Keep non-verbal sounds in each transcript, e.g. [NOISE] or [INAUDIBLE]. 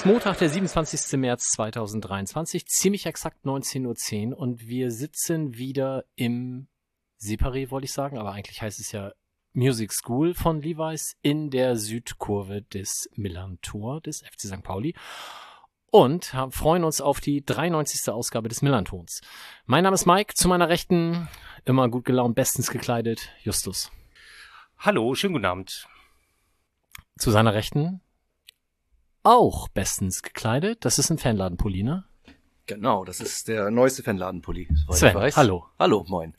ist Montag, der 27. März 2023, ziemlich exakt 19.10 Uhr und wir sitzen wieder im Separé, wollte ich sagen, aber eigentlich heißt es ja Music School von Levi's in der Südkurve des Millantor des FC St. Pauli und freuen uns auf die 93. Ausgabe des Millantons. Mein Name ist Mike, zu meiner Rechten immer gut gelaunt, bestens gekleidet, Justus. Hallo, schönen guten Abend. Zu seiner Rechten auch bestens gekleidet. Das ist ein Fanladenpulli, ne? Genau, das ist der neueste Fanladenpulli. Sven, hallo. Hallo, moin.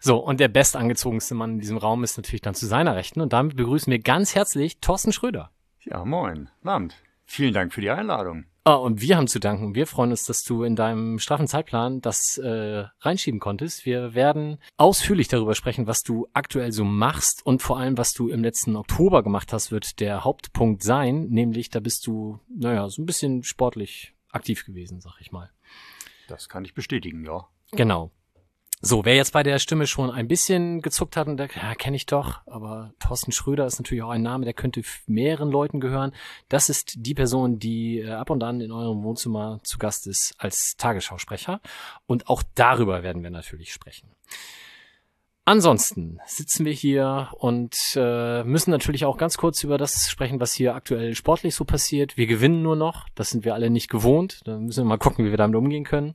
So, und der bestangezogenste Mann in diesem Raum ist natürlich dann zu seiner Rechten. Und damit begrüßen wir ganz herzlich Thorsten Schröder. Ja, moin. Abend. Vielen Dank für die Einladung. Ah, und wir haben zu danken. Wir freuen uns, dass du in deinem straffen Zeitplan das äh, reinschieben konntest. Wir werden ausführlich darüber sprechen, was du aktuell so machst und vor allem, was du im letzten Oktober gemacht hast, wird der Hauptpunkt sein. Nämlich, da bist du, naja, so ein bisschen sportlich aktiv gewesen, sag ich mal. Das kann ich bestätigen, ja. Genau. So, wer jetzt bei der Stimme schon ein bisschen gezuckt hat und denkt, ja, kenne ich doch, aber Thorsten Schröder ist natürlich auch ein Name, der könnte mehreren Leuten gehören. Das ist die Person, die äh, ab und an in eurem Wohnzimmer zu Gast ist als Tagesschausprecher. Und auch darüber werden wir natürlich sprechen. Ansonsten sitzen wir hier und äh, müssen natürlich auch ganz kurz über das sprechen, was hier aktuell sportlich so passiert. Wir gewinnen nur noch, das sind wir alle nicht gewohnt. Da müssen wir mal gucken, wie wir damit umgehen können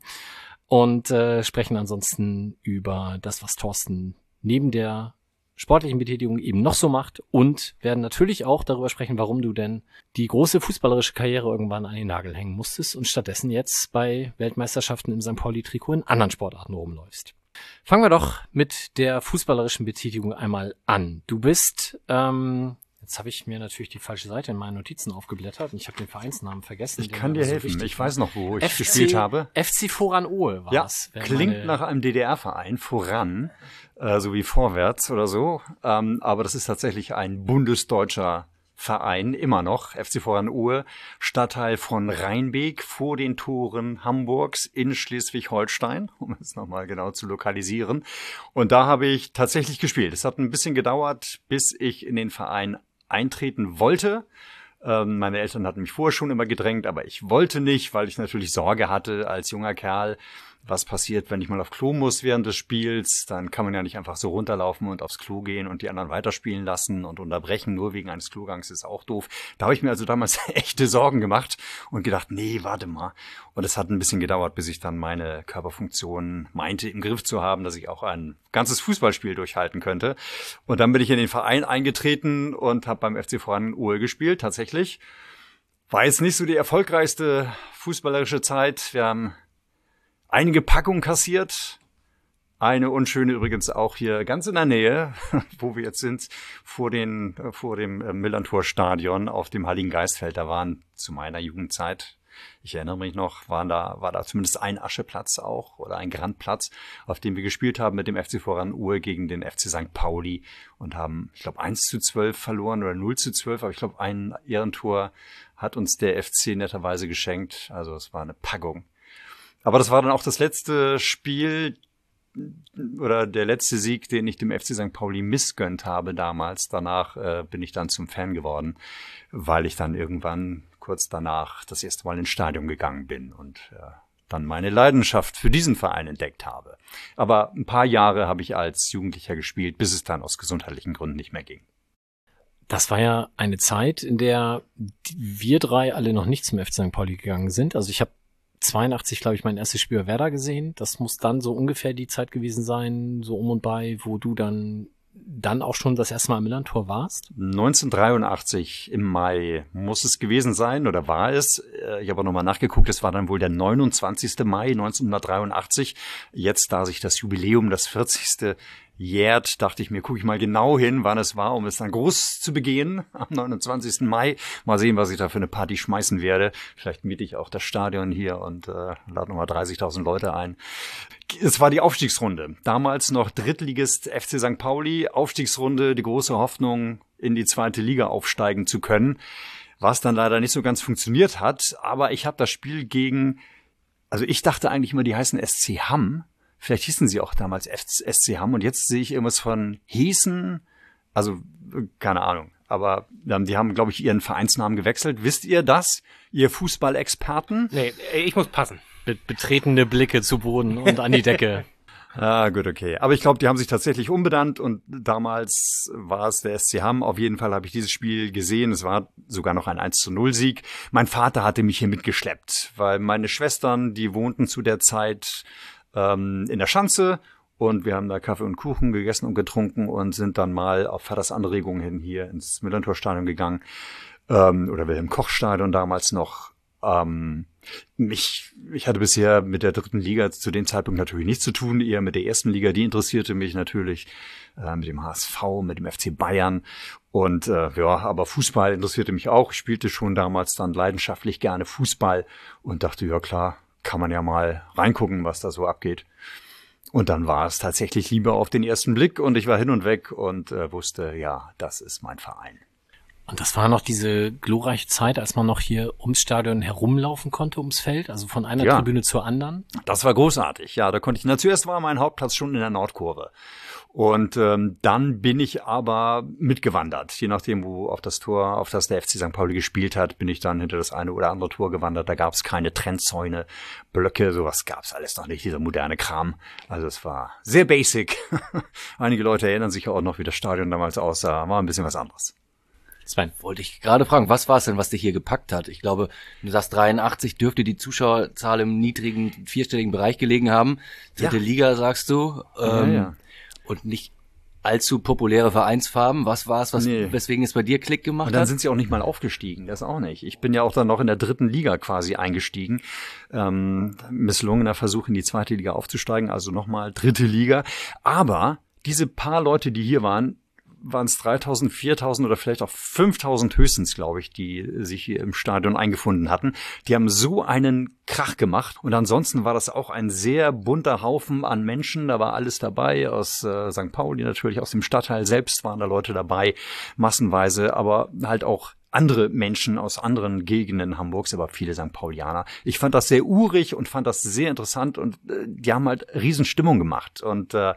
und äh, sprechen ansonsten über das, was Thorsten neben der sportlichen Betätigung eben noch so macht und werden natürlich auch darüber sprechen, warum du denn die große fußballerische Karriere irgendwann an den Nagel hängen musstest und stattdessen jetzt bei Weltmeisterschaften im St. Pauli-Trikot in anderen Sportarten rumläufst. Fangen wir doch mit der fußballerischen Betätigung einmal an. Du bist ähm, Jetzt habe ich mir natürlich die falsche Seite in meinen Notizen aufgeblättert und ich habe den Vereinsnamen vergessen. Ich kann dir helfen. ich weiß noch, wo ich FC, gespielt habe. FC Voran Ohe war ja, es. Klingt nach einem DDR-Verein, Voran, äh, so wie Vorwärts oder so. Ähm, aber das ist tatsächlich ein bundesdeutscher Verein, immer noch, FC Voran Ohe, Stadtteil von Rheinbeek vor den Toren Hamburgs in Schleswig-Holstein, um es nochmal genau zu lokalisieren. Und da habe ich tatsächlich gespielt. Es hat ein bisschen gedauert, bis ich in den Verein eintreten wollte. Ähm, meine Eltern hatten mich vorher schon immer gedrängt, aber ich wollte nicht, weil ich natürlich Sorge hatte als junger Kerl, was passiert, wenn ich mal auf Klo muss während des Spiels. Dann kann man ja nicht einfach so runterlaufen und aufs Klo gehen und die anderen weiterspielen lassen und unterbrechen, nur wegen eines Klogangs ist auch doof. Da habe ich mir also damals [LAUGHS] echte Sorgen gemacht und gedacht, nee, warte mal. Und es hat ein bisschen gedauert, bis ich dann meine Körperfunktion meinte im Griff zu haben, dass ich auch ein ganzes Fußballspiel durchhalten könnte. Und dann bin ich in den Verein eingetreten und habe beim FC Voran Uhl gespielt, tatsächlich. War jetzt nicht so die erfolgreichste fußballerische Zeit. Wir haben einige Packungen kassiert. Eine unschöne übrigens auch hier ganz in der Nähe, [LAUGHS] wo wir jetzt sind, vor, den, vor dem äh, Millantor Stadion auf dem Heiligen Geistfeld. Da waren zu meiner Jugendzeit, ich erinnere mich noch, waren da, war da zumindest ein Ascheplatz auch oder ein Grandplatz, auf dem wir gespielt haben mit dem FC Voran Uhr gegen den FC St. Pauli und haben, ich glaube, 1 zu 12 verloren oder 0 zu 12, aber ich glaube, ein Ehrentor hat uns der FC netterweise geschenkt. Also es war eine Packung. Aber das war dann auch das letzte Spiel oder der letzte Sieg, den ich dem FC St. Pauli missgönnt habe damals. Danach äh, bin ich dann zum Fan geworden, weil ich dann irgendwann kurz danach das erste Mal ins Stadion gegangen bin und äh, dann meine Leidenschaft für diesen Verein entdeckt habe. Aber ein paar Jahre habe ich als Jugendlicher gespielt, bis es dann aus gesundheitlichen Gründen nicht mehr ging. Das war ja eine Zeit, in der wir drei alle noch nicht zum FC St. Pauli gegangen sind. Also ich habe 82, glaube ich, mein erstes Spiel bei Werder gesehen. Das muss dann so ungefähr die Zeit gewesen sein, so um und bei, wo du dann dann auch schon das erste Mal am Millantor warst? 1983 im Mai muss es gewesen sein oder war es. Äh, ich habe nochmal nachgeguckt, es war dann wohl der 29. Mai 1983. Jetzt, da sich das Jubiläum, das 40 jährt, dachte ich mir, gucke ich mal genau hin, wann es war, um es dann groß zu begehen am 29. Mai. Mal sehen, was ich da für eine Party schmeißen werde. Vielleicht miete ich auch das Stadion hier und äh, lade nochmal 30.000 Leute ein. Es war die Aufstiegsrunde. Damals noch Drittligist FC St. Pauli. Aufstiegsrunde, die große Hoffnung, in die zweite Liga aufsteigen zu können. Was dann leider nicht so ganz funktioniert hat. Aber ich habe das Spiel gegen Also ich dachte eigentlich immer, die heißen SC Hamm. Vielleicht hießen sie auch damals SC Hamm und jetzt sehe ich irgendwas von Heesen. Also keine Ahnung. Aber ähm, die haben, glaube ich, ihren Vereinsnamen gewechselt. Wisst ihr das, ihr Fußballexperten? Nee, ich muss passen. Be betretene Blicke zu Boden und an die Decke. [LAUGHS] Ah, gut, okay. Aber ich glaube, die haben sich tatsächlich umbenannt und damals war es der SC Hamm. Auf jeden Fall habe ich dieses Spiel gesehen. Es war sogar noch ein 1 zu 0 Sieg. Mein Vater hatte mich hier mitgeschleppt, weil meine Schwestern, die wohnten zu der Zeit ähm, in der Schanze und wir haben da Kaffee und Kuchen gegessen und getrunken und sind dann mal auf Vaters Anregung hin hier ins Millantor-Stadion gegangen. Ähm, oder Wilhelm Koch-Stadion damals noch. Ähm, mich, ich hatte bisher mit der dritten Liga zu dem Zeitpunkt natürlich nichts zu tun, eher mit der ersten Liga, die interessierte mich natürlich, äh, mit dem HSV, mit dem FC Bayern und äh, ja, aber Fußball interessierte mich auch. Ich spielte schon damals dann leidenschaftlich gerne Fußball und dachte, ja klar, kann man ja mal reingucken, was da so abgeht. Und dann war es tatsächlich lieber auf den ersten Blick und ich war hin und weg und äh, wusste, ja, das ist mein Verein. Und das war noch diese glorreiche Zeit, als man noch hier ums Stadion herumlaufen konnte, ums Feld, also von einer ja. Tribüne zur anderen. Das war großartig, ja. Da konnte ich, na, zuerst war mein Hauptplatz schon in der Nordkurve. Und ähm, dann bin ich aber mitgewandert. Je nachdem, wo auf das Tor, auf das der FC St. Pauli gespielt hat, bin ich dann hinter das eine oder andere Tor gewandert. Da gab es keine Trennzäune, Blöcke, sowas gab es alles noch nicht, dieser moderne Kram. Also es war sehr basic. [LAUGHS] Einige Leute erinnern sich auch noch, wie das Stadion damals aussah. War ein bisschen was anderes. Sven. Wollte ich gerade fragen, was war es denn, was dich hier gepackt hat? Ich glaube, du sagst 83 dürfte die Zuschauerzahl im niedrigen, vierstelligen Bereich gelegen haben. Dritte ja. Liga, sagst du. Ähm, ja, ja und nicht allzu populäre Vereinsfarben. Was war es, was, nee. weswegen es bei dir Klick gemacht hat? Und dann hat? sind sie auch nicht mal aufgestiegen, das auch nicht. Ich bin ja auch dann noch in der dritten Liga quasi eingestiegen. Ähm, misslungener Versuch in die zweite Liga aufzusteigen, also nochmal dritte Liga. Aber diese paar Leute, die hier waren, waren es 3000, 4000 oder vielleicht auch 5000 höchstens, glaube ich, die sich hier im Stadion eingefunden hatten. Die haben so einen Krach gemacht und ansonsten war das auch ein sehr bunter Haufen an Menschen. Da war alles dabei aus äh, St. Pauli natürlich, aus dem Stadtteil selbst waren da Leute dabei, massenweise, aber halt auch andere Menschen aus anderen Gegenden Hamburgs, aber viele St. Paulianer. Ich fand das sehr urig und fand das sehr interessant und äh, die haben halt Riesenstimmung gemacht. Und äh,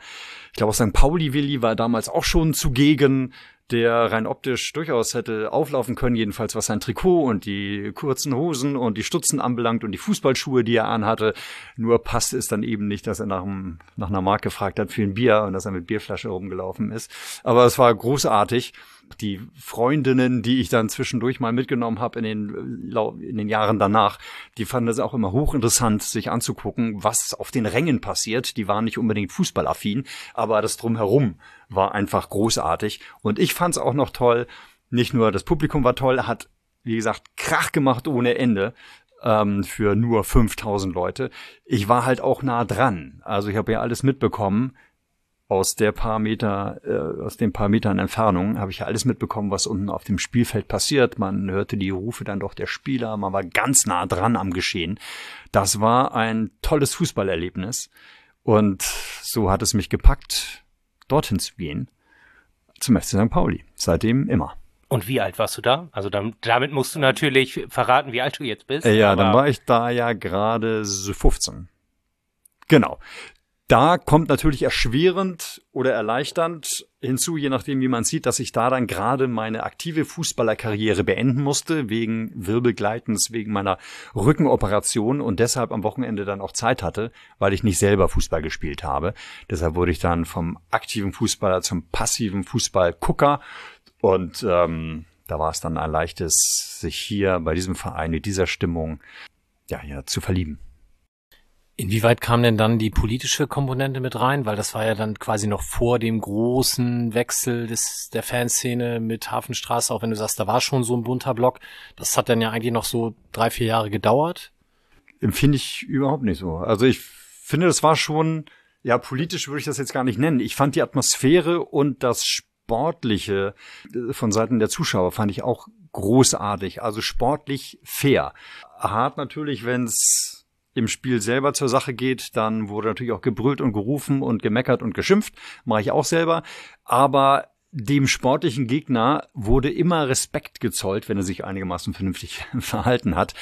ich glaube, St. Pauli-Willi war damals auch schon zugegen der rein optisch durchaus hätte auflaufen können, jedenfalls was sein Trikot und die kurzen Hosen und die Stutzen anbelangt und die Fußballschuhe, die er anhatte. Nur passte es dann eben nicht, dass er nach, einem, nach einer Mark gefragt hat für ein Bier und dass er mit Bierflasche rumgelaufen ist. Aber es war großartig die Freundinnen, die ich dann zwischendurch mal mitgenommen habe in den, in den Jahren danach, die fanden es auch immer hochinteressant, sich anzugucken, was auf den Rängen passiert. Die waren nicht unbedingt fußballaffin, aber das drumherum war einfach großartig. Und ich fand es auch noch toll, nicht nur das Publikum war toll, hat, wie gesagt, Krach gemacht ohne Ende ähm, für nur 5000 Leute. Ich war halt auch nah dran. Also ich habe ja alles mitbekommen aus der paar Meter, äh, aus den paar Metern Entfernung habe ich ja alles mitbekommen, was unten auf dem Spielfeld passiert. Man hörte die Rufe dann doch der Spieler, man war ganz nah dran am Geschehen. Das war ein tolles Fußballerlebnis und so hat es mich gepackt, dorthin zu gehen zum FC St. Pauli. Seitdem immer. Und wie alt warst du da? Also damit musst du natürlich verraten, wie alt du jetzt bist. Ja, dann war ich da ja gerade 15. Genau. Da kommt natürlich erschwerend oder erleichternd hinzu, je nachdem, wie man sieht, dass ich da dann gerade meine aktive Fußballerkarriere beenden musste, wegen Wirbelgleitens, wegen meiner Rückenoperation und deshalb am Wochenende dann auch Zeit hatte, weil ich nicht selber Fußball gespielt habe. Deshalb wurde ich dann vom aktiven Fußballer zum passiven Fußballgucker und ähm, da war es dann ein leichtes, sich hier bei diesem Verein mit dieser Stimmung ja, ja, zu verlieben. Inwieweit kam denn dann die politische Komponente mit rein? Weil das war ja dann quasi noch vor dem großen Wechsel des, der Fanszene mit Hafenstraße, auch wenn du sagst, da war schon so ein bunter Block. Das hat dann ja eigentlich noch so drei, vier Jahre gedauert. Empfinde ich überhaupt nicht so. Also ich finde, das war schon, ja, politisch würde ich das jetzt gar nicht nennen. Ich fand die Atmosphäre und das Sportliche äh, von Seiten der Zuschauer fand ich auch großartig. Also sportlich fair. Hart natürlich, wenn es im Spiel selber zur Sache geht, dann wurde natürlich auch gebrüllt und gerufen und gemeckert und geschimpft. Mache ich auch selber. Aber dem sportlichen Gegner wurde immer Respekt gezollt, wenn er sich einigermaßen vernünftig [LAUGHS] verhalten hat.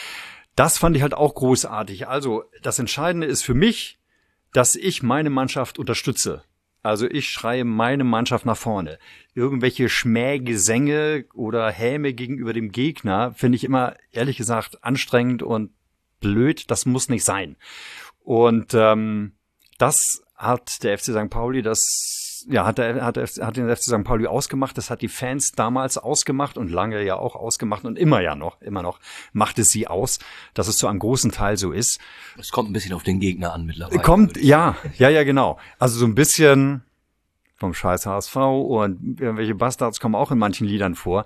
das fand ich halt auch großartig. Also das Entscheidende ist für mich, dass ich meine Mannschaft unterstütze. Also ich schreie meine Mannschaft nach vorne. Irgendwelche Schmähgesänge oder Häme gegenüber dem Gegner finde ich immer, ehrlich gesagt, anstrengend und blöd. Das muss nicht sein. Und ähm, das hat der FC St. Pauli, das ja, hat, der, hat, der, hat den FC St. Pauli ausgemacht. Das hat die Fans damals ausgemacht und lange ja auch ausgemacht und immer ja noch, immer noch macht es sie aus, dass es zu einem großen Teil so ist. Es kommt ein bisschen auf den Gegner an mittlerweile. Kommt, ja, ja, ja, genau. Also so ein bisschen vom scheiß HSV und irgendwelche Bastards kommen auch in manchen Liedern vor.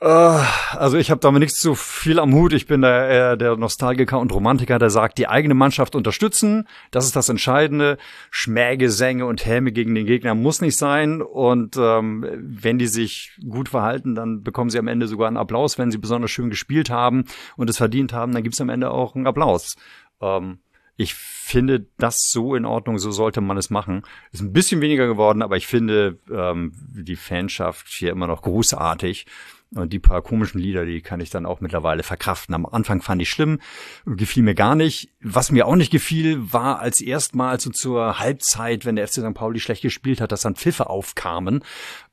Uh, also ich habe damit nichts zu viel am Hut. Ich bin der, eher der Nostalgiker und Romantiker, der sagt, die eigene Mannschaft unterstützen. Das ist das Entscheidende. Schmähgesänge und Häme gegen den Gegner muss nicht sein. Und ähm, wenn die sich gut verhalten, dann bekommen sie am Ende sogar einen Applaus. Wenn sie besonders schön gespielt haben und es verdient haben, dann gibt's am Ende auch einen Applaus. Ähm, ich finde das so in Ordnung, so sollte man es machen. Ist ein bisschen weniger geworden, aber ich finde ähm, die Fanschaft hier immer noch großartig. Und die paar komischen Lieder, die kann ich dann auch mittlerweile verkraften. Am Anfang fand ich schlimm, gefiel mir gar nicht. Was mir auch nicht gefiel, war als erstmals so zur Halbzeit, wenn der FC St. Pauli schlecht gespielt hat, dass dann Pfiffe aufkamen.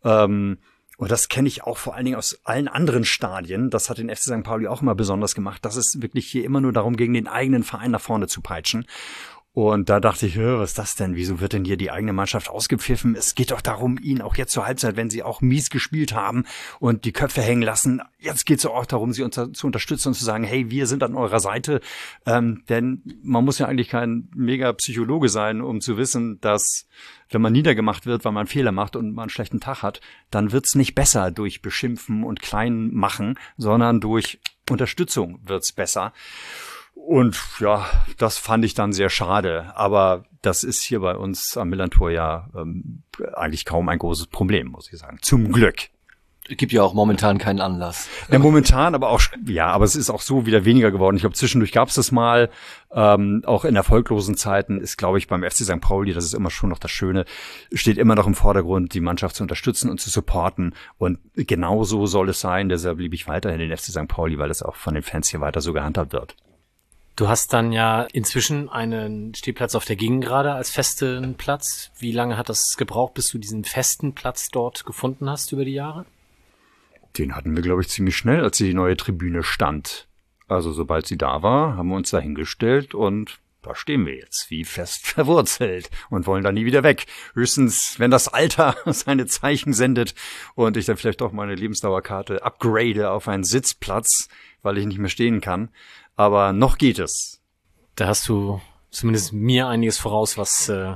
Ähm, und das kenne ich auch vor allen Dingen aus allen anderen Stadien. Das hat den FC St. Pauli auch immer besonders gemacht. Das ist wirklich hier immer nur darum, gegen den eigenen Verein nach vorne zu peitschen. Und da dachte ich, was ist das denn? Wieso wird denn hier die eigene Mannschaft ausgepfiffen? Es geht doch darum, ihn auch jetzt zur Halbzeit, wenn sie auch mies gespielt haben und die Köpfe hängen lassen, jetzt geht es auch darum, sie unter zu unterstützen und zu sagen, hey, wir sind an eurer Seite. Ähm, denn man muss ja eigentlich kein mega Psychologe sein, um zu wissen, dass wenn man niedergemacht wird, weil man Fehler macht und man einen schlechten Tag hat, dann wird's nicht besser durch Beschimpfen und Kleinmachen, sondern durch Unterstützung wird's besser. Und ja, das fand ich dann sehr schade. Aber das ist hier bei uns am Millantor ja ähm, eigentlich kaum ein großes Problem, muss ich sagen. Zum Glück. Es gibt ja auch momentan keinen Anlass. Ja, momentan, aber auch, ja, aber es ist auch so wieder weniger geworden. Ich glaube, zwischendurch gab es das mal, ähm, auch in erfolglosen Zeiten ist, glaube ich, beim FC St. Pauli, das ist immer schon noch das Schöne, steht immer noch im Vordergrund, die Mannschaft zu unterstützen und zu supporten. Und genau so soll es sein. Deshalb liebe ich weiterhin den FC St. Pauli, weil es auch von den Fans hier weiter so gehandhabt wird. Du hast dann ja inzwischen einen Stehplatz auf der Gegengrade als festen Platz. Wie lange hat das gebraucht, bis du diesen festen Platz dort gefunden hast über die Jahre? Den hatten wir, glaube ich, ziemlich schnell, als die neue Tribüne stand. Also sobald sie da war, haben wir uns da hingestellt und da stehen wir jetzt, wie fest [LAUGHS] verwurzelt und wollen da nie wieder weg. Höchstens, wenn das Alter [LAUGHS] seine Zeichen sendet und ich dann vielleicht doch meine Lebensdauerkarte upgrade auf einen Sitzplatz, weil ich nicht mehr stehen kann. Aber noch geht es. Da hast du zumindest mir einiges voraus, was äh,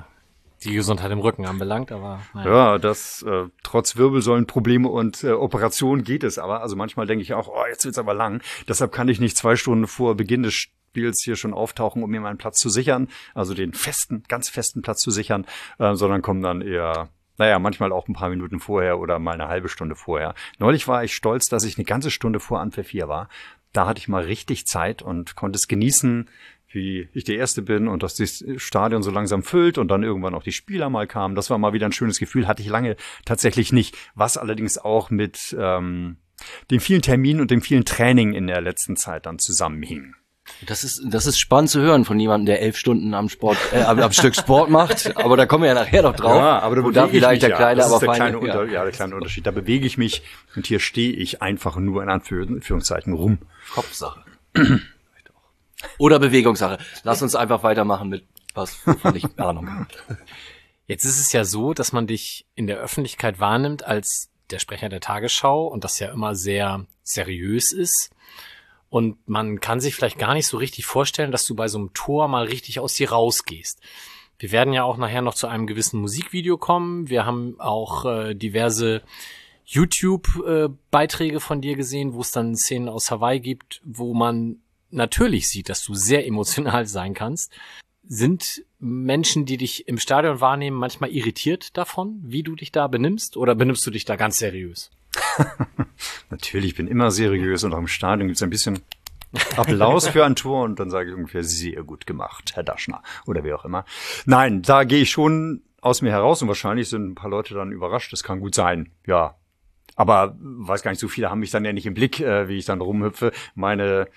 die Gesundheit im Rücken anbelangt, aber naja. ja, das äh, trotz Wirbelsäulenprobleme und äh, Operationen geht es aber. Also manchmal denke ich auch, oh, jetzt wird's aber lang. Deshalb kann ich nicht zwei Stunden vor Beginn des Spiels hier schon auftauchen, um mir meinen Platz zu sichern, also den festen, ganz festen Platz zu sichern, äh, sondern kommen dann eher naja, manchmal auch ein paar Minuten vorher oder mal eine halbe Stunde vorher. Neulich war ich stolz, dass ich eine ganze Stunde vor Anpfiff hier war. Da hatte ich mal richtig Zeit und konnte es genießen, wie ich der Erste bin und dass das Stadion so langsam füllt und dann irgendwann auch die Spieler mal kamen. Das war mal wieder ein schönes Gefühl, hatte ich lange tatsächlich nicht. Was allerdings auch mit ähm, den vielen Terminen und dem vielen Training in der letzten Zeit dann zusammenhing. Das ist, das ist spannend zu hören von jemandem, der elf Stunden am Sport, äh, am, am Stück Sport macht. [LAUGHS] Aber da kommen wir ja nachher noch drauf. Ja, aber da wo da vielleicht der kleine, ja. aber der feine, kleine ja. Unter, ja, der kleine Unterschied. Da bewege ich mich und hier stehe ich einfach nur in Anführungszeichen rum. Kopfsache. [CLEARS THROAT] Oder Bewegungssache. Lass uns einfach weitermachen mit was, wovon ich [LAUGHS] Ahnung habe. Jetzt ist es ja so, dass man dich in der Öffentlichkeit wahrnimmt als der Sprecher der Tagesschau und das ja immer sehr seriös ist. Und man kann sich vielleicht gar nicht so richtig vorstellen, dass du bei so einem Tor mal richtig aus dir rausgehst. Wir werden ja auch nachher noch zu einem gewissen Musikvideo kommen. Wir haben auch äh, diverse YouTube-Beiträge äh, von dir gesehen, wo es dann Szenen aus Hawaii gibt, wo man natürlich sieht, dass du sehr emotional sein kannst. Sind Menschen, die dich im Stadion wahrnehmen, manchmal irritiert davon, wie du dich da benimmst? Oder benimmst du dich da ganz seriös? [LAUGHS] Natürlich, ich bin immer seriös und auch im Stadion gibt es ein bisschen Applaus für ein Tor und dann sage ich ungefähr sehr gut gemacht, Herr Daschner oder wie auch immer. Nein, da gehe ich schon aus mir heraus und wahrscheinlich sind ein paar Leute dann überrascht. Das kann gut sein, ja. Aber weiß gar nicht, so viele haben mich dann ja nicht im Blick, äh, wie ich dann rumhüpfe. Meine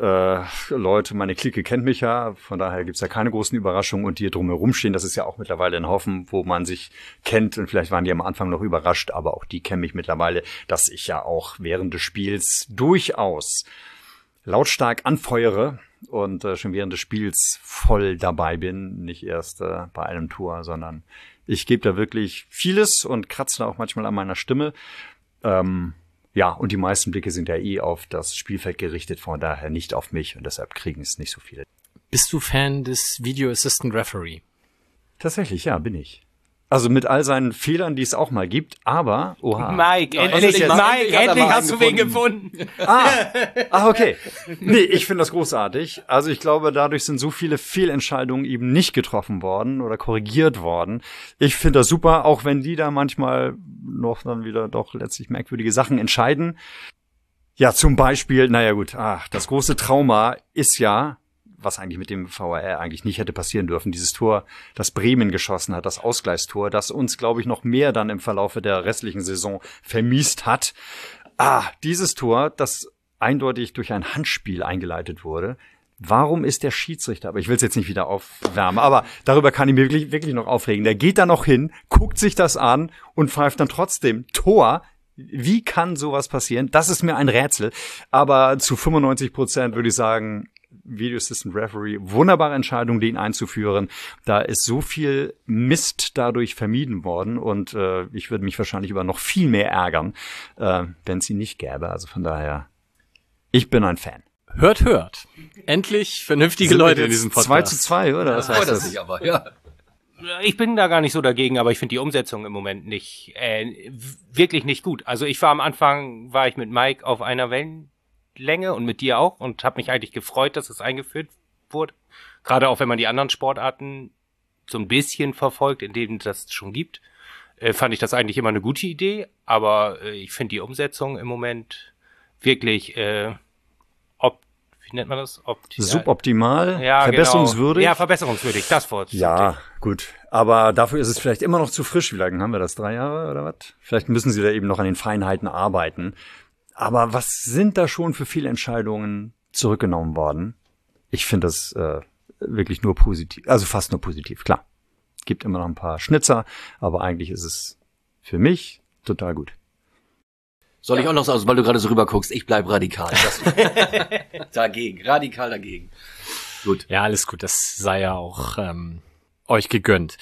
äh, Leute, meine Clique kennt mich ja, von daher gibt's ja keine großen Überraschungen und die drumherum stehen, das ist ja auch mittlerweile ein Haufen, wo man sich kennt und vielleicht waren die am Anfang noch überrascht, aber auch die kennen mich mittlerweile, dass ich ja auch während des Spiels durchaus lautstark anfeuere und äh, schon während des Spiels voll dabei bin, nicht erst äh, bei einem Tour, sondern ich gebe da wirklich vieles und kratze da auch manchmal an meiner Stimme. Ähm, ja, und die meisten Blicke sind ja eh auf das Spielfeld gerichtet, von daher nicht auf mich und deshalb kriegen es nicht so viele. Bist du Fan des Video Assistant Referee? Tatsächlich, ja, bin ich. Also mit all seinen Fehlern, die es auch mal gibt, aber oha. Mike, Ja, endlich. Mike, Endlich endlich hast du wen gefunden. Ah, [LAUGHS] ah, okay. Nee, ich finde das großartig. Also ich glaube, dadurch sind so viele Fehlentscheidungen eben nicht getroffen worden oder korrigiert worden. Ich finde das super, auch wenn die da manchmal noch dann wieder doch letztlich merkwürdige Sachen entscheiden. Ja, zum Beispiel, naja gut, ach, das große Trauma ist ja, was eigentlich mit dem VAR eigentlich nicht hätte passieren dürfen, dieses Tor, das Bremen geschossen hat, das Ausgleichstor, das uns, glaube ich, noch mehr dann im Verlaufe der restlichen Saison vermiest hat. Ah, dieses Tor, das eindeutig durch ein Handspiel eingeleitet wurde. Warum ist der Schiedsrichter, aber ich will es jetzt nicht wieder aufwärmen, aber darüber kann ich mir wirklich, wirklich noch aufregen. Der geht da noch hin, guckt sich das an und pfeift dann trotzdem Tor. Wie kann sowas passieren? Das ist mir ein Rätsel. Aber zu 95 Prozent würde ich sagen, Video Assistant Referee, wunderbare Entscheidung, den einzuführen. Da ist so viel Mist dadurch vermieden worden und äh, ich würde mich wahrscheinlich über noch viel mehr ärgern, äh, wenn es ihn nicht gäbe. Also von daher, ich bin ein Fan. Hört, hört. Endlich vernünftige Sind Leute in diesem Zwei Podcast. zu zwei, oder? Was Freut heißt das? sich aber, ja. Ich bin da gar nicht so dagegen, aber ich finde die Umsetzung im Moment nicht, äh, wirklich nicht gut. Also ich war am Anfang, war ich mit Mike auf einer Wellenlänge und mit dir auch und habe mich eigentlich gefreut, dass es eingeführt wurde. Gerade auch wenn man die anderen Sportarten so ein bisschen verfolgt, in denen das schon gibt, äh, fand ich das eigentlich immer eine gute Idee. Aber äh, ich finde die Umsetzung im Moment wirklich, äh, ob, wie nennt man das? Opti Suboptimal, ja, verbesserungswürdig. Genau. Ja, verbesserungswürdig, das Wort. Ja, gut. Aber dafür ist es vielleicht immer noch zu frisch. Wie lange haben wir das? Drei Jahre oder was? Vielleicht müssen sie da eben noch an den Feinheiten arbeiten. Aber was sind da schon für viele Entscheidungen zurückgenommen worden? Ich finde das äh, wirklich nur positiv. Also fast nur positiv, klar. Gibt immer noch ein paar Schnitzer, aber eigentlich ist es für mich total gut. Soll ich auch noch sagen, also weil du gerade so rüber guckst, ich bleib radikal. [LAUGHS] Dagegen, radikal dagegen. Gut. Ja, alles gut. Das sei ja auch ähm, euch gegönnt.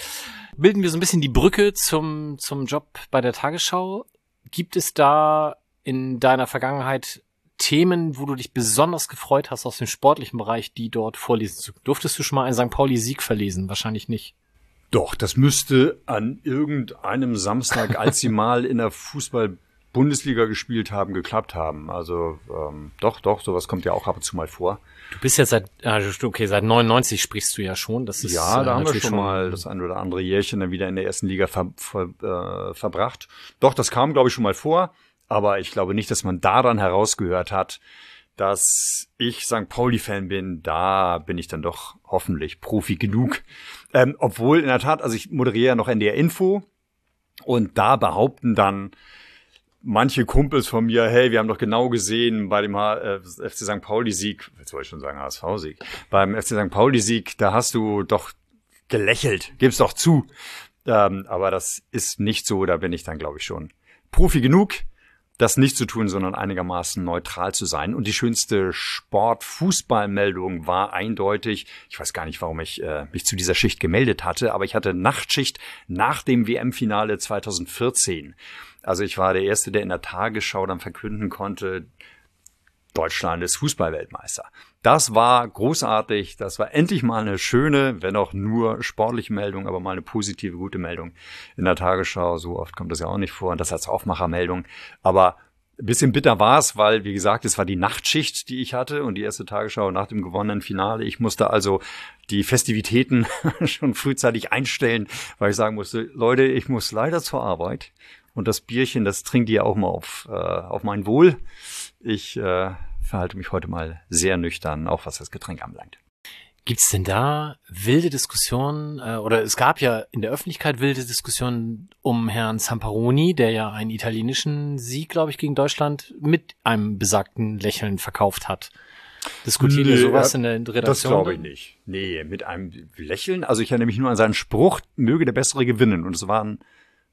Bilden wir so ein bisschen die Brücke zum, zum Job bei der Tagesschau. Gibt es da in deiner Vergangenheit Themen, wo du dich besonders gefreut hast aus dem sportlichen Bereich, die dort vorlesen zu? Durftest du schon mal einen St. Pauli-Sieg verlesen? Wahrscheinlich nicht. Doch, das müsste an irgendeinem Samstag, als sie [LAUGHS] mal in der Fußball-Bundesliga gespielt haben, geklappt haben. Also ähm, doch, doch, sowas kommt ja auch ab und zu mal vor. Du bist ja seit, ah, okay, seit 99 sprichst du ja schon. Das ist ja, äh, da haben wir schon mal das ein oder andere Jährchen dann wieder in der ersten Liga ver, ver, äh, verbracht. Doch, das kam, glaube ich, schon mal vor. Aber ich glaube nicht, dass man daran herausgehört hat, dass ich St. Pauli-Fan bin. Da bin ich dann doch hoffentlich Profi genug. Ähm, obwohl in der Tat, also ich moderiere ja noch NDR Info und da behaupten dann manche Kumpels von mir, hey, wir haben doch genau gesehen bei dem H äh, FC St. Pauli-Sieg, jetzt wollte ich schon sagen HSV-Sieg, beim FC St. Pauli-Sieg, da hast du doch gelächelt, gib's doch zu. Ähm, aber das ist nicht so, da bin ich dann, glaube ich, schon Profi genug, das nicht zu tun, sondern einigermaßen neutral zu sein. Und die schönste Sport-Fußball-Meldung war eindeutig, ich weiß gar nicht, warum ich äh, mich zu dieser Schicht gemeldet hatte, aber ich hatte Nachtschicht nach dem WM-Finale 2014. Also ich war der Erste, der in der Tagesschau dann verkünden konnte, Deutschland ist Fußballweltmeister. Das war großartig. Das war endlich mal eine schöne, wenn auch nur sportliche Meldung, aber mal eine positive, gute Meldung in der Tagesschau. So oft kommt das ja auch nicht vor. Und das als Aufmachermeldung. Aber ein bisschen bitter war es, weil, wie gesagt, es war die Nachtschicht, die ich hatte und die erste Tagesschau nach dem gewonnenen Finale. Ich musste also die Festivitäten [LAUGHS] schon frühzeitig einstellen, weil ich sagen musste, Leute, ich muss leider zur Arbeit. Und das Bierchen, das trinkt ihr auch mal auf, äh, auf mein Wohl. Ich äh, verhalte mich heute mal sehr nüchtern, auch was das Getränk anbelangt. Gibt's denn da wilde Diskussionen, äh, oder es gab ja in der Öffentlichkeit wilde Diskussionen um Herrn Zamparoni, der ja einen italienischen Sieg, glaube ich, gegen Deutschland mit einem besagten Lächeln verkauft hat. Diskutiert ihr sowas in der Redaktion? Das glaube ich nicht. Nee, mit einem Lächeln. Also ich erinnere mich nur an seinen Spruch, möge der Bessere gewinnen. Und es waren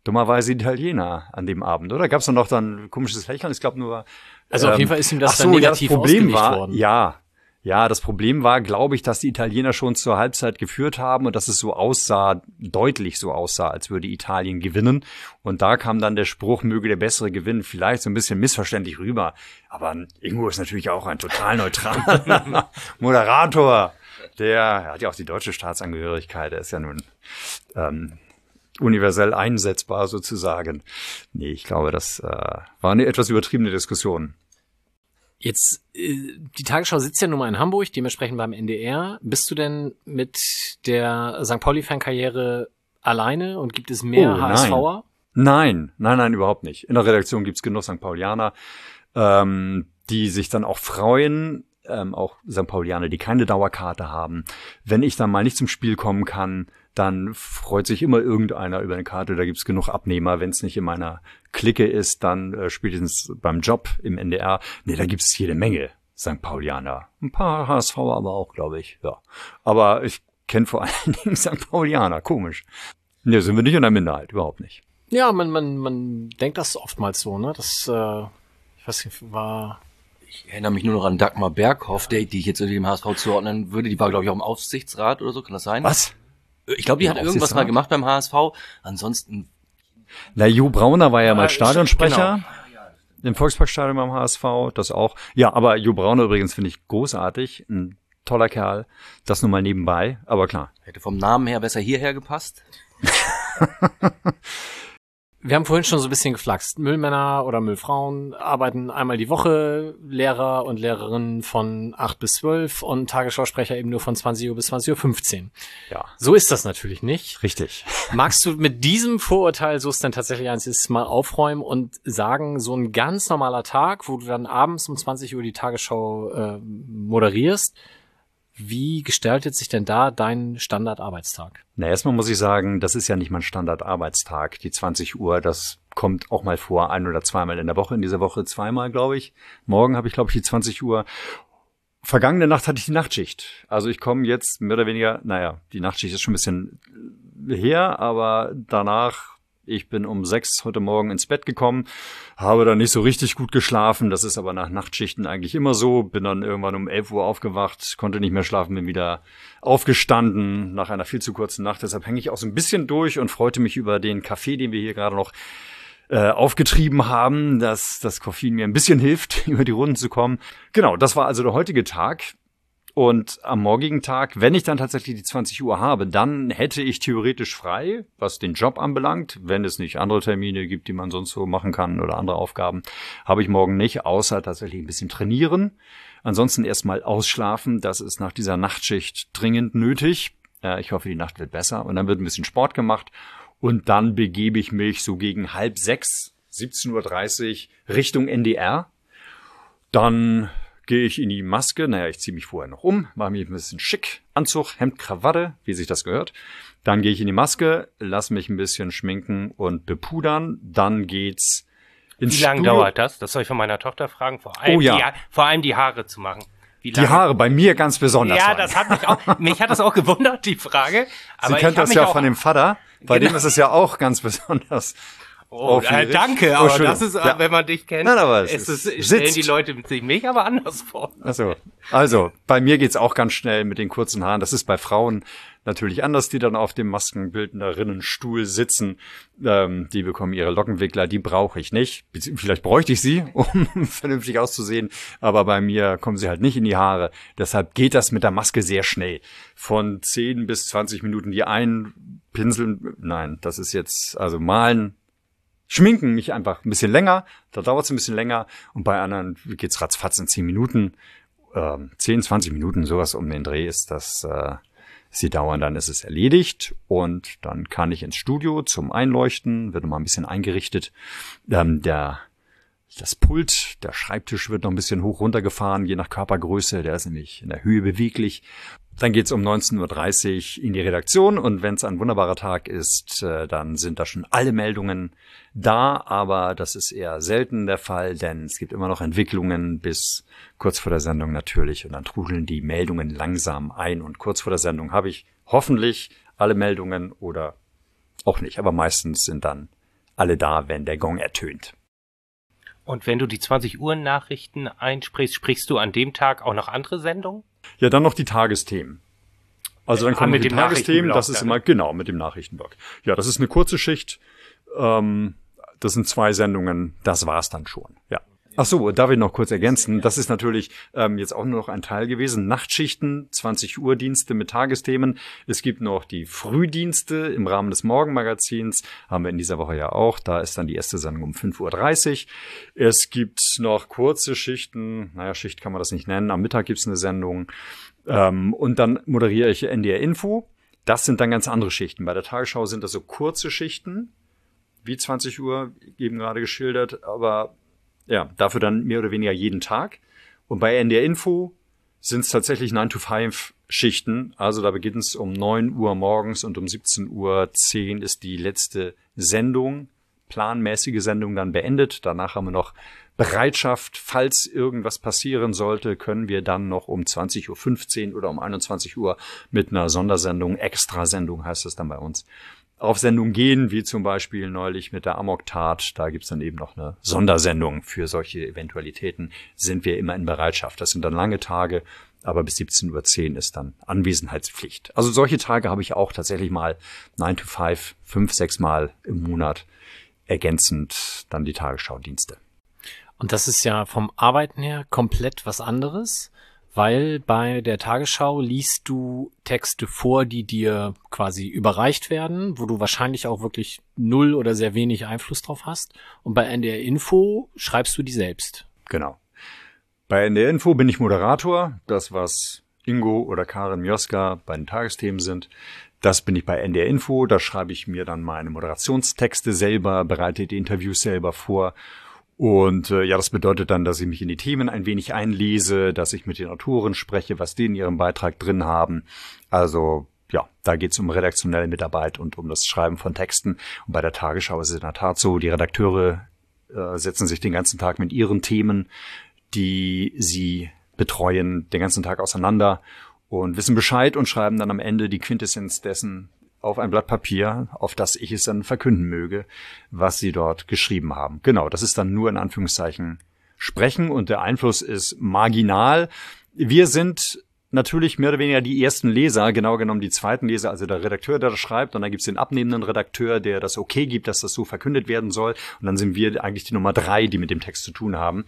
dummerweise Italiener an dem Abend, oder? Gab es noch dann komisches Lächeln? Ich glaube nur. Also auf jeden Fall ist ihm das ach so, dann ja, das negativ Problem war, worden. Ja, ja, das Problem war, glaube ich, dass die Italiener schon zur Halbzeit geführt haben und dass es so aussah, deutlich so aussah, als würde Italien gewinnen. Und da kam dann der Spruch, möge der Bessere gewinnen, vielleicht so ein bisschen missverständlich rüber. Aber Ingo ist natürlich auch ein total neutraler [LAUGHS] Moderator. Der er hat ja auch die deutsche Staatsangehörigkeit. Er ist ja nun ähm, universell einsetzbar sozusagen. Nee, ich glaube, das äh, war eine etwas übertriebene Diskussion. Jetzt, äh, die Tagesschau sitzt ja nun mal in Hamburg, dementsprechend beim NDR. Bist du denn mit der St. Pauli-Fan-Karriere alleine und gibt es mehr Oh, nein. HSVer? Nein, nein, nein, überhaupt nicht. In der Redaktion gibt's genug St. Paulianer, ähm, die sich dann auch freuen, ähm, auch St. Paulianer, die keine Dauerkarte haben. Wenn ich dann mal nicht zum Spiel kommen kann, dann freut sich immer irgendeiner über eine Karte. Da gibt's genug Abnehmer. Wenn es nicht in meiner Clique ist, dann äh, spätestens beim Job im NDR. Nee, da gibt's jede Menge St. Paulianer. Ein paar HSV aber auch, glaube ich. Ja. Aber ich kenne vor [LAUGHS] allen Dingen St. Paulianer. Komisch. Nee, sind wir nicht in der Minderheit. Überhaupt nicht. Ja, man, man, man denkt das oftmals so, ne? Das, äh, ich weiß nicht, war. Ich erinnere mich nur noch an Dagmar Berghoff, die, die ich jetzt irgendwie dem HSV zuordnen würde. Die war, glaube ich, auch im Aufsichtsrat oder so, kann das sein? Was? Ich glaube, die Im hat irgendwas mal gemacht beim HSV. Ansonsten, Na, Jo Brauner war ja mal Äh, Stadionsprecher. Im Volksparkstadion beim HSV, das auch. Ja, aber Jo Brauner übrigens finde ich großartig. Ein toller Kerl. Das nur mal nebenbei. Aber klar. hätte vom Namen her besser hierher gepasst. [LAUGHS] Wir haben vorhin schon so ein bisschen geflaxt. Müllmänner oder Müllfrauen arbeiten einmal die Woche, Lehrer und Lehrerinnen von 8 bis 12 und Tagesschausprecher eben nur von 20 Uhr bis 20.15 Uhr. Ja. So ist das natürlich nicht. Richtig. [LAUGHS] Magst du mit diesem Vorurteil, so es dann tatsächlich eins ist, mal aufräumen und sagen, so ein ganz normaler Tag, wo du dann abends um 20 Uhr die Tagesschau äh, moderierst, wie gestaltet sich denn da dein Standardarbeitstag? Na, erstmal muss ich sagen, das ist ja nicht mein Standardarbeitstag. Die 20 Uhr, das kommt auch mal vor, ein oder zweimal in der Woche. In dieser Woche zweimal, glaube ich. Morgen habe ich, glaube ich, die 20 Uhr. Vergangene Nacht hatte ich die Nachtschicht. Also ich komme jetzt mehr oder weniger, naja, die Nachtschicht ist schon ein bisschen her, aber danach, ich bin um sechs heute Morgen ins Bett gekommen, habe dann nicht so richtig gut geschlafen. Das ist aber nach Nachtschichten eigentlich immer so. Bin dann irgendwann um 11 Uhr aufgewacht, konnte nicht mehr schlafen, bin wieder aufgestanden nach einer viel zu kurzen Nacht. Deshalb hänge ich auch so ein bisschen durch und freute mich über den Kaffee, den wir hier gerade noch äh, aufgetrieben haben, dass das Koffein mir ein bisschen hilft, [LAUGHS] über die Runden zu kommen. Genau, das war also der heutige Tag. Und am morgigen Tag, wenn ich dann tatsächlich die 20 Uhr habe, dann hätte ich theoretisch frei, was den Job anbelangt. Wenn es nicht andere Termine gibt, die man sonst so machen kann oder andere Aufgaben, habe ich morgen nicht, außer tatsächlich ein bisschen trainieren. Ansonsten erstmal ausschlafen. Das ist nach dieser Nachtschicht dringend nötig. Ich hoffe, die Nacht wird besser. Und dann wird ein bisschen Sport gemacht. Und dann begebe ich mich so gegen halb sechs, 17.30 Uhr Richtung NDR. Dann gehe ich in die Maske. Naja, ich ziehe mich vorher noch um, mache mich ein bisschen schick. Anzug, Hemd, Krawatte, wie sich das gehört. Dann gehe ich in die Maske, lass mich ein bisschen schminken und bepudern. Dann geht's ins Wie lange Studio. dauert das? Das soll ich von meiner Tochter fragen. Vor allem, Oh ja. die, vor allem die Haare zu machen. Die Haare bei mir ganz besonders. Ja, lang. das hat mich auch, mich hat das auch gewundert, die Frage. [LAUGHS] Aber Sie kennt das ja auch, von dem Vater. Bei Genau. dem ist es ja auch ganz besonders. Oh, äh, aufgeregt. danke, Oh, aber das ist, äh, Ja. wenn man dich kennt, Nein, aber es ist es, ist- stellen sitzt. die Leute sich mich aber anders vor. Also, also bei mir geht's auch ganz schnell mit den kurzen Haaren. Das ist bei Frauen natürlich anders, die dann auf dem Maskenbildnerinnenstuhl sitzen. Ähm, die bekommen ihre Lockenwickler, die brauche ich nicht. Vielleicht bräuchte ich sie, [LAUGHS] um vernünftig auszusehen, aber bei mir kommen sie halt nicht in die Haare. Deshalb geht das mit der Maske sehr schnell. Von 10 bis 20 Minuten die einpinseln. Nein, das ist jetzt, also malen schminken mich einfach ein bisschen länger, da dauert es ein bisschen länger. Und bei anderen geht's ratzfatz in 10 Minuten, ähm, 10, 20 Minuten, sowas um den Dreh ist das, äh, sie dauern, dann ist es erledigt. Und dann kann ich ins Studio zum Einleuchten, wird mal ein bisschen eingerichtet. Ähm, der das Pult, der Schreibtisch wird noch ein bisschen hoch runtergefahren, je nach Körpergröße, der ist nämlich in der Höhe beweglich. Dann geht's um 19.30 Uhr in die Redaktion und wenn es ein wunderbarer Tag ist, äh, dann sind da schon alle Meldungen da, aber das ist eher selten der Fall, denn es gibt immer noch Entwicklungen bis kurz vor der Sendung natürlich und dann trudeln die Meldungen langsam ein und kurz vor der Sendung habe ich hoffentlich alle Meldungen oder auch nicht, aber meistens sind dann alle da, wenn der Gong ertönt. Und wenn du die 20 Uhr Nachrichten einsprichst, sprichst du an dem Tag auch noch andere Sendungen? Ja, dann noch die Tagesthemen. Also dann Ah, kommen mit die Tagesthemen, das ist immer, genau, mit dem Nachrichtenblock. Ja, das ist eine kurze Schicht. Ähm, das sind zwei Sendungen, das war's dann schon. Ja. Ach so, darf ich noch kurz ergänzen? Das ist natürlich ähm, jetzt auch nur noch ein Teil gewesen. Nachtschichten, 20 Uhr Dienste mit Tagesthemen. Es gibt noch die Frühdienste im Rahmen des Morgenmagazins. Haben wir in dieser Woche ja auch. Da ist dann die erste Sendung um 5.30 Uhr. Es gibt noch kurze Schichten. Naja, Schicht kann man das nicht nennen. Am Mittag gibt's eine Sendung. Ähm, und dann moderiere ich NDR Info. Das sind dann ganz andere Schichten. Bei der Tagesschau sind das so kurze Schichten, wie 20 Uhr eben gerade geschildert, aber ja, dafür dann mehr oder weniger jeden Tag. Und bei NDR Info sind es tatsächlich 9-to-5 Schichten. Also da beginnt es um 9 Uhr morgens und um 17 Uhr 10 ist die letzte Sendung, planmäßige Sendung dann beendet. Danach haben wir noch Bereitschaft, falls irgendwas passieren sollte, können wir dann noch um 20.15 Uhr oder um 21 Uhr mit einer Sondersendung, Extrasendung heißt es dann bei uns, auf Sendung gehen, wie zum Beispiel neulich mit der Amok-Tat. Da gibt's dann eben noch eine Sondersendung für solche Eventualitäten. Sind wir immer in Bereitschaft. Das sind dann lange Tage, aber bis 17.10 Uhr ist dann Anwesenheitspflicht. Also solche Tage habe ich auch tatsächlich mal 9 to 5, fünf, sechs Mal im Monat ergänzend dann die Tagesschau-Dienste. Und das ist ja vom Arbeiten her komplett was anderes, weil bei der Tagesschau liest du Texte vor, die dir quasi überreicht werden, wo du wahrscheinlich auch wirklich null oder sehr wenig Einfluss drauf hast. Und bei NDR Info schreibst du die selbst. Genau. Bei NDR Info bin ich Moderator. Das, was Ingo oder Karin Mioska bei den Tagesthemen sind, das bin ich bei NDR Info. Da schreibe ich mir dann meine Moderationstexte selber, bereite die Interviews selber vor. Und äh, ja, das bedeutet dann, dass ich mich in die Themen ein wenig einlese, dass ich mit den Autoren spreche, was die in ihrem Beitrag drin haben. Also ja, da geht's um redaktionelle Mitarbeit und um das Schreiben von Texten. Und bei der Tagesschau ist es in der Tat so, die Redakteure äh, setzen sich den ganzen Tag mit ihren Themen, die sie betreuen, den ganzen Tag auseinander und wissen Bescheid und schreiben dann am Ende die Quintessenz dessen auf ein Blatt Papier, auf das ich es dann verkünden möge, was sie dort geschrieben haben. Genau, das ist dann nur in Anführungszeichen sprechen und der Einfluss ist marginal. Wir sind natürlich mehr oder weniger die ersten Leser, genau genommen die zweiten Leser, also der Redakteur, der das schreibt, und dann gibt's den abnehmenden Redakteur, der das okay gibt, dass das so verkündet werden soll. Und dann sind wir eigentlich die Nummer drei, die mit dem Text zu tun haben,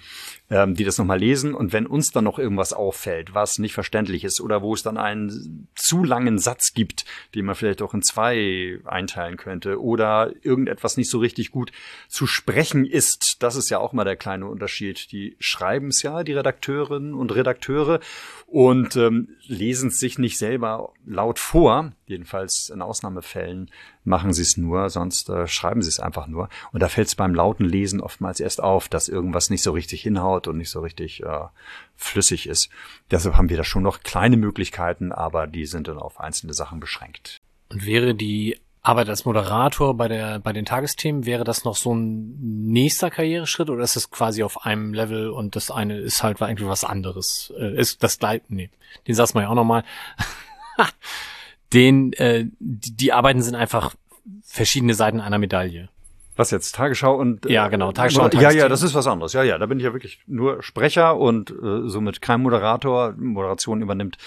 ähm, die das nochmal lesen. Und wenn uns dann noch irgendwas auffällt, was nicht verständlich ist oder wo es dann einen zu langen Satz gibt, den man vielleicht auch in zwei einteilen könnte, oder irgendetwas nicht so richtig gut zu sprechen ist, das ist ja auch mal der kleine Unterschied. Die schreiben es ja, die Redakteurinnen und Redakteure, und ähm, lesen es sich nicht selber laut vor. Jedenfalls in Ausnahmefällen machen sie es nur, sonst äh, schreiben sie es einfach nur. Und da fällt es beim lauten Lesen oftmals erst auf, dass irgendwas nicht so richtig hinhaut und nicht so richtig äh, flüssig ist. Deshalb haben wir da schon noch kleine Möglichkeiten, aber die sind dann auf einzelne Sachen beschränkt. Und wäre die Arbeit als Moderator bei der bei den Tagesthemen wäre das noch so ein nächster Karriereschritt oder ist es quasi auf einem Level und das eine ist halt irgendwie was anderes? Äh, ist das gleich? Nee, den sagst man ja auch noch mal. [LAUGHS] den äh, die, die Arbeiten sind einfach verschiedene Seiten einer Medaille. Was jetzt? Tagesschau und Ja, genau, Tagesschau und Ja, ja, das ist was anderes. Ja, ja, da bin ich ja wirklich nur Sprecher und äh, somit kein Moderator. Moderation übernimmt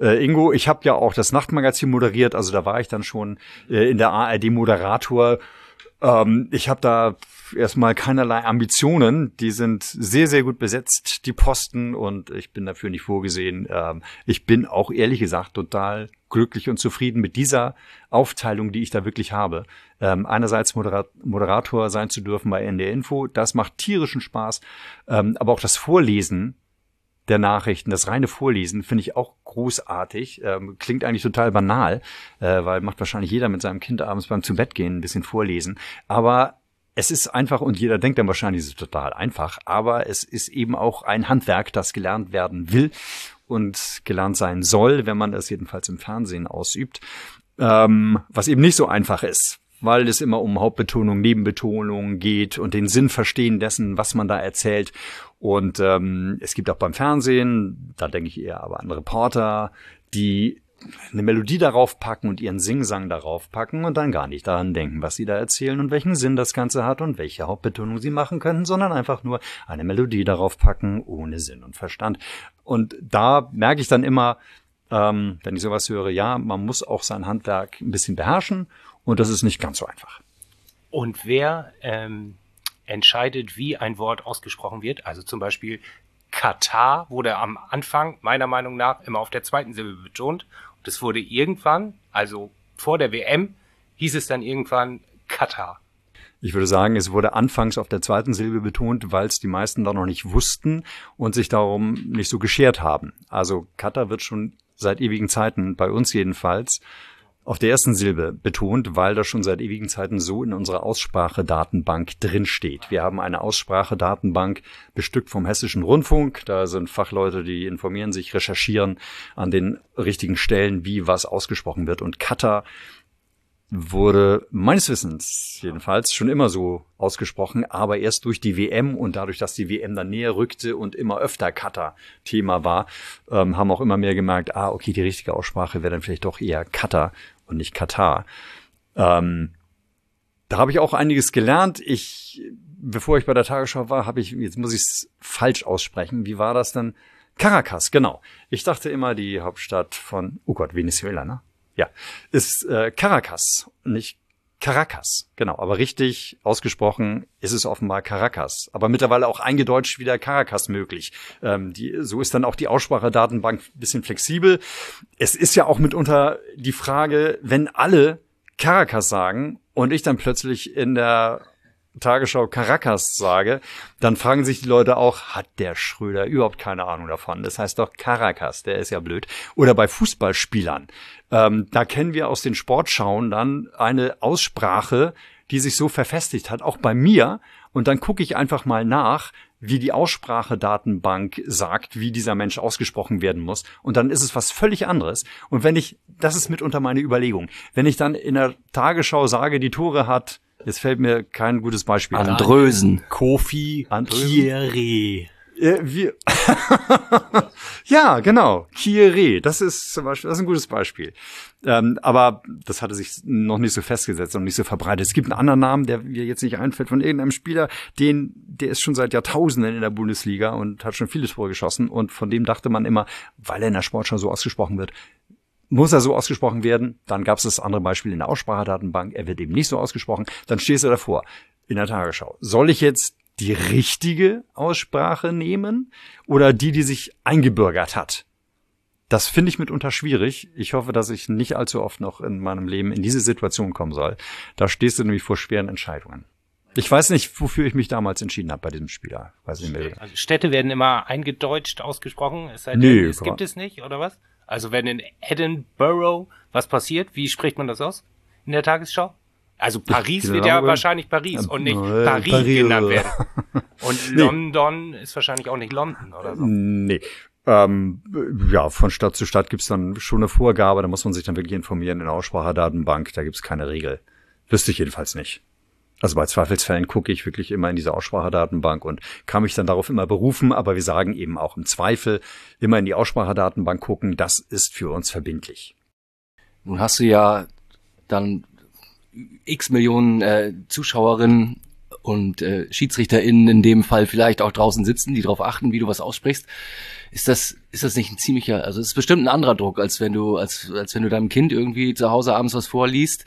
äh, Ingo. Ich habe ja auch das Nachtmagazin moderiert, also da war ich dann schon äh, in der ARD Moderator. Ähm, ich habe da erstmal keinerlei Ambitionen. Die sind sehr, sehr gut besetzt, die Posten, und ich bin dafür nicht vorgesehen. Ähm, ich bin auch ehrlich gesagt total glücklich und zufrieden mit dieser Aufteilung, die ich da wirklich habe. Ähm, einerseits Modera Moderator sein zu dürfen bei NDR Info, das macht tierischen Spaß, ähm, aber auch das Vorlesen der Nachrichten, das reine Vorlesen finde ich auch großartig. Ähm, klingt eigentlich total banal, äh, weil macht wahrscheinlich jeder mit seinem Kind abends beim Zubettgehen ein bisschen vorlesen. Aber es ist einfach und jeder denkt dann wahrscheinlich, es ist total einfach, aber es ist eben auch ein Handwerk, das gelernt werden will. und gelernt sein soll, wenn man es jedenfalls im Fernsehen ausübt, ähm, was eben nicht so einfach ist, weil es immer um Hauptbetonung, Nebenbetonung geht und den Sinn verstehen dessen, was man da erzählt. Und ähm, es gibt auch beim Fernsehen, da denke ich eher aber an Reporter, die eine Melodie darauf packen und ihren Singsang darauf packen und dann gar nicht daran denken, was sie da erzählen und welchen Sinn das Ganze hat und welche Hauptbetonung sie machen können, sondern einfach nur eine Melodie darauf packen ohne Sinn und Verstand. Und da merke ich dann immer, ähm, wenn ich sowas höre, ja, man muss auch sein Handwerk ein bisschen beherrschen und das ist nicht ganz so einfach. Und wer ähm, entscheidet, wie ein Wort ausgesprochen wird? Also zum Beispiel Katar wurde am Anfang meiner Meinung nach immer auf der zweiten Silbe betont. Und es wurde irgendwann, also vor der WM, hieß es dann irgendwann Katar. Ich würde sagen, es wurde anfangs auf der zweiten Silbe betont, weil es die meisten da noch nicht wussten und sich darum nicht so geschert haben. Also Katar wird schon seit ewigen Zeiten, bei uns jedenfalls, auf der ersten Silbe betont, weil das schon seit ewigen Zeiten so in unserer Aussprachedatenbank drinsteht. Wir haben eine Aussprachedatenbank bestückt vom Hessischen Rundfunk. Da sind Fachleute, die informieren sich, recherchieren an den richtigen Stellen, wie was ausgesprochen wird. Und Kata wurde meines Wissens jedenfalls schon immer so ausgesprochen, aber erst durch die WM und dadurch, dass die WM dann näher rückte und immer öfter Cutter Thema war, ähm, haben auch immer mehr gemerkt, ah, okay, die richtige Aussprache wäre dann vielleicht doch eher Cutter und nicht Katar. Ähm, da habe ich auch einiges gelernt. Ich, bevor ich bei der Tagesschau war, habe ich, jetzt muss ich es falsch aussprechen. Wie war das denn? Caracas, genau. Ich dachte immer, die Hauptstadt von, oh Gott, Venezuela, ne? Ja, ist äh, Caracas, nicht Caracas, genau. Aber richtig ausgesprochen ist es offenbar Caracas. Aber mittlerweile auch eingedeutscht wieder Caracas möglich. Ähm, die, so ist dann auch die Aussprachedatenbank ein bisschen flexibel. Es ist ja auch mitunter die Frage, wenn alle Caracas sagen und ich dann plötzlich in der Tagesschau Caracas sage, dann fragen sich die Leute auch, hat der Schröder überhaupt keine Ahnung davon? Das heißt doch Caracas, der ist ja blöd. Oder bei Fußballspielern. Ähm, da kennen wir aus den Sportschauen dann eine Aussprache, die sich so verfestigt hat, auch bei mir. Und dann gucke ich einfach mal nach, wie die Aussprachedatenbank sagt, wie dieser Mensch ausgesprochen werden muss. Und dann ist es was völlig anderes. Und wenn ich, das ist mitunter meine Überlegung, wenn ich dann in der Tagesschau sage, die Tore hat Jetzt fällt mir kein gutes Beispiel an. Andrösen. Kofi Kieré. Ja, wir [LAUGHS] ja, genau. Kieré. Das ist zum Beispiel, das ist ein gutes Beispiel. Ähm, aber das hatte sich noch nicht so festgesetzt und nicht so verbreitet. Es gibt einen anderen Namen, der mir jetzt nicht einfällt, von irgendeinem Spieler, den, der ist schon seit Jahrtausenden in der Bundesliga und hat schon viele Tore geschossen. Und von dem dachte man immer, weil er in der Sportschau so ausgesprochen wird, muss er so ausgesprochen werden, dann gab es das andere Beispiel in der Aussprachedatenbank, er wird eben nicht so ausgesprochen, dann stehst du davor in der Tagesschau. Soll ich jetzt die richtige Aussprache nehmen oder die, die sich eingebürgert hat? Das finde ich mitunter schwierig. Ich hoffe, dass ich nicht allzu oft noch in meinem Leben in diese Situation kommen soll. Da stehst du nämlich vor schweren Entscheidungen. Ich weiß nicht, wofür ich mich damals entschieden habe bei diesem Spieler. Weiß nicht mehr. Also Städte werden immer eingedeutscht ausgesprochen. Es, sei nee, es gibt es nicht, oder was? Also wenn in Edinburgh was passiert, wie spricht man das aus in der Tagesschau? Also Paris glaube, wird ja wahrscheinlich Paris und nicht äh, Paris, Paris genannt werden. [LAUGHS] Und nee. London ist wahrscheinlich auch nicht London oder so. Nee. Ähm, ja, von Stadt zu Stadt gibt's dann schon eine Vorgabe, da muss man sich dann wirklich informieren in der Aussprachedatenbank, da gibt's keine Regel. Wüsste ich jedenfalls nicht. Also bei Zweifelsfällen gucke ich wirklich immer in diese Aussprachedatenbank und kann mich dann darauf immer berufen, aber wir sagen eben auch im Zweifel immer in die Aussprachedatenbank gucken, das ist für uns verbindlich. Nun hast du ja dann x Millionen äh, Zuschauerinnen und äh, SchiedsrichterInnen in dem Fall vielleicht auch draußen sitzen, die darauf achten, wie du was aussprichst. Ist das, ist das nicht ein ziemlicher, also es ist bestimmt ein anderer Druck, als wenn du, als, als wenn du deinem Kind irgendwie zu Hause abends was vorliest.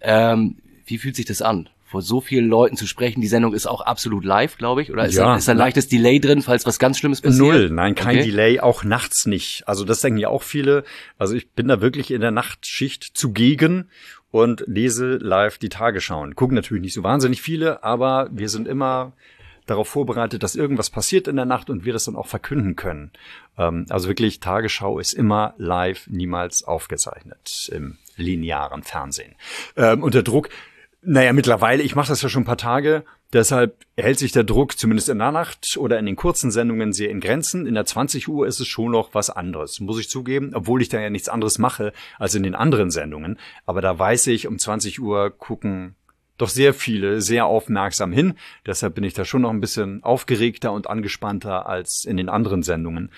Ähm, wie fühlt sich das an? Vor so vielen Leuten zu sprechen. Die Sendung ist auch absolut live, glaube ich. Oder ist, ja, da, ist da ein leichtes Delay drin, falls was ganz Schlimmes passiert? Null, nein, kein okay. Delay, auch nachts nicht. Also das denken ja auch viele. Also ich bin da wirklich in der Nachtschicht zugegen und lese live die Tagesschauen. Gucken natürlich nicht so wahnsinnig viele, aber wir sind immer darauf vorbereitet, dass irgendwas passiert in der Nacht und wir das dann auch verkünden können. Ähm, also wirklich, Tagesschau ist immer live, niemals aufgezeichnet im linearen Fernsehen. Ähm, und der Druck, naja, mittlerweile, ich mache das ja schon ein paar Tage Deshalb hält sich der Druck zumindest in der Nacht oder in den kurzen Sendungen sehr in Grenzen. In der 20 Uhr ist es schon noch was anderes, muss ich zugeben, obwohl ich da ja nichts anderes mache als in den anderen Sendungen. Aber da weiß ich, um 20 Uhr gucken doch sehr viele sehr aufmerksam hin. Deshalb bin ich da schon noch ein bisschen aufgeregter und angespannter als in den anderen Sendungen.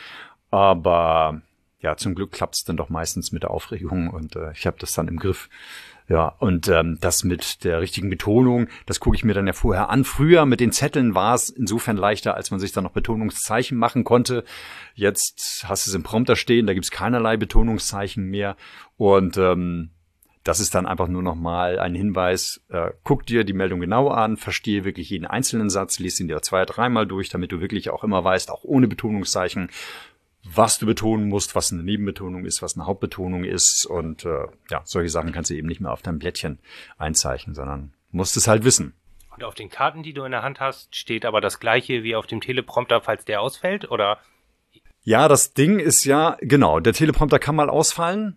Aber ja, zum Glück klappt es dann doch meistens mit der Aufregung und äh, ich habe das dann im Griff. Ja, und ähm, das mit der richtigen Betonung, das gucke ich mir dann ja vorher an. Früher mit den Zetteln war es insofern leichter, als man sich dann noch Betonungszeichen machen konnte. Jetzt hast du es im Prompter stehen, da gibt's keinerlei Betonungszeichen mehr. Und ähm, das ist dann einfach nur nochmal ein Hinweis, äh, guck dir die Meldung genau an, verstehe wirklich jeden einzelnen Satz, lies ihn dir zwei, dreimal durch, damit du wirklich auch immer weißt, auch ohne Betonungszeichen, was du betonen musst, was eine Nebenbetonung ist, was eine Hauptbetonung ist. Und äh, ja, solche Sachen kannst du eben nicht mehr auf deinem Blättchen einzeichnen, sondern musst es halt wissen. Und auf den Karten, die du in der Hand hast, steht aber das gleiche wie auf dem Teleprompter, falls der ausfällt, oder? Ja, das Ding ist ja, genau, der Teleprompter kann mal ausfallen.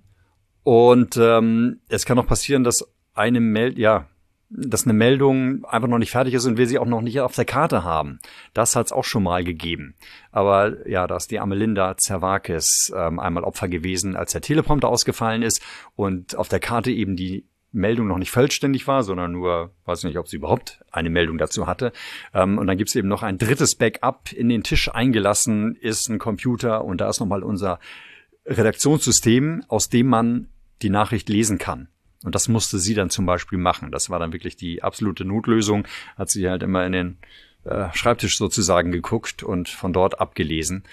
Und ähm, es kann auch passieren, dass eine Meld, ja, dass eine Meldung einfach noch nicht fertig ist und wir sie auch noch nicht auf der Karte haben. Das hat es auch schon mal gegeben. Aber ja, da ist die Amelinda Zervakis ähm, einmal Opfer gewesen, als der Teleprompter ausgefallen ist und auf der Karte eben die Meldung noch nicht vollständig war, sondern nur, weiß nicht, ob sie überhaupt eine Meldung dazu hatte. Ähm, und dann gibt's eben noch ein drittes Backup in den Tisch eingelassen, ist ein Computer und da ist nochmal unser Redaktionssystem, aus dem man die Nachricht lesen kann. Und das musste sie dann zum Beispiel machen. Das war dann wirklich die absolute Notlösung. Hat sie halt immer in den äh, Schreibtisch sozusagen geguckt und von dort abgelesen.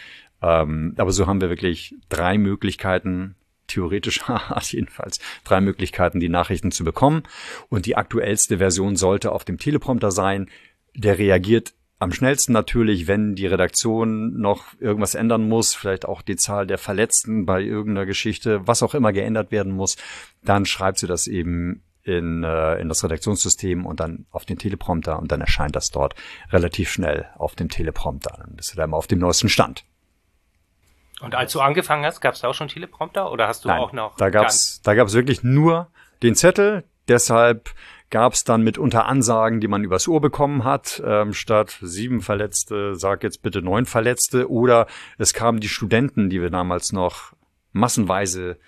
Ähm, aber so haben wir wirklich drei Möglichkeiten, theoretisch [LAUGHS] jedenfalls, drei Möglichkeiten, die Nachrichten zu bekommen. Und die aktuellste Version sollte auf dem Teleprompter sein. Der reagiert am schnellsten natürlich, wenn die Redaktion noch irgendwas ändern muss, vielleicht auch die Zahl der Verletzten bei irgendeiner Geschichte, was auch immer geändert werden muss, dann schreibt sie das eben in, äh, in das Redaktionssystem und dann auf den Teleprompter und dann erscheint das dort relativ schnell auf dem Teleprompter. Dann bist du da immer auf dem neuesten Stand. Und als du angefangen hast, gab es da auch schon Teleprompter oder hast du Nein, auch noch? Da gab's, da gab's wirklich nur den Zettel. Deshalb gab es dann mitunter Ansagen, die man übers Ohr bekommen hat, ähm, statt sieben Verletzte, sag jetzt bitte neun Verletzte. Oder es kamen die Studenten, die wir damals noch massenweise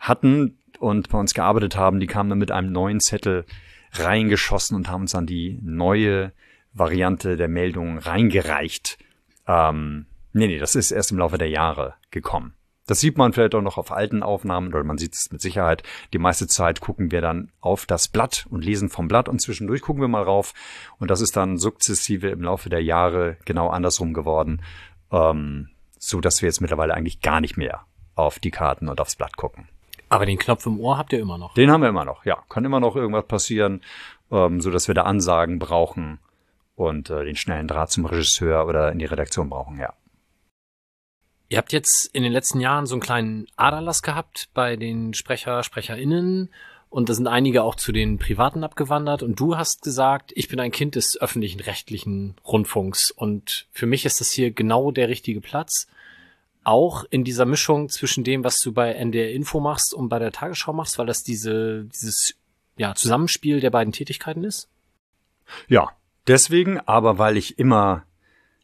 hatten und bei uns gearbeitet haben, die kamen dann mit einem neuen Zettel reingeschossen und haben uns dann die neue Variante der Meldung reingereicht. Ähm, nee, nee, das ist erst im Laufe der Jahre gekommen. Das sieht man vielleicht auch noch auf alten Aufnahmen oder man sieht es mit Sicherheit. Die meiste Zeit gucken wir dann auf das Blatt und lesen vom Blatt und zwischendurch gucken wir mal rauf. Und das ist dann sukzessive im Laufe der Jahre genau andersrum geworden, ähm, so dass wir jetzt mittlerweile eigentlich gar nicht mehr auf die Karten und aufs Blatt gucken. Aber den Knopf im Ohr habt ihr immer noch. Den haben wir immer noch, ja. Kann immer noch irgendwas passieren, ähm, so dass wir da Ansagen brauchen und äh, den schnellen Draht zum Regisseur oder in die Redaktion brauchen, ja. Ihr habt jetzt in den letzten Jahren so einen kleinen Aderlass gehabt bei den Sprecher, SprecherInnen und da sind einige auch zu den Privaten abgewandert und du hast gesagt, ich bin ein Kind des öffentlichen rechtlichen Rundfunks und für mich ist das hier genau der richtige Platz. Auch in dieser Mischung zwischen dem, was du bei NDR Info machst und bei der Tagesschau machst, weil das diese, dieses ja, Zusammenspiel der beiden Tätigkeiten ist? Ja, deswegen, aber weil ich immer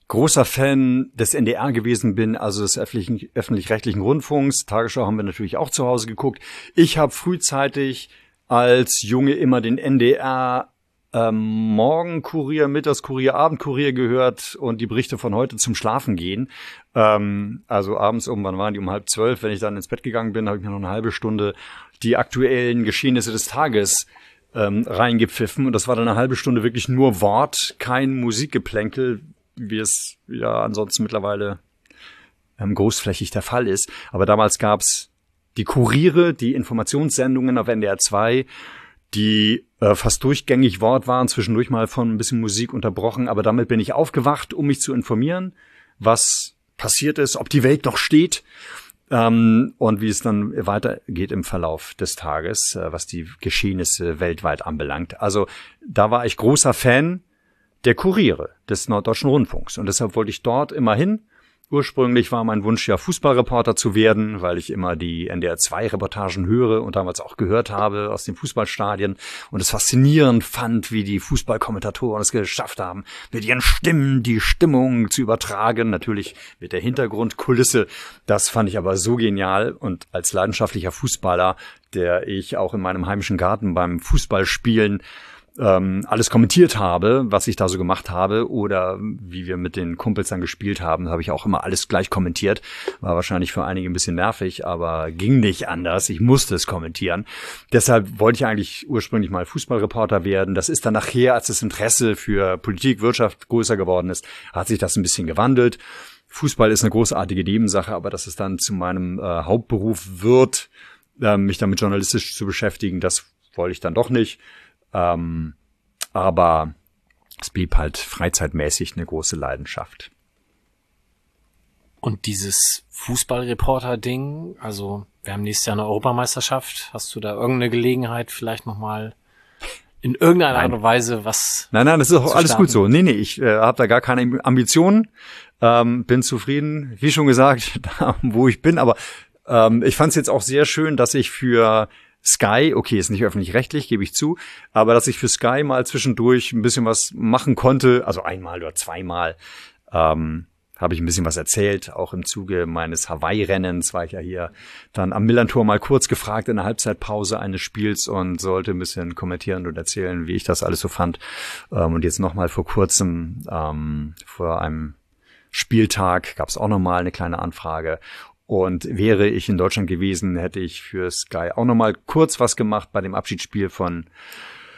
großer Fan des NDR gewesen bin, also des öffentlich-rechtlichen Rundfunks. Tagesschau haben wir natürlich auch zu Hause geguckt. Ich habe frühzeitig als Junge immer den NDR ähm, Morgenkurier, Mittagskurier, Abendkurier gehört und die Berichte von heute zum Schlafen gehen. Ähm, also abends um, wann waren die? Um halb zwölf. Wenn ich dann ins Bett gegangen bin, habe ich mir noch eine halbe Stunde die aktuellen Geschehnisse des Tages ähm, reingepfiffen. Und das war dann eine halbe Stunde wirklich nur Wort, kein Musikgeplänkel, wie es ja ansonsten mittlerweile ähm, großflächig der Fall ist. Aber damals gab's die Kuriere, die Informationssendungen auf NDR 2, die äh, fast durchgängig Wort waren, zwischendurch mal von ein bisschen Musik unterbrochen. Aber damit bin ich aufgewacht, um mich zu informieren, was passiert ist, ob die Welt noch steht ähm, und wie es dann weitergeht im Verlauf des Tages, äh, was die Geschehnisse weltweit anbelangt. Also da war ich großer Fan der Kuriere des Norddeutschen Rundfunks. Und deshalb wollte ich dort immer hin Ursprünglich war mein Wunsch ja Fußballreporter zu werden, weil ich immer die NDR 2 Reportagen höre und damals auch gehört habe aus den Fußballstadien und es faszinierend fand, wie die Fußballkommentatoren es geschafft haben, mit ihren Stimmen die Stimmung zu übertragen, natürlich mit der Hintergrundkulisse. Das fand ich aber so genial und als leidenschaftlicher Fußballer, der ich auch in meinem heimischen Garten beim Fußballspielen ähm, alles kommentiert habe, was ich da so gemacht habe oder wie wir mit den Kumpels dann gespielt haben, habe ich auch immer alles gleich kommentiert. War wahrscheinlich für einige ein bisschen nervig, aber ging nicht anders. Ich musste es kommentieren. Deshalb wollte ich eigentlich ursprünglich mal Fußballreporter werden. Das ist dann nachher, als das Interesse für Politik, Wirtschaft größer geworden ist, hat sich das ein bisschen gewandelt. Fußball ist eine großartige Nebensache, aber dass es dann zu meinem äh, Hauptberuf wird, äh, mich damit journalistisch zu beschäftigen, das wollte ich dann doch nicht. Ähm, aber es blieb halt freizeitmäßig eine große Leidenschaft. Und dieses Fußballreporter-Ding, also wir haben nächstes Jahr eine Europameisterschaft. Hast du da irgendeine Gelegenheit, vielleicht nochmal in irgendeiner Art und Weise was? Nein, nein, das ist auch alles starten? gut so. Nee, nee, ich äh, habe da gar keine Ambitionen. Ähm, bin zufrieden, wie schon gesagt, [LAUGHS] da wo ich bin. Aber ähm, ich fand es jetzt auch sehr schön, dass ich für Sky, okay, ist nicht öffentlich-rechtlich, gebe ich zu, aber dass ich für Sky mal zwischendurch ein bisschen was machen konnte, also einmal oder zweimal, ähm, habe ich ein bisschen was erzählt. Auch im Zuge meines Hawaii-Rennens war ich ja hier dann am Millantor mal kurz gefragt in der Halbzeitpause eines Spiels und sollte ein bisschen kommentieren und erzählen, wie ich das alles so fand. Ähm, und jetzt nochmal vor kurzem, ähm, vor einem Spieltag gab es auch nochmal eine kleine Anfrage. Und wäre ich in Deutschland gewesen, hätte ich für Sky auch nochmal kurz was gemacht bei dem Abschiedsspiel von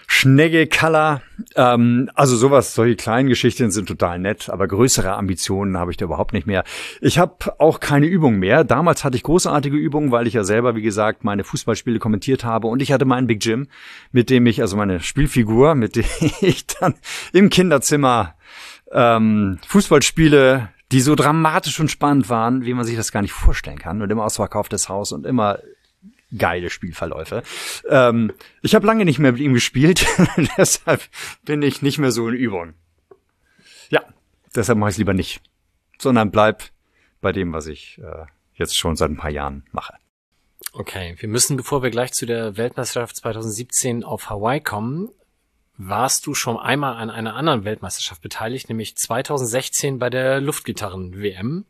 Schnegge Kalla. Ähm, also sowas, solche kleinen Geschichten sind total nett, aber größere Ambitionen habe ich da überhaupt nicht mehr. Ich habe auch keine Übung mehr. Damals hatte ich großartige Übungen, weil ich ja selber, wie gesagt, meine Fußballspiele kommentiert habe und ich hatte meinen Big Jim, mit dem ich, also meine Spielfigur, [LAUGHS] mit dem ich dann im Kinderzimmer ähm, Fußballspiele die so dramatisch und spannend waren, wie man sich das gar nicht vorstellen kann. Und immer ausverkauftes Haus und immer geile Spielverläufe. Ähm, ich habe lange nicht mehr mit ihm gespielt, [LAUGHS] deshalb bin ich nicht mehr so in Übung. Ja, deshalb mache ich es lieber nicht, sondern bleib bei dem, was ich äh, jetzt schon seit ein paar Jahren mache. Okay, wir müssen, bevor wir gleich zu der Weltmeisterschaft 2017 auf Hawaii kommen, warst du schon einmal an einer anderen Weltmeisterschaft beteiligt, nämlich 2016 bei der Luftgitarren-WM,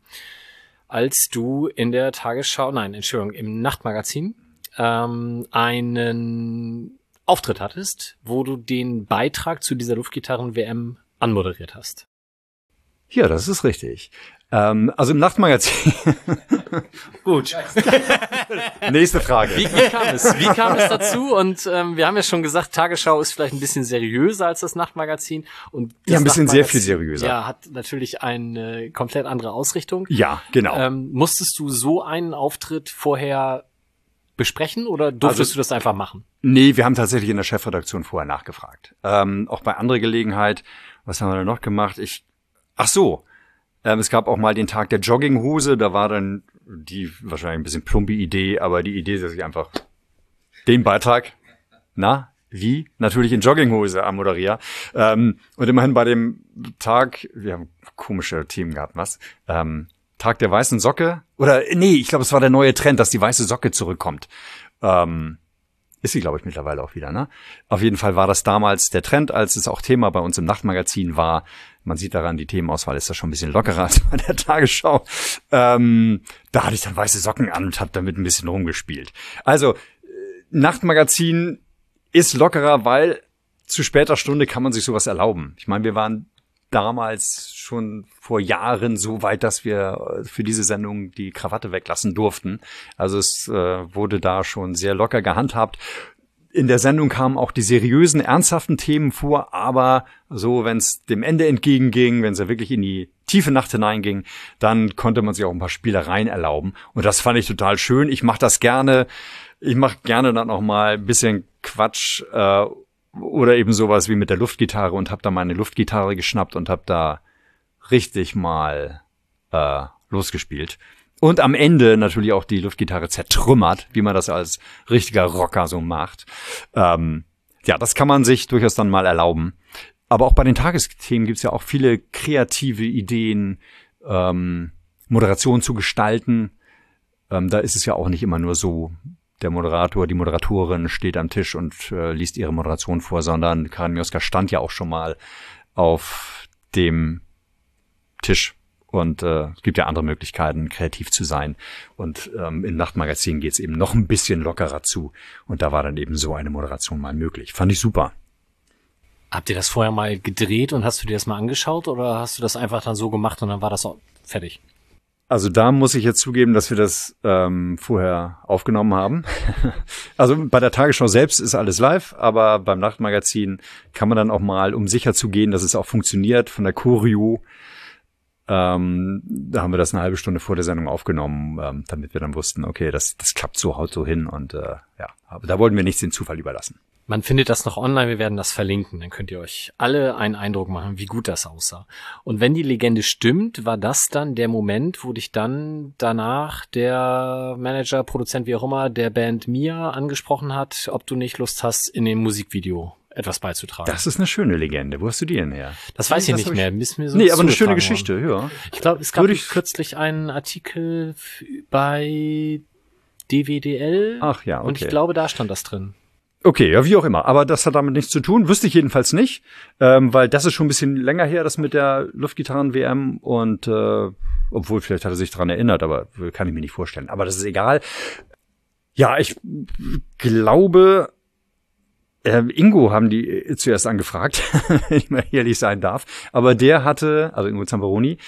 als du in der Tagesschau, nein, Entschuldigung, im Nachtmagazin ähm, einen Auftritt hattest, wo du den Beitrag zu dieser Luftgitarren-WM anmoderiert hast. Ja, das ist richtig. Ähm, also im Nachtmagazin. [LAUGHS] Gut. [LAUGHS] Nächste Frage. Wie, wie, kam es? Wie kam es dazu? Und ähm, wir haben ja schon gesagt, Tagesschau ist vielleicht ein bisschen seriöser als das Nachtmagazin. Und das ja, ein bisschen sehr viel seriöser. Ja, hat natürlich eine komplett andere Ausrichtung. Ja, genau. Ähm, musstest du so einen Auftritt vorher besprechen oder durftest also, du das einfach machen? Nee, wir haben tatsächlich in der Chefredaktion vorher nachgefragt. Ähm, auch bei anderer Gelegenheit. Was haben wir denn noch gemacht? Ich, ach so, ähm, es gab auch mal den Tag der Jogginghose, da war dann die wahrscheinlich ein bisschen plumpe Idee, aber die Idee, dass ich einfach den Beitrag, na, wie? Natürlich in Jogginghose am Moderier. Ähm, und immerhin bei dem Tag, wir haben komische Themen gehabt, was? Ähm, Tag der weißen Socke? Oder nee, ich glaube, es war der neue Trend, dass die weiße Socke zurückkommt. Ähm, ist sie, glaube ich, mittlerweile auch wieder, ne? Auf jeden Fall war das damals der Trend, als es auch Thema bei uns im Nachtmagazin war. Man sieht daran, die Themenauswahl ist da schon ein bisschen lockerer [LAUGHS] als bei der Tagesschau. Ähm, da hatte ich dann weiße Socken an und habe damit ein bisschen rumgespielt. Also, äh, Nachtmagazin ist lockerer, weil zu später Stunde kann man sich sowas erlauben. Ich meine, wir waren damals schon vor Jahren so weit, dass wir äh, für diese Sendung die Krawatte weglassen durften. Also es äh, wurde da schon sehr locker gehandhabt. In der Sendung kamen auch die seriösen, ernsthaften Themen vor, aber so, wenn es dem Ende entgegenging, wenn es ja wirklich in die tiefe Nacht hineinging, dann konnte man sich auch ein paar Spielereien erlauben. Und das fand ich total schön. Ich mache das gerne. Ich mache gerne dann auch mal ein bisschen Quatsch äh, oder eben sowas wie mit der Luftgitarre und habe da meine Luftgitarre geschnappt und habe da richtig mal äh, losgespielt. Und am Ende natürlich auch die Luftgitarre zertrümmert, wie man das als richtiger Rocker so macht. Ähm, ja, das kann man sich durchaus dann mal erlauben. Aber auch bei den Tagesthemen gibt's ja auch viele kreative Ideen, ähm, Moderation zu gestalten. Ähm, da ist es ja auch nicht immer nur so, der Moderator, die Moderatorin steht am Tisch und äh, liest ihre Moderation vor, sondern Karin Mioska stand ja auch schon mal auf dem Tisch. Und äh, es gibt ja andere Möglichkeiten, kreativ zu sein. Und ähm, im Nachtmagazin geht's eben noch ein bisschen lockerer zu. Und da war dann eben so eine Moderation mal möglich. Fand ich super. Habt ihr das vorher mal gedreht und hast du dir das mal angeschaut oder hast du das einfach dann so gemacht und dann war das auch fertig? Also da muss ich jetzt zugeben, dass wir das ähm, vorher aufgenommen haben. [LAUGHS] also bei der Tagesschau selbst ist alles live, aber beim Nachtmagazin kann man dann auch mal, um sicher zu gehen, dass es auch funktioniert, von der Choreo, ähm, da haben wir das eine halbe Stunde vor der Sendung aufgenommen, ähm, damit wir dann wussten, okay, das, das klappt so, haut so hin und äh, ja, aber da wollten wir nichts den Zufall überlassen. Man findet das noch online, wir werden das verlinken. Dann könnt ihr euch alle einen Eindruck machen, wie gut das aussah. Und wenn die Legende stimmt, war das dann der Moment, wo dich dann danach der Manager, Produzent, wie auch immer, der Band Mia angesprochen hat, ob du nicht Lust hast, in dem Musikvideo etwas beizutragen. Das ist eine schöne Legende. Wo hast du die denn her? Das weiß ich nicht mehr. Ist mir so nee, aber eine schöne Geschichte, worden. ja. Ich glaube, es gab ich kürzlich einen Artikel bei DWDL. Ach ja, okay. Und ich glaube, da stand das drin. Okay, ja, wie auch immer. Aber das hat damit nichts zu tun. Wüsste ich jedenfalls nicht, ähm, weil das ist schon ein bisschen länger her, das mit der Luftgitarren-WM. Und äh, obwohl, vielleicht hat er sich dran erinnert, aber kann ich mir nicht vorstellen. Aber das ist egal. Ja, ich glaube, äh, Ingo haben die zuerst angefragt, [LAUGHS] wenn ich mal ehrlich sein darf. Aber der hatte, also Ingo Zamperoni,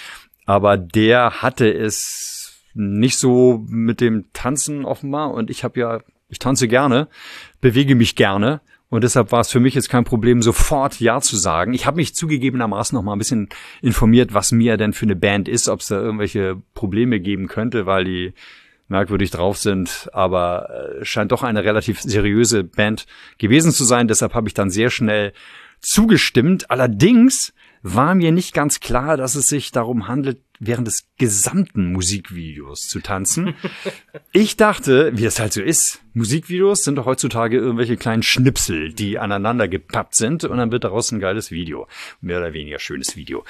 aber der hatte es nicht so mit dem Tanzen offenbar. Und ich habe ja ich tanze gerne, bewege mich gerne und deshalb war es für mich jetzt kein Problem, sofort Ja zu sagen. Ich habe mich zugegebenermaßen noch mal ein bisschen informiert, was Mia denn für eine Band ist, ob es da irgendwelche Probleme geben könnte, weil die merkwürdig drauf sind, aber äh, scheint doch eine relativ seriöse Band gewesen zu sein. Deshalb habe ich dann sehr schnell zugestimmt. Allerdings war mir nicht ganz klar, dass es sich darum handelt, während des gesamten Musikvideos zu tanzen. [LAUGHS] Ich dachte, wie es halt so ist, Musikvideos sind doch heutzutage irgendwelche kleinen Schnipsel, die aneinander gepappt sind und dann wird daraus ein geiles Video. Mehr oder weniger schönes Video.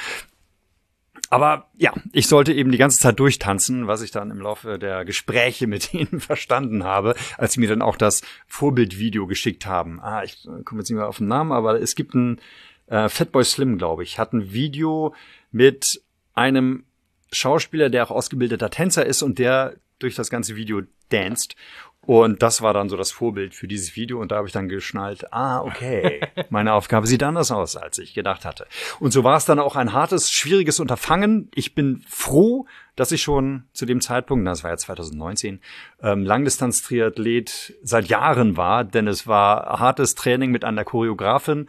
Aber ja, ich sollte eben die ganze Zeit durchtanzen, was ich dann im Laufe der Gespräche mit [LAUGHS] ihnen verstanden habe, als sie mir dann auch das Vorbildvideo geschickt haben. Ah, ich komme jetzt nicht mehr auf den Namen, aber es gibt ein äh, Fatboy Slim, glaube ich, hat ein Video mit einem Schauspieler, der auch ausgebildeter Tänzer ist und der durch das ganze Video danst. Und das war dann so das Vorbild für dieses Video. Und da habe ich dann geschnallt, ah, okay, [LAUGHS] meine Aufgabe sieht anders aus, als ich gedacht hatte. Und so war es dann auch ein hartes, schwieriges Unterfangen. Ich bin froh, dass ich schon zu dem Zeitpunkt, das war ja 2019, ähm, Langdistanz-Triathlet seit Jahren war, denn es war hartes Training mit einer Choreografin.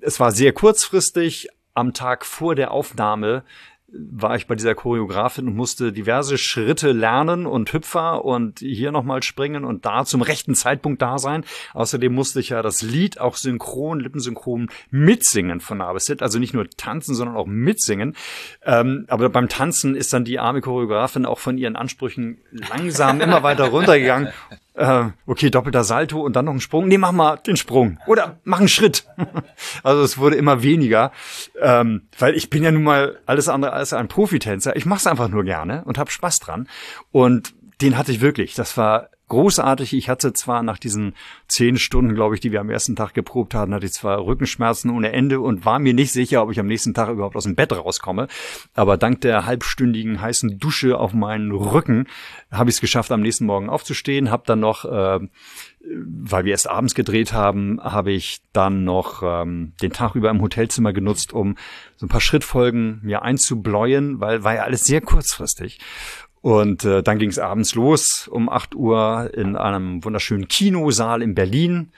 Es war sehr kurzfristig. Am Tag vor der Aufnahme war ich bei dieser Choreografin und musste diverse Schritte lernen und Hüpfer und hier nochmal springen und da zum rechten Zeitpunkt da sein. Außerdem musste ich ja das Lied auch synchron, lippensynchron mitsingen von A bis Z. Also nicht nur tanzen, sondern auch mitsingen. Ähm, aber beim Tanzen ist dann die arme Choreografin auch von ihren Ansprüchen langsam immer weiter runtergegangen [LAUGHS] äh, okay, doppelter Salto und dann noch ein Sprung. Nee, mach mal den Sprung. Oder mach einen Schritt. [LAUGHS] also es wurde immer weniger, ähm, weil ich bin ja nun mal alles andere als ein Profitänzer. Ich mach's einfach nur gerne und hab Spaß dran. Und den hatte ich wirklich. Das war großartig. Ich hatte zwar nach diesen zehn Stunden, glaube ich, die wir am ersten Tag geprobt hatten, hatte ich zwar Rückenschmerzen ohne Ende und war mir nicht sicher, ob ich am nächsten Tag überhaupt aus dem Bett rauskomme. Aber dank der halbstündigen heißen Dusche auf meinen Rücken habe ich es geschafft, am nächsten Morgen aufzustehen. Habe dann noch, äh, weil wir erst abends gedreht haben, habe ich dann noch ähm, den Tag über im Hotelzimmer genutzt, um so ein paar Schrittfolgen mir einzubläuen, weil war ja alles sehr kurzfristig. Und äh, dann ging es abends los um 8 Uhr in einem wunderschönen Kinosaal in Berlin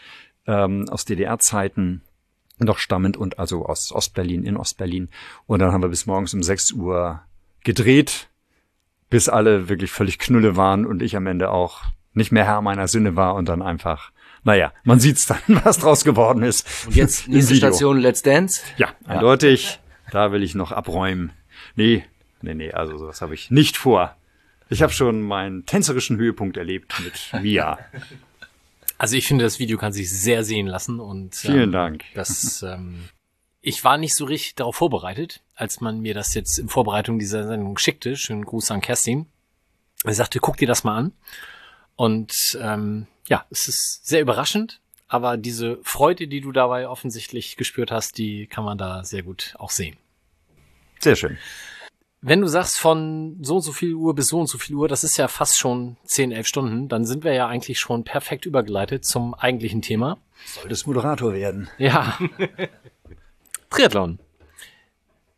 ähm, aus DDR-Zeiten noch stammend und also aus Ostberlin in Ostberlin. Und dann haben wir bis morgens um 6 Uhr gedreht, bis alle wirklich völlig knülle waren und ich am Ende auch nicht mehr Herr meiner Sinne war und dann einfach, naja, man sieht's dann, [LAUGHS] was draus geworden ist. Und jetzt nächste Station Let's Dance? Ja, eindeutig. Ja. Da will ich noch abräumen. Nee, nee, nee, also sowas habe ich nicht vor. Ich habe schon meinen tänzerischen Höhepunkt erlebt mit Mia. [LAUGHS] Also ich finde, das Video kann sich sehr sehen lassen und vielen ähm, Dank. Das ähm, ich war nicht so richtig darauf vorbereitet, als man mir das jetzt in Vorbereitung dieser Sendung schickte. Schönen Gruß an Kerstin. Er sagte, guck dir das mal an. Und ähm, ja, es ist sehr überraschend, aber diese Freude, die du dabei offensichtlich gespürt hast, die kann man da sehr gut auch sehen. Sehr schön. Wenn du sagst von so und so viel Uhr bis so und so viel Uhr, das ist ja fast schon 10, 11 Stunden, dann sind wir ja eigentlich schon perfekt übergeleitet zum eigentlichen Thema. Solltest Moderator werden. Ja. [LAUGHS] Triathlon.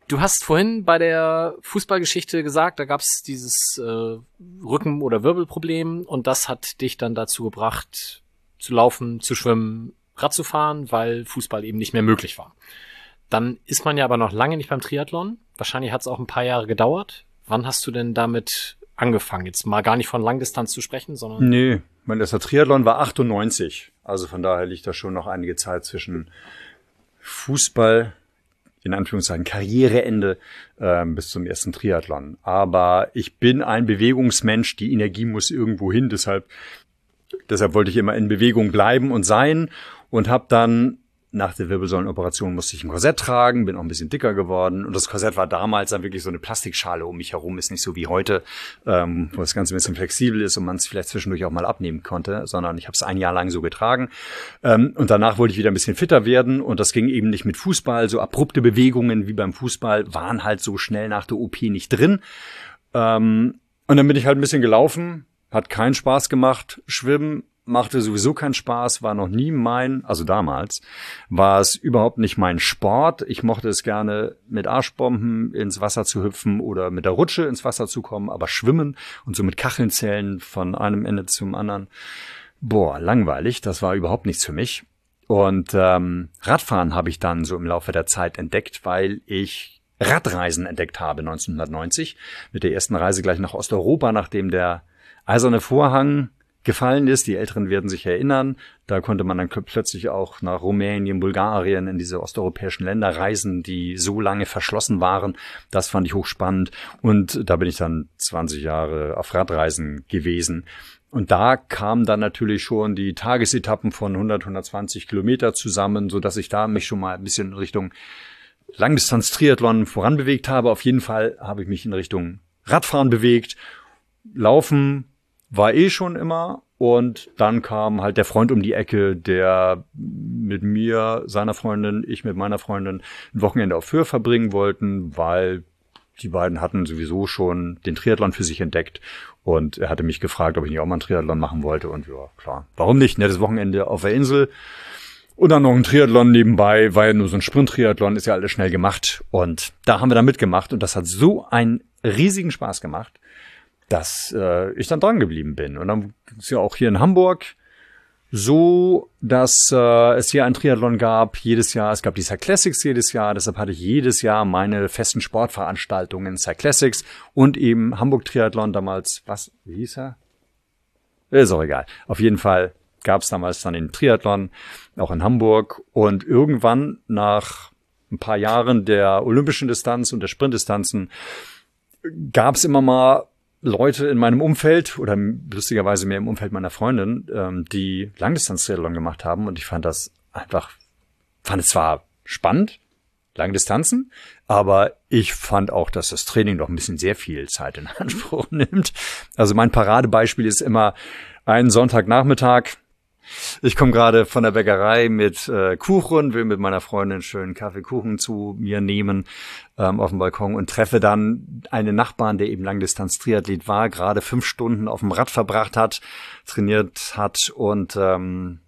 Du hast vorhin bei der Fußballgeschichte gesagt, da gab es dieses äh, Rücken- oder Wirbelproblem und das hat dich dann dazu gebracht, zu laufen, zu schwimmen, Rad zu fahren, weil Fußball eben nicht mehr möglich war. Dann ist man ja aber noch lange nicht beim Triathlon. Wahrscheinlich hat es auch ein paar Jahre gedauert. Wann hast du denn damit angefangen? Jetzt mal gar nicht von Langdistanz zu sprechen, sondern. Nee, mein erster Triathlon war 98. Also von daher liegt da schon noch einige Zeit zwischen Fußball, in Anführungszeichen Karriereende äh, bis zum ersten Triathlon. Aber ich bin ein Bewegungsmensch, die Energie muss irgendwo hin, deshalb deshalb wollte ich immer in Bewegung bleiben und sein und habe dann nach der Wirbelsäulenoperation musste ich ein Korsett tragen, bin auch ein bisschen dicker geworden. Und das Korsett war damals dann wirklich so eine Plastikschale um mich herum, ist nicht so wie heute, ähm, wo das Ganze ein bisschen flexibel ist und man es vielleicht zwischendurch auch mal abnehmen konnte, sondern ich habe es ein Jahr lang so getragen. Ähm, und danach wollte ich wieder ein bisschen fitter werden und das ging eben nicht mit Fußball. So abrupte Bewegungen wie beim Fußball waren halt so schnell nach der OP nicht drin. Ähm, und dann bin ich halt ein bisschen gelaufen, hat keinen Spaß gemacht. Schwimmen machte sowieso keinen Spaß, war noch nie mein, also damals, war es überhaupt nicht mein Sport. Ich mochte es gerne mit Arschbomben ins Wasser zu hüpfen oder mit der Rutsche ins Wasser zu kommen, aber schwimmen und so mit Kacheln zählen von einem Ende zum anderen. Boah, langweilig, das war überhaupt nichts für mich. Und ähm, Radfahren habe ich dann so im Laufe der Zeit entdeckt, weil ich Radreisen entdeckt habe 1990 mit der ersten Reise gleich nach Osteuropa, nachdem der eiserne Vorhang gefallen ist. Die Älteren werden sich erinnern. Da konnte man dann plötzlich auch nach Rumänien, Bulgarien, in diese osteuropäischen Länder reisen, die so lange verschlossen waren. Das fand ich hochspannend. Und da bin ich dann 20 Jahre auf Radreisen gewesen. Und da kamen dann natürlich schon die Tagesetappen von 100, 120 Kilometer zusammen, so dass ich da mich schon mal ein bisschen in Richtung Langdistanz-Triathlon voranbewegt habe. Auf jeden Fall habe ich mich in Richtung Radfahren bewegt. Laufen war eh schon immer. Und dann kam halt der Freund um die Ecke, der mit mir, seiner Freundin, ich mit meiner Freundin ein Wochenende auf Höhe verbringen wollten, weil die beiden hatten sowieso schon den Triathlon für sich entdeckt. Und er hatte mich gefragt, ob ich nicht auch mal einen Triathlon machen wollte. Und ja, klar, warum nicht? Nettes Wochenende auf der Insel. Und dann noch ein Triathlon nebenbei, weil nur so ein Sprint-Triathlon ist ja alles schnell gemacht. Und da haben wir dann mitgemacht und das hat so einen riesigen Spaß gemacht dass äh, ich dann dran geblieben bin. Und dann ist ja auch hier in Hamburg so, dass äh, es hier ein Triathlon gab jedes Jahr. Es gab die Cyclassics jedes Jahr. Deshalb hatte ich jedes Jahr meine festen Sportveranstaltungen Cyclassics und eben Hamburg Triathlon damals. Was? Wie hieß er? Ist auch egal. Auf jeden Fall gab es damals dann den Triathlon auch in Hamburg und irgendwann nach ein paar Jahren der olympischen Distanz und der Sprintdistanzen gab es immer mal Leute in meinem Umfeld oder lustigerweise mehr im Umfeld meiner Freundin, ähm, die Langdistanz-Triathlon gemacht haben und ich fand das einfach, fand es zwar spannend, lange Distanzen, aber ich fand auch, dass das Training doch ein bisschen sehr viel Zeit in [LAUGHS] Anspruch nimmt. Also mein Paradebeispiel ist immer ein Sonntagnachmittag, ich komme gerade von der Bäckerei mit äh, Kuchen, will mit meiner Freundin schönen Kaffeekuchen zu mir nehmen ähm, auf dem Balkon und treffe dann einen Nachbarn, der eben Langdistanz-Triathlet war, gerade fünf Stunden auf dem Rad verbracht hat, trainiert hat und ähm,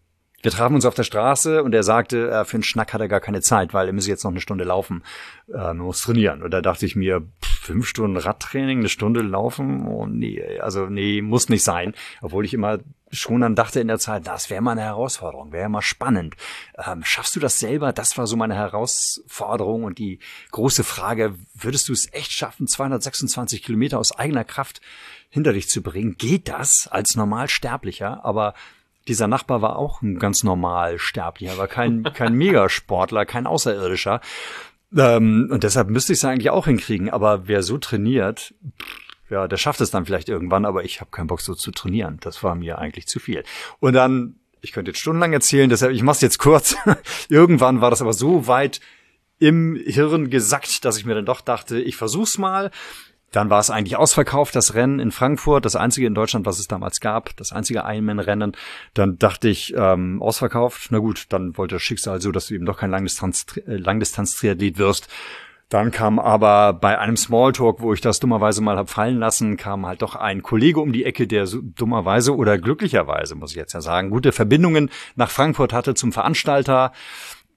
wir trafen uns auf der Straße und er sagte, äh, für einen Schnack hat er gar keine Zeit, weil er müsse jetzt noch eine Stunde laufen, äh, muss trainieren. Und da dachte ich mir, fünf Stunden Radtraining, eine Stunde laufen, oh nee, also nee, muss nicht sein. Obwohl ich immer schon dann dachte in der Zeit, das wäre mal eine Herausforderung, wäre mal spannend. Ähm, schaffst du das selber? Das war so meine Herausforderung und die große Frage, würdest du es echt schaffen, 226 Kilometer aus eigener Kraft hinter dich zu bringen? Geht das als Normalsterblicher? Aber dieser Nachbar war auch ein ganz normal sterblicher, war kein, [LAUGHS] kein Megasportler, kein Außerirdischer. Ähm, und deshalb müsste ich es eigentlich auch hinkriegen. Aber wer so trainiert, ja, der schafft es dann vielleicht irgendwann, aber ich habe keinen Bock so zu trainieren. Das war mir eigentlich zu viel. Und dann, ich könnte jetzt stundenlang erzählen, deshalb, ich mache es jetzt kurz. [LAUGHS] irgendwann war das aber so weit im Hirn gesackt, dass ich mir dann doch dachte, ich versuch's mal. Dann war es eigentlich ausverkauft, das Rennen in Frankfurt, das einzige in Deutschland, was es damals gab, das einzige Ironman-Rennen. Dann dachte ich, ähm, ausverkauft, na gut, dann wollte das Schicksal so, dass du eben doch kein Langdistanz-Triathlet Langdistanz wirst. Dann kam aber bei einem Smalltalk, wo ich das dummerweise mal hab fallen lassen, kam halt doch ein Kollege um die Ecke, der so dummerweise oder glücklicherweise, muss ich jetzt ja sagen, gute Verbindungen nach Frankfurt hatte zum Veranstalter.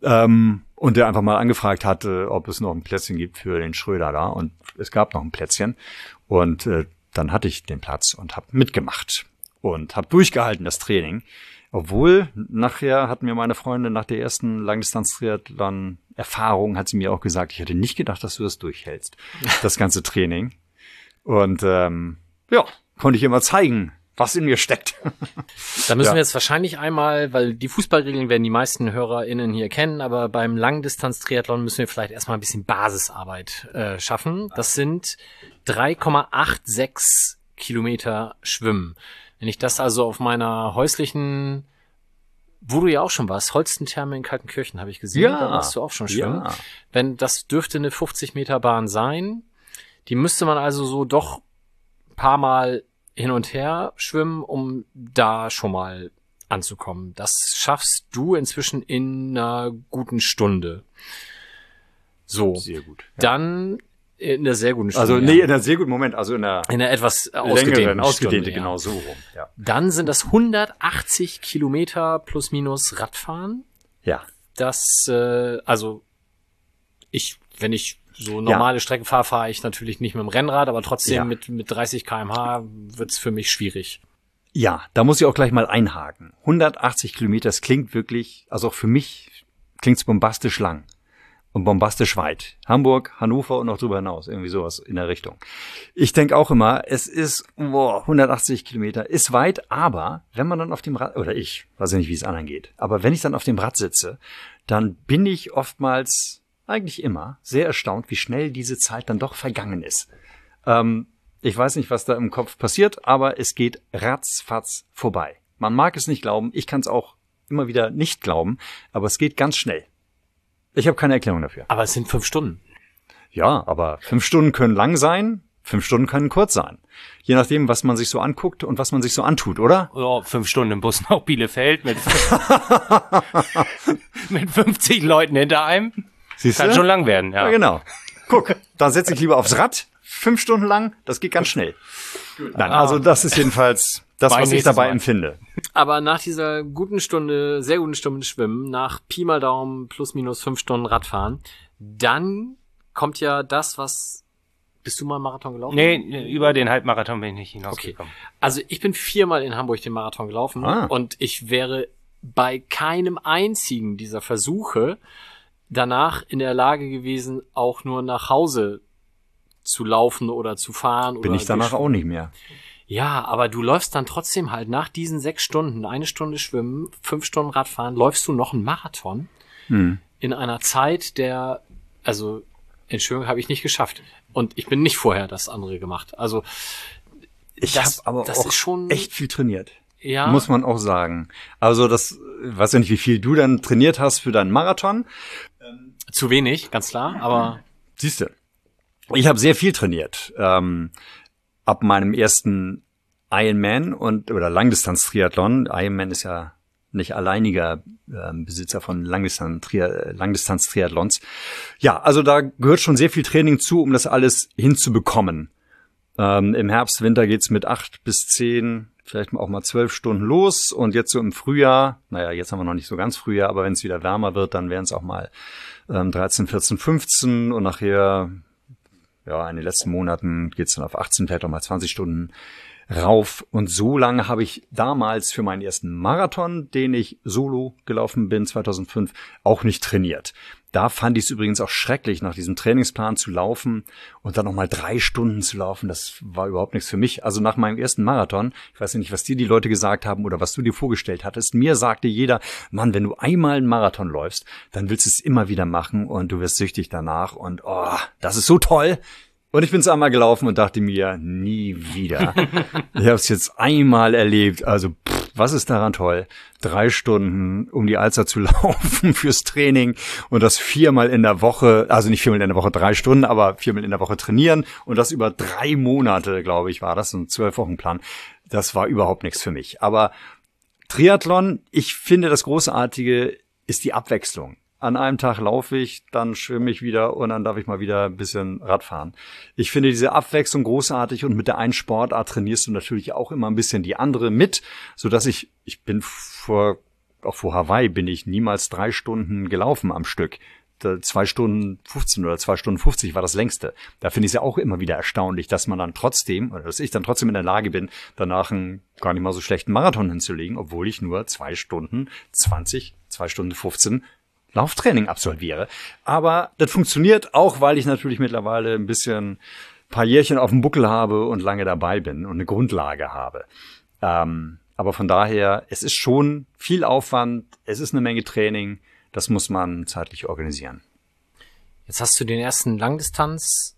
Ähm, und der einfach mal angefragt hatte, ob es noch ein Plätzchen gibt für den Schröder da. Und es gab noch ein Plätzchen. Und äh, dann hatte ich den Platz und habe mitgemacht und habe durchgehalten das Training. Obwohl, nachher hat mir meine Freundin nach der ersten Langdistanz-Triathlon-Erfahrung, hat sie mir auch gesagt, ich hätte nicht gedacht, dass du das durchhältst, [LAUGHS] das ganze Training. Und ähm, ja, konnte ich immer zeigen, was in mir steckt. Da müssen ja. wir jetzt wahrscheinlich einmal, weil die Fußballregeln werden die meisten HörerInnen hier kennen, aber beim Langdistanz-Triathlon müssen wir vielleicht erstmal ein bisschen Basisarbeit äh, schaffen. Das sind 3,86 Kilometer Schwimmen. Wenn ich das also auf meiner häuslichen, wo du ja auch schon warst, Holstentherme in Kaltenkirchen habe ich gesehen, ja. da warst du auch schon schwimmen. Ja. Wenn das dürfte eine 50 Meter Bahn sein, die müsste man also so doch paar Mal hin und her schwimmen, um da schon mal anzukommen. Das schaffst du inzwischen in einer guten Stunde. So. Sehr gut. Ja. Dann in einer sehr guten Stunde. Also nee, in einer sehr guten Moment, also in einer, in einer etwas ausgedehnten ausgedehnte, Stunde, genau so rum. Ja. Dann sind das 180 Kilometer plus minus Radfahren. Ja. Das, äh, also ich, wenn ich so normale ja. Strecken fahre, fahre ich natürlich nicht mit dem Rennrad, aber trotzdem ja. mit, mit 30 kmh wird's für mich schwierig. Ja, da muss ich auch gleich mal einhaken. 180 Kilometer, das klingt wirklich, also auch für mich klingt's bombastisch lang und bombastisch weit. Hamburg, Hannover und noch drüber hinaus, irgendwie sowas in der Richtung. Ich denke auch immer, es ist boah, 180 Kilometer, ist weit, aber wenn man dann auf dem Rad, oder ich, weiß ja nicht, wie es anderen geht, aber wenn ich dann auf dem Rad sitze, dann bin ich oftmals eigentlich immer sehr erstaunt, wie schnell diese Zeit dann doch vergangen ist. Ähm, ich weiß nicht, was da im Kopf passiert, aber es geht ratzfatz vorbei. Man mag es nicht glauben, ich kann es auch immer wieder nicht glauben, aber es geht ganz schnell. Ich habe keine Erklärung dafür. Aber es sind fünf Stunden. Ja, aber fünf Stunden können lang sein, fünf Stunden können kurz sein. Je nachdem, was man sich so anguckt und was man sich so antut, oder? Ja, fünf Stunden im Bus nach Bielefeld mit, [LAUGHS] mit 50 Leuten hinter einem. Siehst Kann schon lang werden, ja. Ja, genau. Guck, da setze ich lieber aufs Rad, fünf Stunden lang, das geht ganz schnell. Nein, also das ist jedenfalls das, was ich dabei Mal. empfinde. Aber nach dieser guten Stunde, sehr guten Stunde Schwimmen, nach Pi mal Daumen plus minus fünf Stunden Radfahren, dann kommt ja das, was bist du mal Marathon gelaufen? Nee, über den Halbmarathon bin ich nicht hinausgekommen. Okay. Also ich bin viermal in Hamburg den Marathon gelaufen ah. und ich wäre bei keinem einzigen dieser Versuche danach in der Lage gewesen, auch nur nach Hause zu laufen oder zu fahren. Bin ich danach auch nicht mehr. Ja, aber du läufst dann trotzdem halt nach diesen sechs Stunden, eine Stunde schwimmen, fünf Stunden Radfahren, läufst du noch einen Marathon hm. in einer Zeit, der, also Entschuldigung, habe ich nicht geschafft. Und ich bin nicht vorher das andere gemacht. Also ich habe aber das auch ist schon echt viel trainiert. Ja. Muss man auch sagen. Also das, weiß ja nicht, wie viel du dann trainiert hast für deinen Marathon. Zu wenig, ganz klar, aber. Siehst du. Ich habe sehr viel trainiert. Ähm, ab meinem ersten Ironman und oder Langdistanz-Triathlon. Ironman ist ja nicht alleiniger ähm, Besitzer von Langdistanz-Triathlons. Ja, also da gehört schon sehr viel Training zu, um das alles hinzubekommen. Ähm, Im Herbst, Winter geht's mit acht bis zehn vielleicht auch mal zwölf Stunden los und jetzt so im Frühjahr, naja, jetzt haben wir noch nicht so ganz Frühjahr, aber wenn es wieder wärmer wird, dann wären es auch mal ähm, 13, 14, 15 und nachher, ja, in den letzten Monaten geht's dann auf 18, vielleicht auch mal 20 Stunden rauf. Und so lange habe ich damals für meinen ersten Marathon, den ich solo gelaufen bin, 2005, auch nicht trainiert. Da fand ich es übrigens auch schrecklich, nach diesem Trainingsplan zu laufen und dann nochmal drei Stunden zu laufen. Das war überhaupt nichts für mich. Also nach meinem ersten Marathon, ich weiß nicht, was dir die Leute gesagt haben oder was du dir vorgestellt hattest, mir sagte jeder, Mann, wenn du einmal einen Marathon läufst, dann willst du es immer wieder machen und du wirst süchtig danach und oh, das ist so toll. Und ich bin es einmal gelaufen und dachte mir, nie wieder. [LAUGHS] ich habe es jetzt einmal erlebt. Also, pff, was ist daran toll? Drei Stunden um die Alster zu [LAUGHS] laufen fürs Training und das viermal in der Woche, also nicht viermal in der Woche drei Stunden, aber viermal in der Woche trainieren und das über drei Monate, glaube ich, war das, ein zwölf Wochen Plan. Das war überhaupt nichts für mich. Aber Triathlon, ich finde das Großartige ist die Abwechslung an einem Tag laufe ich, dann schwimme ich wieder und dann darf ich mal wieder ein bisschen Radfahren. Ich finde diese Abwechslung großartig und mit der einen Sportart trainierst du natürlich auch immer ein bisschen die andere mit, so dass ich, ich bin vor, auch vor Hawaii bin ich niemals drei Stunden gelaufen am Stück. Zwei Stunden 15 oder zwei Stunden 50 war das längste. Da finde ich es ja auch immer wieder erstaunlich, dass man dann trotzdem, oder dass ich dann trotzdem in der Lage bin, danach einen gar nicht mal so schlechten Marathon hinzulegen, obwohl ich nur zwei Stunden 20, zwei Stunden 15 Lauftraining absolviere. Aber das funktioniert auch, weil ich natürlich mittlerweile ein bisschen paar Jährchen auf dem Buckel habe und lange dabei bin und eine Grundlage habe. Ähm, aber von daher, es ist schon viel Aufwand, es ist eine Menge Training, das muss man zeitlich organisieren. Jetzt hast du den ersten Langdistanz,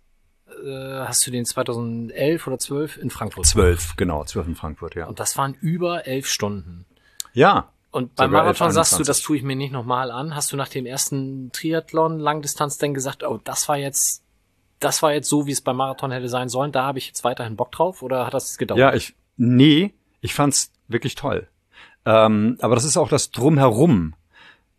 äh, hast du den 2011 oder 12 in Frankfurt? 12, genau, 12 in Frankfurt, ja. Und das waren über elf Stunden. Ja, und beim Marathon sagst du, das tue ich mir nicht nochmal an. Hast du nach dem ersten Triathlon Langdistanz denn gesagt, oh, das war jetzt, das war jetzt so, wie es beim Marathon hätte sein sollen. Da habe ich jetzt weiterhin Bock drauf oder hat das gedauert? Ja, ich, nee, ich fand's wirklich toll. Ähm, aber das ist auch das Drumherum.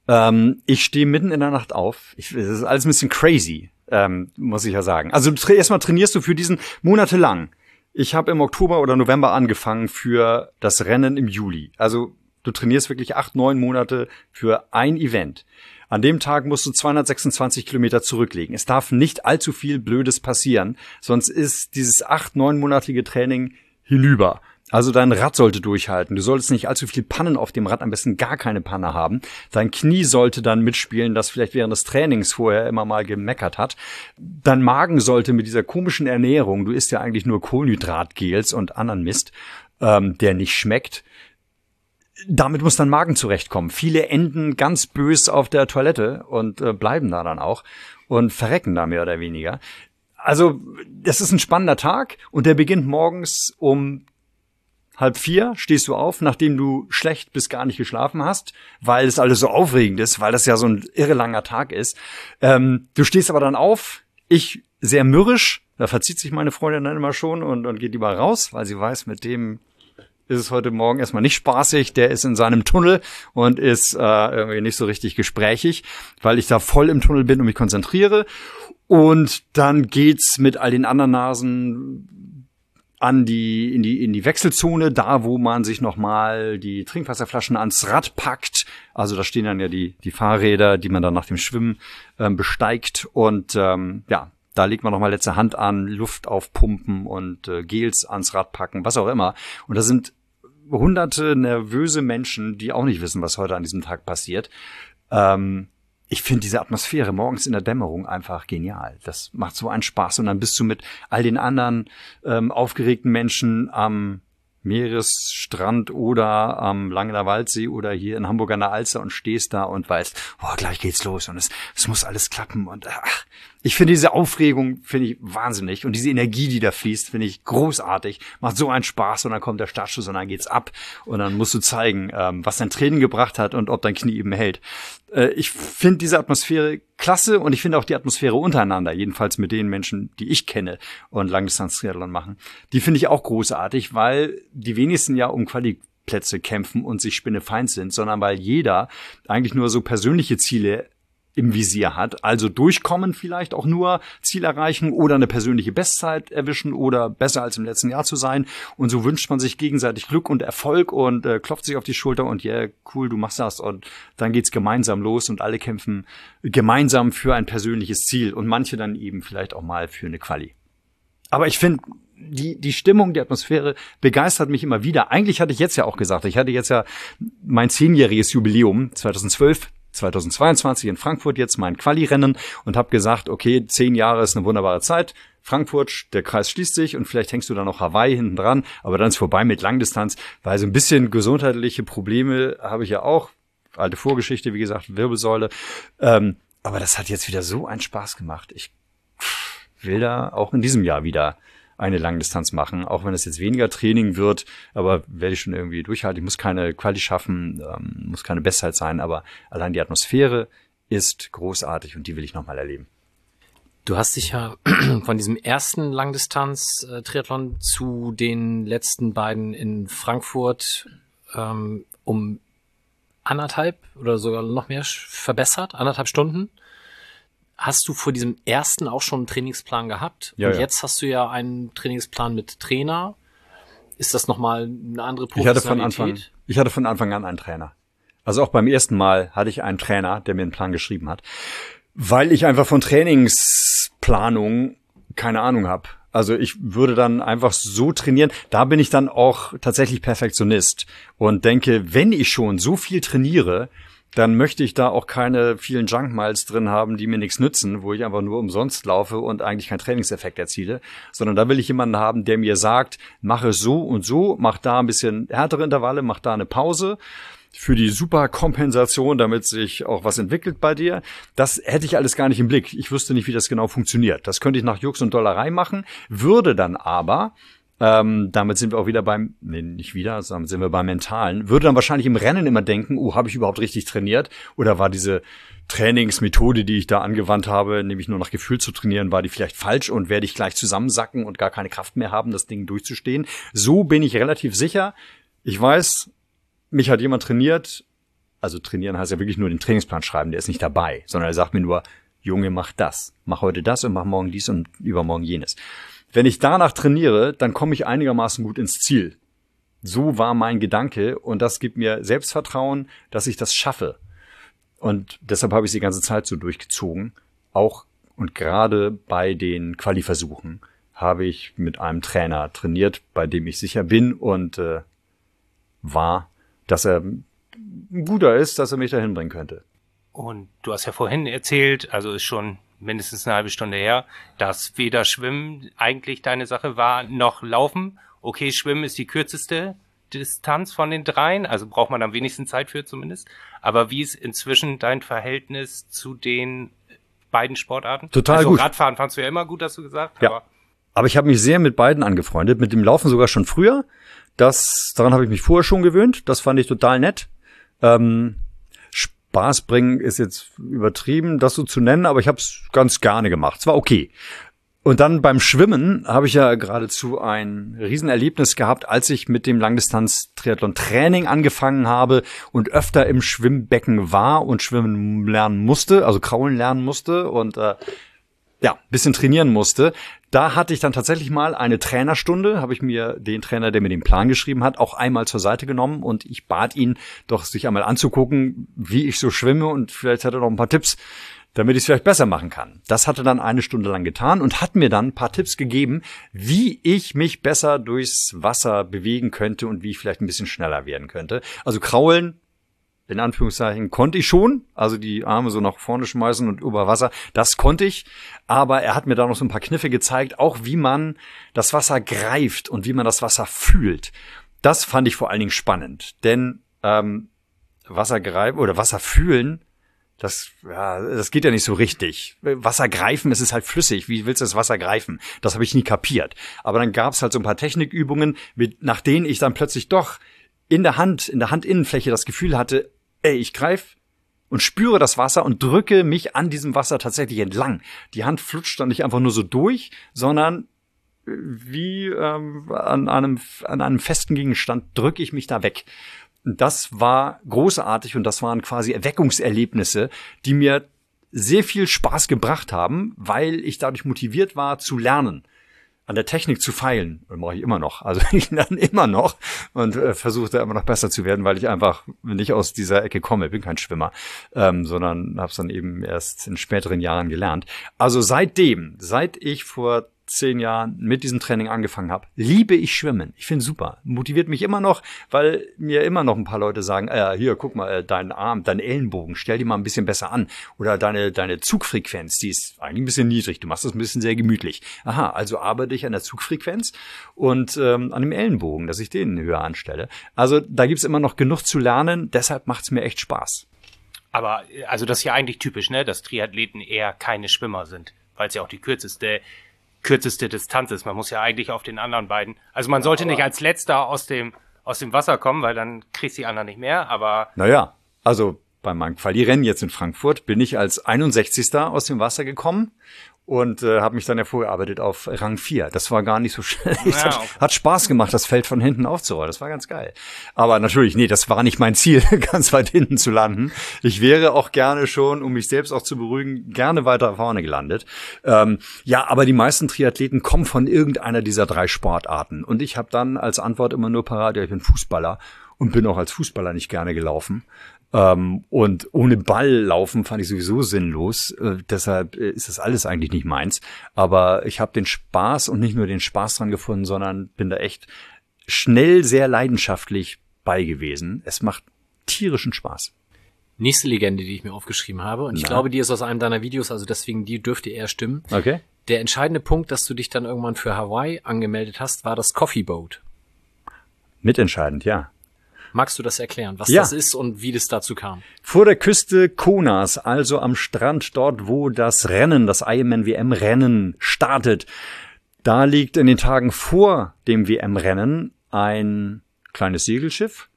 Ähm, ich stehe mitten in der Nacht auf. Ich, das ist alles ein bisschen crazy, ähm, muss ich ja sagen. Also erstmal trainierst du für diesen monatelang. Ich habe im Oktober oder November angefangen für das Rennen im Juli. Also Du trainierst wirklich acht, neun Monate für ein Event. An dem Tag musst du 226 Kilometer zurücklegen. Es darf nicht allzu viel Blödes passieren, sonst ist dieses acht, neunmonatige Training hinüber. Also dein Rad sollte durchhalten. Du solltest nicht allzu viel Pannen auf dem Rad, am besten gar keine Panne haben. Dein Knie sollte dann mitspielen, das vielleicht während des Trainings vorher immer mal gemeckert hat. Dein Magen sollte mit dieser komischen Ernährung, du isst ja eigentlich nur Kohlenhydratgels und anderen Mist, ähm, der nicht schmeckt, damit muss dein Magen zurechtkommen. Viele enden ganz bös auf der Toilette und äh, bleiben da dann auch und verrecken da mehr oder weniger. Also, das ist ein spannender Tag und der beginnt morgens um halb vier stehst du auf, nachdem du schlecht bis gar nicht geschlafen hast, weil es alles so aufregend ist, weil das ja so ein irre langer Tag ist. Ähm, du stehst aber dann auf, ich sehr mürrisch, da verzieht sich meine Freundin dann immer schon und, und geht lieber raus, weil sie weiß, mit dem ist es heute Morgen erstmal nicht spaßig. Der ist in seinem Tunnel und ist äh, irgendwie nicht so richtig gesprächig, weil ich da voll im Tunnel bin und mich konzentriere. Und dann geht's mit all den anderen Nasen an die in die in die Wechselzone, da wo man sich nochmal die Trinkwasserflaschen ans Rad packt. Also da stehen dann ja die die Fahrräder, die man dann nach dem Schwimmen ähm, besteigt und ähm, ja, da legt man nochmal letzte Hand an, Luft aufpumpen und äh, Gels ans Rad packen, was auch immer. Und da sind hunderte nervöse Menschen, die auch nicht wissen, was heute an diesem Tag passiert. Ähm, ich finde diese Atmosphäre morgens in der Dämmerung einfach genial. Das macht so einen Spaß und dann bist du mit all den anderen ähm, aufgeregten Menschen am Meeresstrand oder am Langener Waldsee oder hier in Hamburg an der Alster und stehst da und weißt, oh, gleich geht's los und es, es muss alles klappen und ach, ich finde diese Aufregung finde ich wahnsinnig und diese Energie, die da fließt, finde ich großartig. Macht so einen Spaß und dann kommt der Startschuss und dann geht's ab und dann musst du zeigen, ähm, was dein Training gebracht hat und ob dein Knie eben hält. Äh, ich finde diese Atmosphäre klasse und ich finde auch die Atmosphäre untereinander, jedenfalls mit den Menschen, die ich kenne und Langdistanz-Triathlon machen. Die finde ich auch großartig, weil die wenigsten ja um Quali Plätze kämpfen und sich spinnefeind sind, sondern weil jeder eigentlich nur so persönliche Ziele im Visier hat. Also durchkommen vielleicht auch nur, Ziel erreichen oder eine persönliche Bestzeit erwischen oder besser als im letzten Jahr zu sein. Und so wünscht man sich gegenseitig Glück und Erfolg und äh, klopft sich auf die Schulter und ja, yeah, cool, du machst das. Und dann geht's gemeinsam los und alle kämpfen gemeinsam für ein persönliches Ziel und manche dann eben vielleicht auch mal für eine Quali. Aber ich finde, die, die Stimmung, die Atmosphäre begeistert mich immer wieder. Eigentlich hatte ich jetzt ja auch gesagt, ich hatte jetzt ja mein zehnjähriges Jubiläum 2012 2022 in Frankfurt jetzt mein Quali-Rennen und habe gesagt, okay, zehn Jahre ist eine wunderbare Zeit. Frankfurt, der Kreis schließt sich und vielleicht hängst du da noch Hawaii hinten dran, aber dann ist vorbei mit Langdistanz, weil so ein bisschen gesundheitliche Probleme habe ich ja auch. Alte Vorgeschichte, wie gesagt, Wirbelsäule. Ähm, aber das hat jetzt wieder so einen Spaß gemacht. Ich will da auch in diesem Jahr wieder eine Langdistanz machen, auch wenn es jetzt weniger Training wird, aber werde ich schon irgendwie durchhalten. Ich muss keine Quali schaffen, ähm, muss keine Bestzeit sein, aber allein die Atmosphäre ist großartig und die will ich nochmal erleben. Du hast dich ja [CLEARS THROAT] von diesem ersten Langdistanz-Triathlon zu den letzten beiden in Frankfurt ähm, um anderthalb oder sogar noch mehr verbessert, anderthalb Stunden. Hast du vor diesem ersten auch schon einen Trainingsplan gehabt? Ja, Und ja. jetzt hast du ja einen Trainingsplan mit Trainer. Ist das nochmal eine andere Ich hatte von? Anfang, ich hatte von Anfang an einen Trainer. Also auch beim ersten Mal hatte ich einen Trainer, der mir einen Plan geschrieben hat, weil ich einfach von Trainingsplanung keine Ahnung habe. Also ich würde dann einfach so trainieren. Da bin ich dann auch tatsächlich Perfektionist und denke, wenn ich schon so viel trainiere, dann möchte ich da auch keine vielen Junk Miles drin haben, die mir nichts nützen, wo ich einfach nur umsonst laufe und eigentlich keinen Trainingseffekt erziele, sondern da will ich jemanden haben, der mir sagt, mache so und so, mach da ein bisschen härtere Intervalle, mach da eine Pause für die Superkompensation, damit sich auch was entwickelt bei dir. Das hätte ich alles gar nicht im Blick. Ich wüsste nicht, wie das genau funktioniert. Das könnte ich nach Jux und Dollerei machen, würde dann aber ähm, damit sind wir auch wieder beim, nee, nicht wieder, sondern sind wir beim Mentalen. Würde dann wahrscheinlich im Rennen immer denken, oh, habe ich überhaupt richtig trainiert? Oder war diese Trainingsmethode, die ich da angewandt habe, nämlich nur nach Gefühl zu trainieren, war die vielleicht falsch und werde ich gleich zusammensacken und gar keine Kraft mehr haben, das Ding durchzustehen? So bin ich relativ sicher. Ich weiß, mich hat jemand trainiert. Also trainieren heißt ja wirklich nur den Trainingsplan schreiben, der ist nicht dabei, sondern er sagt mir nur, Junge, mach das. Mach heute das und mach morgen dies und übermorgen jenes. Wenn ich danach trainiere, dann komme ich einigermaßen gut ins Ziel. So war mein Gedanke und das gibt mir Selbstvertrauen, dass ich das schaffe. Und deshalb habe ich die ganze Zeit so durchgezogen. Auch und gerade bei den Quali-Versuchen habe ich mit einem Trainer trainiert, bei dem ich sicher bin und äh, war, dass er ein guter ist, dass er mich dahin bringen könnte. Und du hast ja vorhin erzählt, also ist schon mindestens eine halbe Stunde her, dass weder Schwimmen eigentlich deine Sache war, noch Laufen. Okay, Schwimmen ist die kürzeste Distanz von den dreien, also braucht man am wenigsten Zeit für zumindest. Aber wie ist inzwischen dein Verhältnis zu den beiden Sportarten? Total also gut. Radfahren fandst du ja immer gut, hast du gesagt. Ja. Aber Aber ich habe mich sehr mit beiden angefreundet, mit dem Laufen sogar schon früher. Das, daran habe ich mich vorher schon gewöhnt. Das fand ich total nett. Ähm, Spaß bringen ist jetzt übertrieben, das so zu nennen, aber ich habe es ganz gerne gemacht. Es war okay. Und dann beim Schwimmen habe ich ja geradezu ein Riesenerlebnis gehabt, als ich mit dem Langdistanz-Triathlon-Training angefangen habe und öfter im Schwimmbecken war und schwimmen lernen musste, also kraulen lernen musste und äh, ja, bisschen trainieren musste. Da hatte ich dann tatsächlich mal eine Trainerstunde, habe ich mir den Trainer, der mir den Plan geschrieben hat, auch einmal zur Seite genommen und ich bat ihn doch, sich einmal anzugucken, wie ich so schwimme und vielleicht hat er noch ein paar Tipps, damit ich es vielleicht besser machen kann. Das hatte dann eine Stunde lang getan und hat mir dann ein paar Tipps gegeben, wie ich mich besser durchs Wasser bewegen könnte und wie ich vielleicht ein bisschen schneller werden könnte. Also kraulen, in Anführungszeichen konnte ich schon, also die Arme so nach vorne schmeißen und über Wasser, das konnte ich, aber er hat mir da noch so ein paar Kniffe gezeigt, auch wie man das Wasser greift und wie man das Wasser fühlt. Das fand ich vor allen Dingen spannend, denn ähm, Wasser greifen oder Wasser fühlen, das, ja, das geht ja nicht so richtig. Wasser greifen, es ist halt flüssig. Wie willst du das Wasser greifen? Das habe ich nie kapiert. Aber dann gab es halt so ein paar Technikübungen, mit, nach denen ich dann plötzlich doch in der Hand, in der Handinnenfläche das Gefühl hatte, ey, ich greif und spüre das Wasser und drücke mich an diesem Wasser tatsächlich entlang. Die Hand flutscht dann nicht einfach nur so durch, sondern äh, wie ähm, an, einem, an einem festen Gegenstand drücke ich mich da weg. Das war großartig und das waren quasi Erweckungserlebnisse, die mir sehr viel Spaß gebracht haben, weil ich dadurch motiviert war zu lernen an der Technik zu feilen. Das mache ich immer noch. Also [LAUGHS] ich lerne immer noch und äh, versuche da immer noch besser zu werden, weil ich einfach nicht aus dieser Ecke komme. Ich bin kein Schwimmer, ähm, sondern habe es dann eben erst in späteren Jahren gelernt. Also seitdem, seit ich vor zehn Jahren mit diesem Training angefangen habe, liebe ich Schwimmen. Ich finde super. Motiviert mich immer noch, weil mir immer noch ein paar Leute sagen, äh, hier, guck mal, äh, deinen Arm, deinen Ellenbogen, stell die mal ein bisschen besser an. Oder deine, deine Zugfrequenz, die ist eigentlich ein bisschen niedrig. Du machst das ein bisschen sehr gemütlich. Aha, also arbeite ich an der Zugfrequenz und ähm, an dem Ellenbogen, dass ich den höher anstelle. Also da gibt's immer noch genug zu lernen, deshalb macht's mir echt Spaß. Aber also das ist ja eigentlich typisch, ne, dass Triathleten eher keine Schwimmer sind, weil es ja auch die kürzeste kürzeste Distanz ist. Man muss ja eigentlich auf den anderen beiden. Also man sollte nicht als letzter aus dem aus dem Wasser kommen, weil dann kriegst die anderen nicht mehr, aber. Naja, also bei meinem Quali-Rennen jetzt in Frankfurt bin ich als 61. aus dem Wasser gekommen und äh, habe mich dann hervorgearbeitet auf Rang 4. Das war gar nicht so [LAUGHS] schlecht. Ja, hat, hat Spaß gemacht, das Feld von hinten aufzurollen. Das war ganz geil. Aber natürlich, nee, das war nicht mein Ziel, [LAUGHS] ganz weit hinten zu landen. Ich wäre auch gerne schon, um mich selbst auch zu beruhigen, gerne weiter vorne gelandet. Ähm, ja, aber die meisten Triathleten kommen von irgendeiner dieser drei Sportarten. Und ich habe dann als Antwort immer nur parat, ja, ich bin Fußballer und bin auch als Fußballer nicht gerne gelaufen. Ähm, und ohne Ball laufen fand ich sowieso sinnlos. Äh, deshalb äh, ist das alles eigentlich nicht meins. Aber ich habe den Spaß und nicht nur den Spaß dran gefunden, sondern bin da echt schnell sehr leidenschaftlich bei gewesen. Es macht tierischen Spaß. Nächste Legende, die ich mir aufgeschrieben habe, und ich glaube, die ist aus einem deiner Videos, also deswegen die dürfte eher stimmen. Okay. Der entscheidende Punkt, dass du dich dann irgendwann für Hawaii angemeldet hast, war das Coffee Boat. Mitentscheidend, ja. Magst du das erklären, was ja. das ist und wie das dazu kam? Vor der Küste Konas, also am Strand dort, wo das Rennen, das Ironman WM Rennen startet, da liegt in den Tagen vor dem WM Rennen ein kleines Segelschiff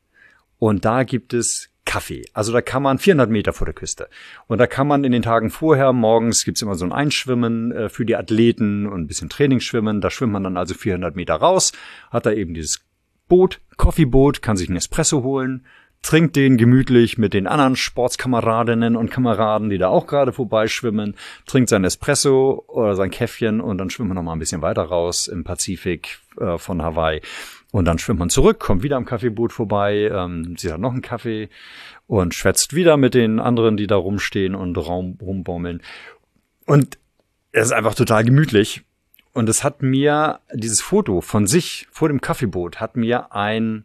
und da gibt es Kaffee. Also da kann man 400 Meter vor der Küste. Und da kann man in den Tagen vorher, morgens gibt's immer so ein Einschwimmen äh, für die Athleten und ein bisschen Trainingsschwimmen. Da schwimmt man dann also 400 Meter raus, hat da eben dieses Boot, Coffeeboot, kann sich einen Espresso holen, trinkt den gemütlich mit den anderen Sportskameradinnen und Kameraden, die da auch gerade vorbeischwimmen, trinkt sein Espresso oder sein Käffchen und dann schwimmt man noch mal ein bisschen weiter raus im Pazifik äh, von Hawaii. Und dann schwimmt man zurück, kommt wieder am Kaffeeboot vorbei, ähm, sie hat noch einen Kaffee und schwätzt wieder mit den anderen, die da rumstehen und Raum rumbaumeln. Und es ist einfach total gemütlich. Und es hat mir, dieses Foto von sich vor dem Kaffeeboot hat mir ein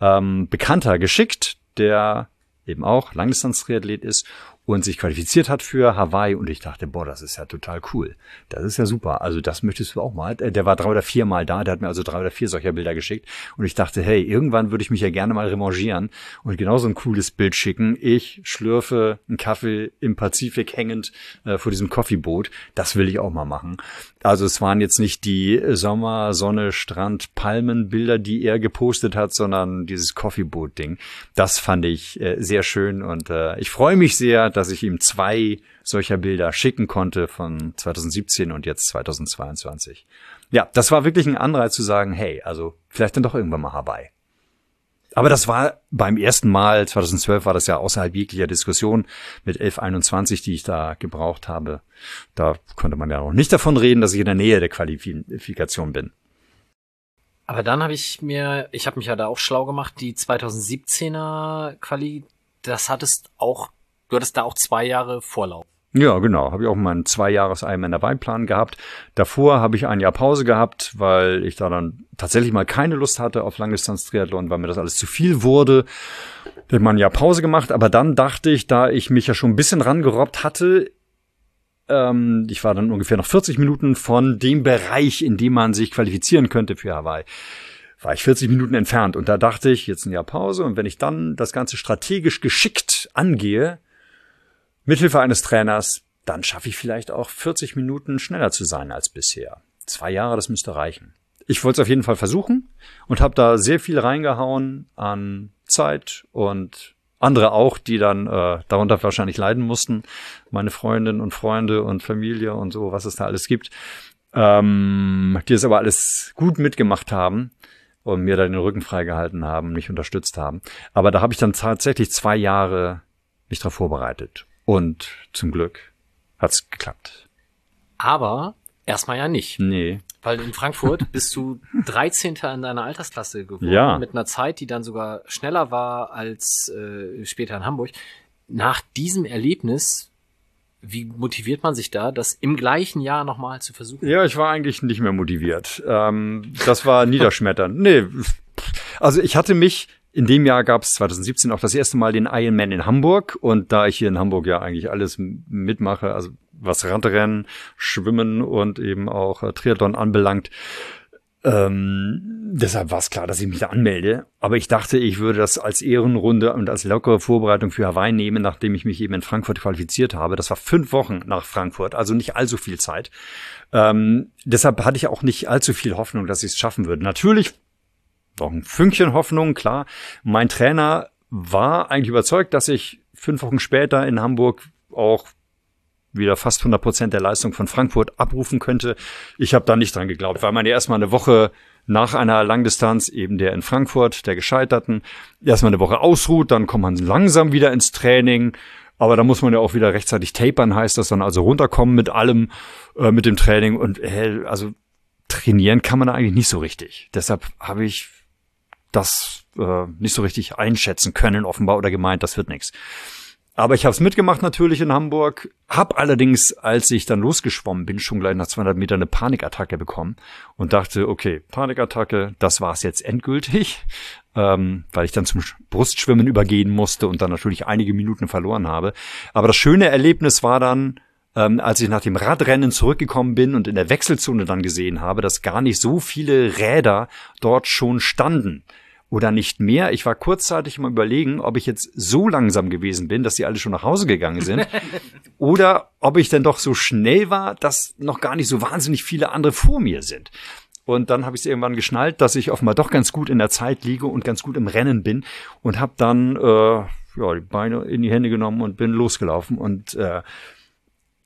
ähm, Bekannter geschickt, der eben auch Langdistanz-Triathlet ist und sich qualifiziert hat für Hawaii und ich dachte, boah, das ist ja total cool. Das ist ja super. Also das möchtest du auch mal. Äh, der war drei oder vier Mal da, der hat mir also drei oder vier solcher Bilder geschickt und ich dachte, hey, irgendwann würde ich mich ja gerne mal remangieren und genauso ein cooles Bild schicken. Ich schlürfe einen Kaffee im Pazifik hängend äh, vor diesem Coffeeboot. Das will ich auch mal machen. Also es waren jetzt nicht die Sommer, Sonne, Strand, Palmen Bilder, die er gepostet hat, sondern dieses Coffeeboot-Ding. Das fand ich äh, sehr schön und äh, ich freue mich sehr, dass ich ihm zwei solcher Bilder schicken konnte von 2017 und jetzt 2022. Ja, das war wirklich ein Anreiz zu sagen, hey, also vielleicht dann doch irgendwann mal Hawaii. Aber das war beim ersten Mal, 2012 war das ja außerhalb jeglicher Diskussion mit 1121, die ich da gebraucht habe. Da konnte man ja noch nicht davon reden, dass ich in der Nähe der Qualifikation bin. Aber dann habe ich mir, ich habe mich ja da auch schlau gemacht, die 2017er Quali, das hattest auch Du hattest da auch zwei Jahre Vorlauf. Ja, genau. Habe ich auch meinen zwei Jahres Ironman Weihplan gehabt. Davor habe ich ein Jahr Pause gehabt, weil ich da dann tatsächlich mal keine Lust hatte auf Langdistanz-Triathlon, weil mir das alles zu viel wurde. Ich habe mal ein Jahr Pause gemacht, aber dann dachte ich, da ich mich ja schon ein bisschen rangerobbt hatte, ähm, ich war dann ungefähr noch 40 Minuten von dem Bereich, in dem man sich qualifizieren könnte für Hawaii war ich 40 Minuten entfernt und da dachte ich, jetzt ein Jahr Pause und wenn ich dann das Ganze strategisch geschickt angehe, Mithilfe eines Trainers, dann schaffe ich vielleicht auch 40 Minuten schneller zu sein als bisher. Zwei Jahre, das müsste reichen. Ich wollte es auf jeden Fall versuchen und habe da sehr viel reingehauen an Zeit und andere auch, die dann äh, darunter wahrscheinlich leiden mussten. Meine Freundinnen und Freunde und Familie und so, was es da alles gibt. Ähm, die es aber alles gut mitgemacht haben und mir da den Rücken freigehalten haben, mich unterstützt haben. Aber da habe ich dann tatsächlich zwei Jahre mich darauf vorbereitet. Und zum Glück hat's geklappt. Aber erstmal ja nicht. Nee. Weil in Frankfurt [LAUGHS] bist du 13. in deiner Altersklasse geworden. Ja. Mit einer Zeit, die dann sogar schneller war als äh, später in Hamburg. Nach diesem Erlebnis, wie motiviert man sich da, das im gleichen Jahr nochmal zu versuchen? Ja, ich war eigentlich nicht mehr motiviert. Ähm, das war [LAUGHS] niederschmetternd. Nee, also ich hatte mich in dem Jahr gab es 2017 auch das erste Mal den Ironman in Hamburg und da ich hier in Hamburg ja eigentlich alles mitmache, also was Radrennen, Schwimmen und eben auch äh, Triathlon anbelangt, Ähm, deshalb war es klar, dass ich mich da anmelde. Aber ich dachte, ich würde das als Ehrenrunde und als lockere Vorbereitung für Hawaii nehmen, nachdem ich mich eben in Frankfurt qualifiziert habe. Das war fünf Wochen nach Frankfurt, also nicht allzu viel Zeit. Ähm, deshalb hatte ich auch nicht allzu viel Hoffnung, dass ich es schaffen würde. Natürlich noch ein Fünkchen Hoffnung, klar. Mein Trainer war eigentlich überzeugt, dass ich fünf Wochen später in Hamburg auch wieder fast 100 Prozent der Leistung von Frankfurt abrufen könnte. Ich habe da nicht dran geglaubt, weil man ja erstmal eine Woche nach einer Langdistanz, eben der in Frankfurt, der Gescheiterten, erstmal eine Woche ausruht, dann kommt man langsam wieder ins Training. Aber da muss man ja auch wieder rechtzeitig tapern, heißt das dann also runterkommen mit allem, äh, mit dem Training und äh, also trainieren kann man da eigentlich nicht so richtig. Deshalb habe ich das äh, nicht so richtig einschätzen können, offenbar, oder gemeint, das wird nichts. Aber ich habe es mitgemacht natürlich in Hamburg, hab allerdings, als ich dann losgeschwommen bin, schon gleich nach 200 Metern eine Panikattacke bekommen und dachte, okay, Panikattacke, das war's jetzt endgültig, ähm, weil ich dann zum Brustschwimmen übergehen musste und dann natürlich einige Minuten verloren habe. Aber das schöne Erlebnis war dann, ähm, als ich nach dem Radrennen zurückgekommen bin und in der Wechselzone dann gesehen habe, dass gar nicht so viele Räder dort schon standen oder nicht mehr. Ich war kurzzeitig mal überlegen, ob ich jetzt so langsam gewesen bin, dass die alle schon nach Hause gegangen sind. [LAUGHS] oder ob ich denn doch so schnell war, dass noch gar nicht so wahnsinnig viele andere vor mir sind. Und dann habe ich es irgendwann geschnallt, dass ich offenbar doch ganz gut in der Zeit liege und ganz gut im Rennen bin und habe dann äh, ja, die Beine in die Hände genommen und bin losgelaufen. Und äh,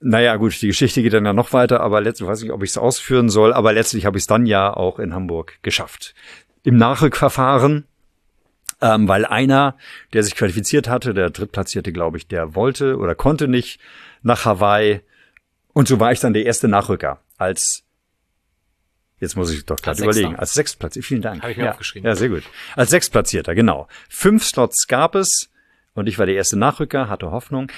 naja, gut, die Geschichte geht dann ja noch weiter, aber letztlich weiß nicht, ob ich es ausführen soll, aber letztlich habe ich es dann ja auch in Hamburg geschafft im Nachrückverfahren, ähm, weil einer, der sich qualifiziert hatte, der Drittplatzierte, glaube ich, der wollte oder konnte nicht nach Hawaii. Und so war ich dann der erste Nachrücker als Jetzt muss ich doch gerade überlegen. Als Sechstplatzierter. Vielen Dank. Habe ich mir ja. aufgeschrieben. Ja, sehr gut. Als Sechstplatzierter, genau. Fünf Slots gab es und ich war der erste Nachrücker, hatte Hoffnung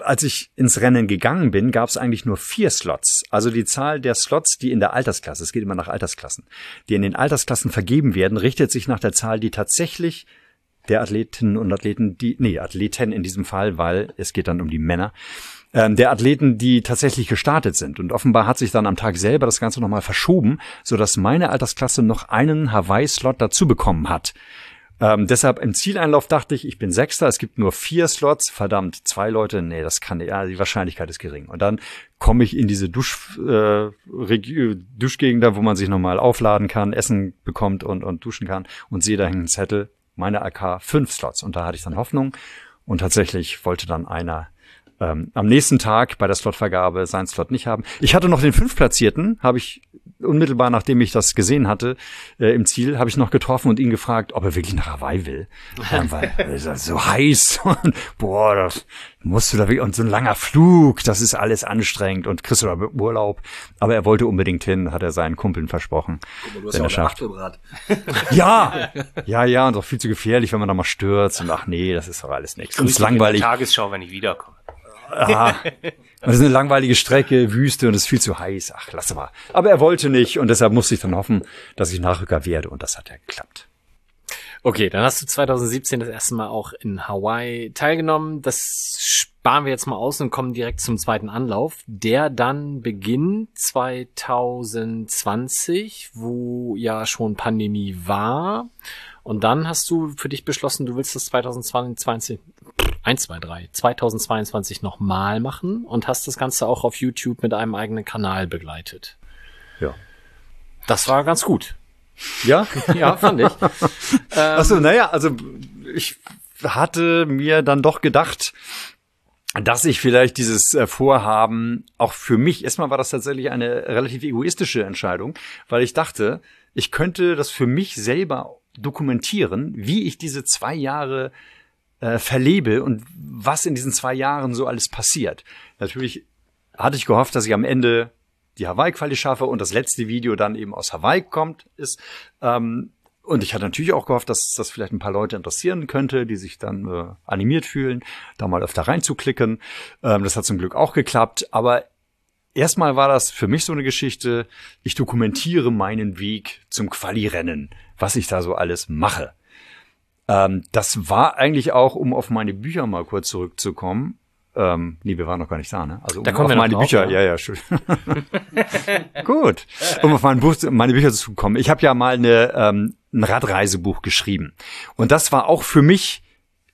als ich ins Rennen gegangen bin, gab es eigentlich nur vier Slots. Also die Zahl der Slots, die in der Altersklasse, es geht immer nach Altersklassen, die in den Altersklassen vergeben werden, richtet sich nach der Zahl, die tatsächlich der Athletinnen und Athleten, die, nee, Athleten in diesem Fall, weil es geht dann um die Männer, ähm, der Athleten, die tatsächlich gestartet sind. Und offenbar hat sich dann am Tag selber das Ganze nochmal verschoben, sodass meine Altersklasse noch einen Hawaii-Slot dazu bekommen hat. Ähm, deshalb im Zieleinlauf dachte ich, ich bin Sechster, es gibt nur vier Slots, verdammt, zwei Leute, nee, das kann ja, die Wahrscheinlichkeit ist gering. Und dann komme ich in diese Dusch, äh, Duschgegend, wo man sich nochmal aufladen kann, Essen bekommt und, und duschen kann und sehe da einen Zettel, meine AK, fünf Slots. Und da hatte ich dann Hoffnung und tatsächlich wollte dann einer ähm, am nächsten Tag bei der Slotvergabe seinen Slot nicht haben. Ich hatte noch den fünftplatzierten, habe ich unmittelbar nachdem ich das gesehen hatte äh, im Ziel, habe ich noch getroffen und ihn gefragt, ob er wirklich nach Hawaii will. Ja, weil es ist so heiß [LAUGHS] und boah, das musst du da wirklich und so ein langer Flug, das ist alles anstrengend und kriegst du da Urlaub. Aber er wollte unbedingt hin, hat er seinen Kumpeln versprochen. Guck mal, du hast ja auch. [LAUGHS] Ja, ja, ja, und doch viel zu gefährlich, wenn man da mal stürzt und ach nee, das ist doch alles nichts. Und es ist langweilig. Tagesschau, wenn ich wiederkomme. Aha. [LAUGHS] Das ist eine langweilige Strecke, Wüste und es ist viel zu heiß. Ach, lass mal. Aber er wollte nicht und deshalb musste ich dann hoffen, dass ich Nachrücker werde und das hat ja geklappt. Okay, dann hast du 2017 das erste Mal auch in Hawaii teilgenommen. Das sparen wir jetzt mal aus und kommen direkt zum zweiten Anlauf, der dann beginnt 2020, wo ja schon Pandemie war. Und dann hast du für dich beschlossen, du willst das 2022, 1, 2, 3, 2022 nochmal machen und hast das Ganze auch auf YouTube mit einem eigenen Kanal begleitet. Ja. Das war ganz gut. Ja? [LAUGHS] Ja, fand ich. ähm, Achso, naja, also ich hatte mir dann doch gedacht, dass ich vielleicht dieses äh, Vorhaben auch für mich, erstmal war das tatsächlich eine relativ egoistische Entscheidung, weil ich dachte, ich könnte das für mich selber dokumentieren, wie ich diese zwei Jahre äh, verlebe und was in diesen zwei Jahren so alles passiert. Natürlich hatte ich gehofft, dass ich am Ende die Hawaii-Quali schaffe und das letzte Video dann eben aus Hawaii kommt, ist. Ähm, und ich hatte natürlich auch gehofft, dass das vielleicht ein paar Leute interessieren könnte, die sich dann äh, animiert fühlen, da mal öfter reinzuklicken. Ähm, das hat zum Glück auch geklappt. Aber erstmal war das für mich so eine Geschichte, ich dokumentiere meinen Weg zum Quali-Rennen, was ich da so alles mache. Ähm, das war eigentlich auch, um auf meine Bücher mal kurz zurückzukommen, ähm, nee, wir waren noch gar nicht da, ne? Also da um kommen auf wir meine drauf, Bücher, ja. ja, ja, schön. [LAUGHS] Gut. Um auf mein Buch, meine Bücher zu kommen. Ich habe ja mal eine, ähm, ein Radreisebuch geschrieben. Und das war auch für mich,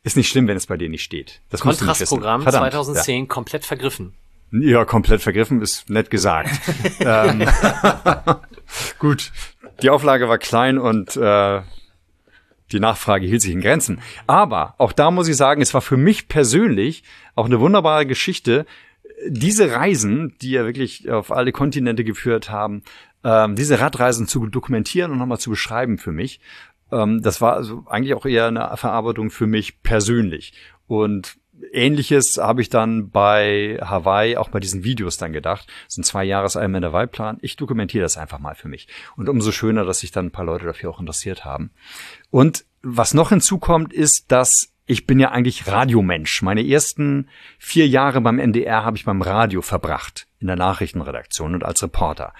ist nicht schlimm, wenn es bei dir nicht steht. Das. Kontrastprogramm Verdammt, 2010 komplett vergriffen. Ja. ja, komplett vergriffen, ist nett gesagt. [LAUGHS] ähm, [LAUGHS] gut. Die Auflage war klein und äh, die Nachfrage hielt sich in Grenzen. Aber auch da muss ich sagen, es war für mich persönlich auch eine wunderbare Geschichte. Diese Reisen, die ja wirklich auf alle Kontinente geführt haben, ähm, diese Radreisen zu dokumentieren und nochmal zu beschreiben für mich, ähm, das war also eigentlich auch eher eine Verarbeitung für mich persönlich. Und Ähnliches habe ich dann bei Hawaii auch bei diesen Videos dann gedacht. Ist ein zwei Jahres Ironman Hawaii Plan. Ich dokumentiere das einfach mal für mich. Und umso schöner, dass sich dann ein paar Leute dafür auch interessiert haben. Und was noch hinzukommt, ist, dass ich bin ja eigentlich Radiomensch. Meine ersten vier Jahre beim NDR habe ich beim Radio verbracht, in der Nachrichtenredaktion und als Reporter.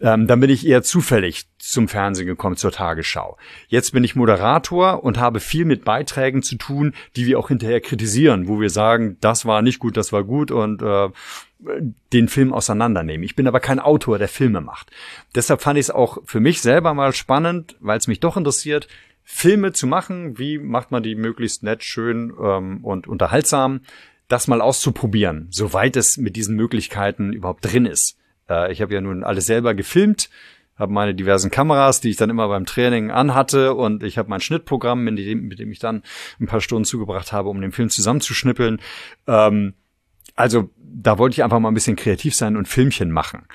Ähm, dann bin ich eher zufällig zum Fernsehen gekommen, zur Tagesschau. Jetzt bin ich Moderator und habe viel mit Beiträgen zu tun, die wir auch hinterher kritisieren, wo wir sagen, das war nicht gut, das war gut und äh, den Film auseinandernehmen. Ich bin aber kein Autor, der Filme macht. Deshalb fand ich es auch für mich selber mal spannend, weil es mich doch interessiert, Filme zu machen. Wie macht man die möglichst nett, schön ähm, und unterhaltsam? Das mal auszuprobieren, soweit es mit diesen Möglichkeiten überhaupt drin ist. Äh, ich habe ja nun alles selber gefilmt, habe meine diversen Kameras, die ich dann immer beim Training anhatte und ich habe mein Schnittprogramm, mit dem, mit dem ich dann ein paar Stunden zugebracht habe, um den Film zusammenzuschnippeln. Ähm, also da wollte ich einfach mal ein bisschen kreativ sein und Filmchen machen.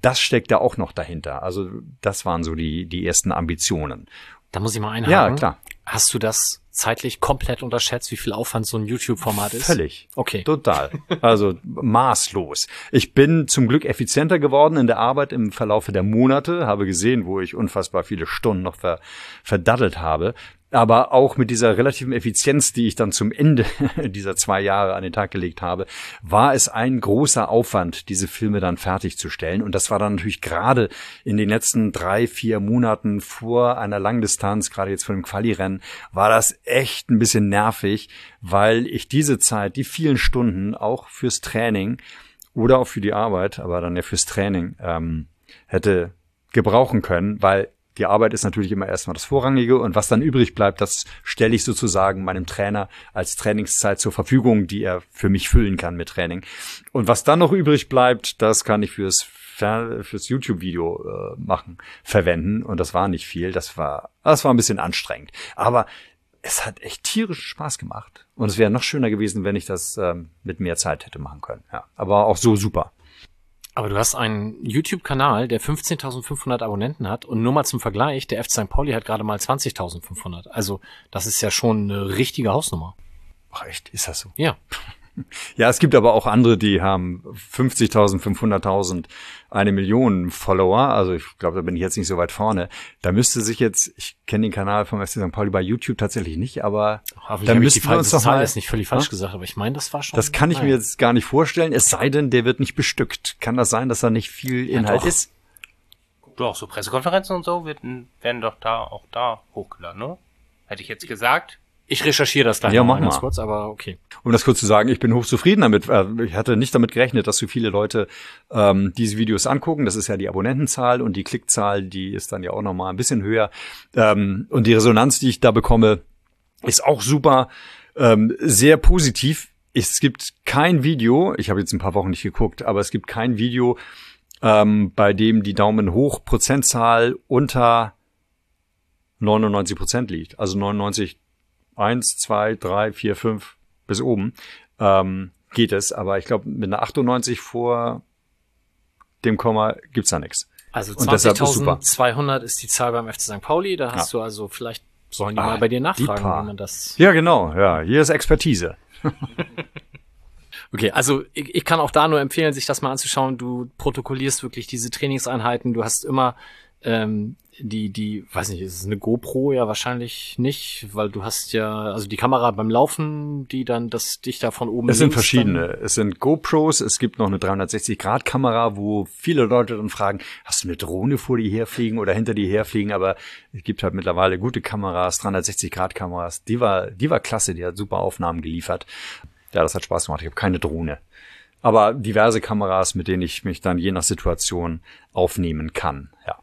Das steckt da auch noch dahinter. Also das waren so die, die ersten Ambitionen. Da muss ich mal einhaken. Ja, klar. Hast du das zeitlich komplett unterschätzt, wie viel Aufwand so ein YouTube-Format ist? Völlig. Okay. Total. Also maßlos. Ich bin zum Glück effizienter geworden in der Arbeit im Verlaufe der Monate, habe gesehen, wo ich unfassbar viele Stunden noch ver verdaddelt habe. Aber auch mit dieser relativen Effizienz, die ich dann zum Ende [LAUGHS] dieser zwei Jahre an den Tag gelegt habe, war es ein großer Aufwand, diese Filme dann fertigzustellen. Und das war dann natürlich gerade in den letzten drei, vier Monaten vor einer Langdistanz, gerade jetzt vor dem Quali-Rennen, war das echt ein bisschen nervig, weil ich diese Zeit, die vielen Stunden auch fürs Training oder auch für die Arbeit, aber dann ja fürs Training, ähm, hätte gebrauchen können, weil die Arbeit ist natürlich immer erstmal das Vorrangige und was dann übrig bleibt, das stelle ich sozusagen meinem Trainer als Trainingszeit zur Verfügung, die er für mich füllen kann mit Training. Und was dann noch übrig bleibt, das kann ich fürs fürs YouTube-Video äh, machen, verwenden und das war nicht viel, das war das war ein bisschen anstrengend, aber es hat echt tierischen Spaß gemacht und es wäre noch schöner gewesen, wenn ich das ähm, mit mehr Zeit hätte machen können. Ja, aber auch so super. Aber du hast einen YouTube-Kanal, der 15.500 Abonnenten hat und nur mal zum Vergleich, der FC St. Pauli hat gerade mal 20.500. Also das ist ja schon eine richtige Hausnummer. Ach echt, ist das so? Ja. Ja, es gibt aber auch andere, die haben 50.000, 500.000, eine Million Follower. Also ich glaube, da bin ich jetzt nicht so weit vorne. Da müsste sich jetzt, ich kenne den Kanal vom FC St. Pauli bei YouTube tatsächlich nicht, aber Hoffentlich da müssten wir uns doch mal, jetzt nicht völlig falsch Ja? gesagt, aber ich meine, das war schon. das kann ich mir naja. jetzt gar nicht vorstellen, es sei denn, der wird nicht bestückt. Kann das sein, dass da nicht viel Inhalt doch. ist? Doch, so Pressekonferenzen und so werden, werden doch da auch da hochgeladen, ne? Hätte ich jetzt gesagt. Ich recherchiere das gleich Ja, mal mach ganz mal. kurz, aber okay. Um das kurz zu sagen, ich bin hochzufrieden damit. Äh, Ich hatte nicht damit gerechnet, dass so viele Leute ähm, diese Videos angucken. Das ist ja die Abonnentenzahl und die Klickzahl, die ist dann ja auch noch mal ein bisschen höher. Ähm, und die Resonanz, die ich da bekomme, ist auch super, ähm, sehr positiv. Es gibt kein Video, ich habe jetzt ein paar Wochen nicht geguckt, aber es gibt kein Video, ähm, bei dem die Daumen hoch Prozentzahl unter 99 Prozent liegt. Also 99 eins, zwei, drei, vier, fünf bis oben ähm, geht es. Aber ich glaube, mit einer 98 vor dem Komma gibt's da nichts. Also Und deshalb ist super. 20.200 ist die Zahl beim FC St. Pauli. Da hast du also vielleicht sollen die Ah, mal bei dir nachfragen, wie man das. Ja, genau. Ja, hier ist Expertise. [LAUGHS] Okay, also ich, ich kann auch da nur empfehlen, sich das mal anzuschauen. Du protokollierst wirklich diese Trainingseinheiten. Du hast immer ähm, die, die, weiß nicht, ist es eine GoPro? Ja, wahrscheinlich nicht, weil du hast ja, also die Kamera beim Laufen, die dann das dich da von oben Es sind verschiedene. Es sind GoPros, es gibt noch eine 360-Grad-Kamera, wo viele Leute dann fragen, hast du eine Drohne vor dir herfliegen oder hinter dir herfliegen? Aber es gibt halt mittlerweile gute Kameras, 360-Grad-Kameras. Die war, die war klasse, die hat super Aufnahmen geliefert. Ja, das hat Spaß gemacht. Ich habe keine Drohne. Aber diverse Kameras, mit denen ich mich dann je nach Situation aufnehmen kann. Ja.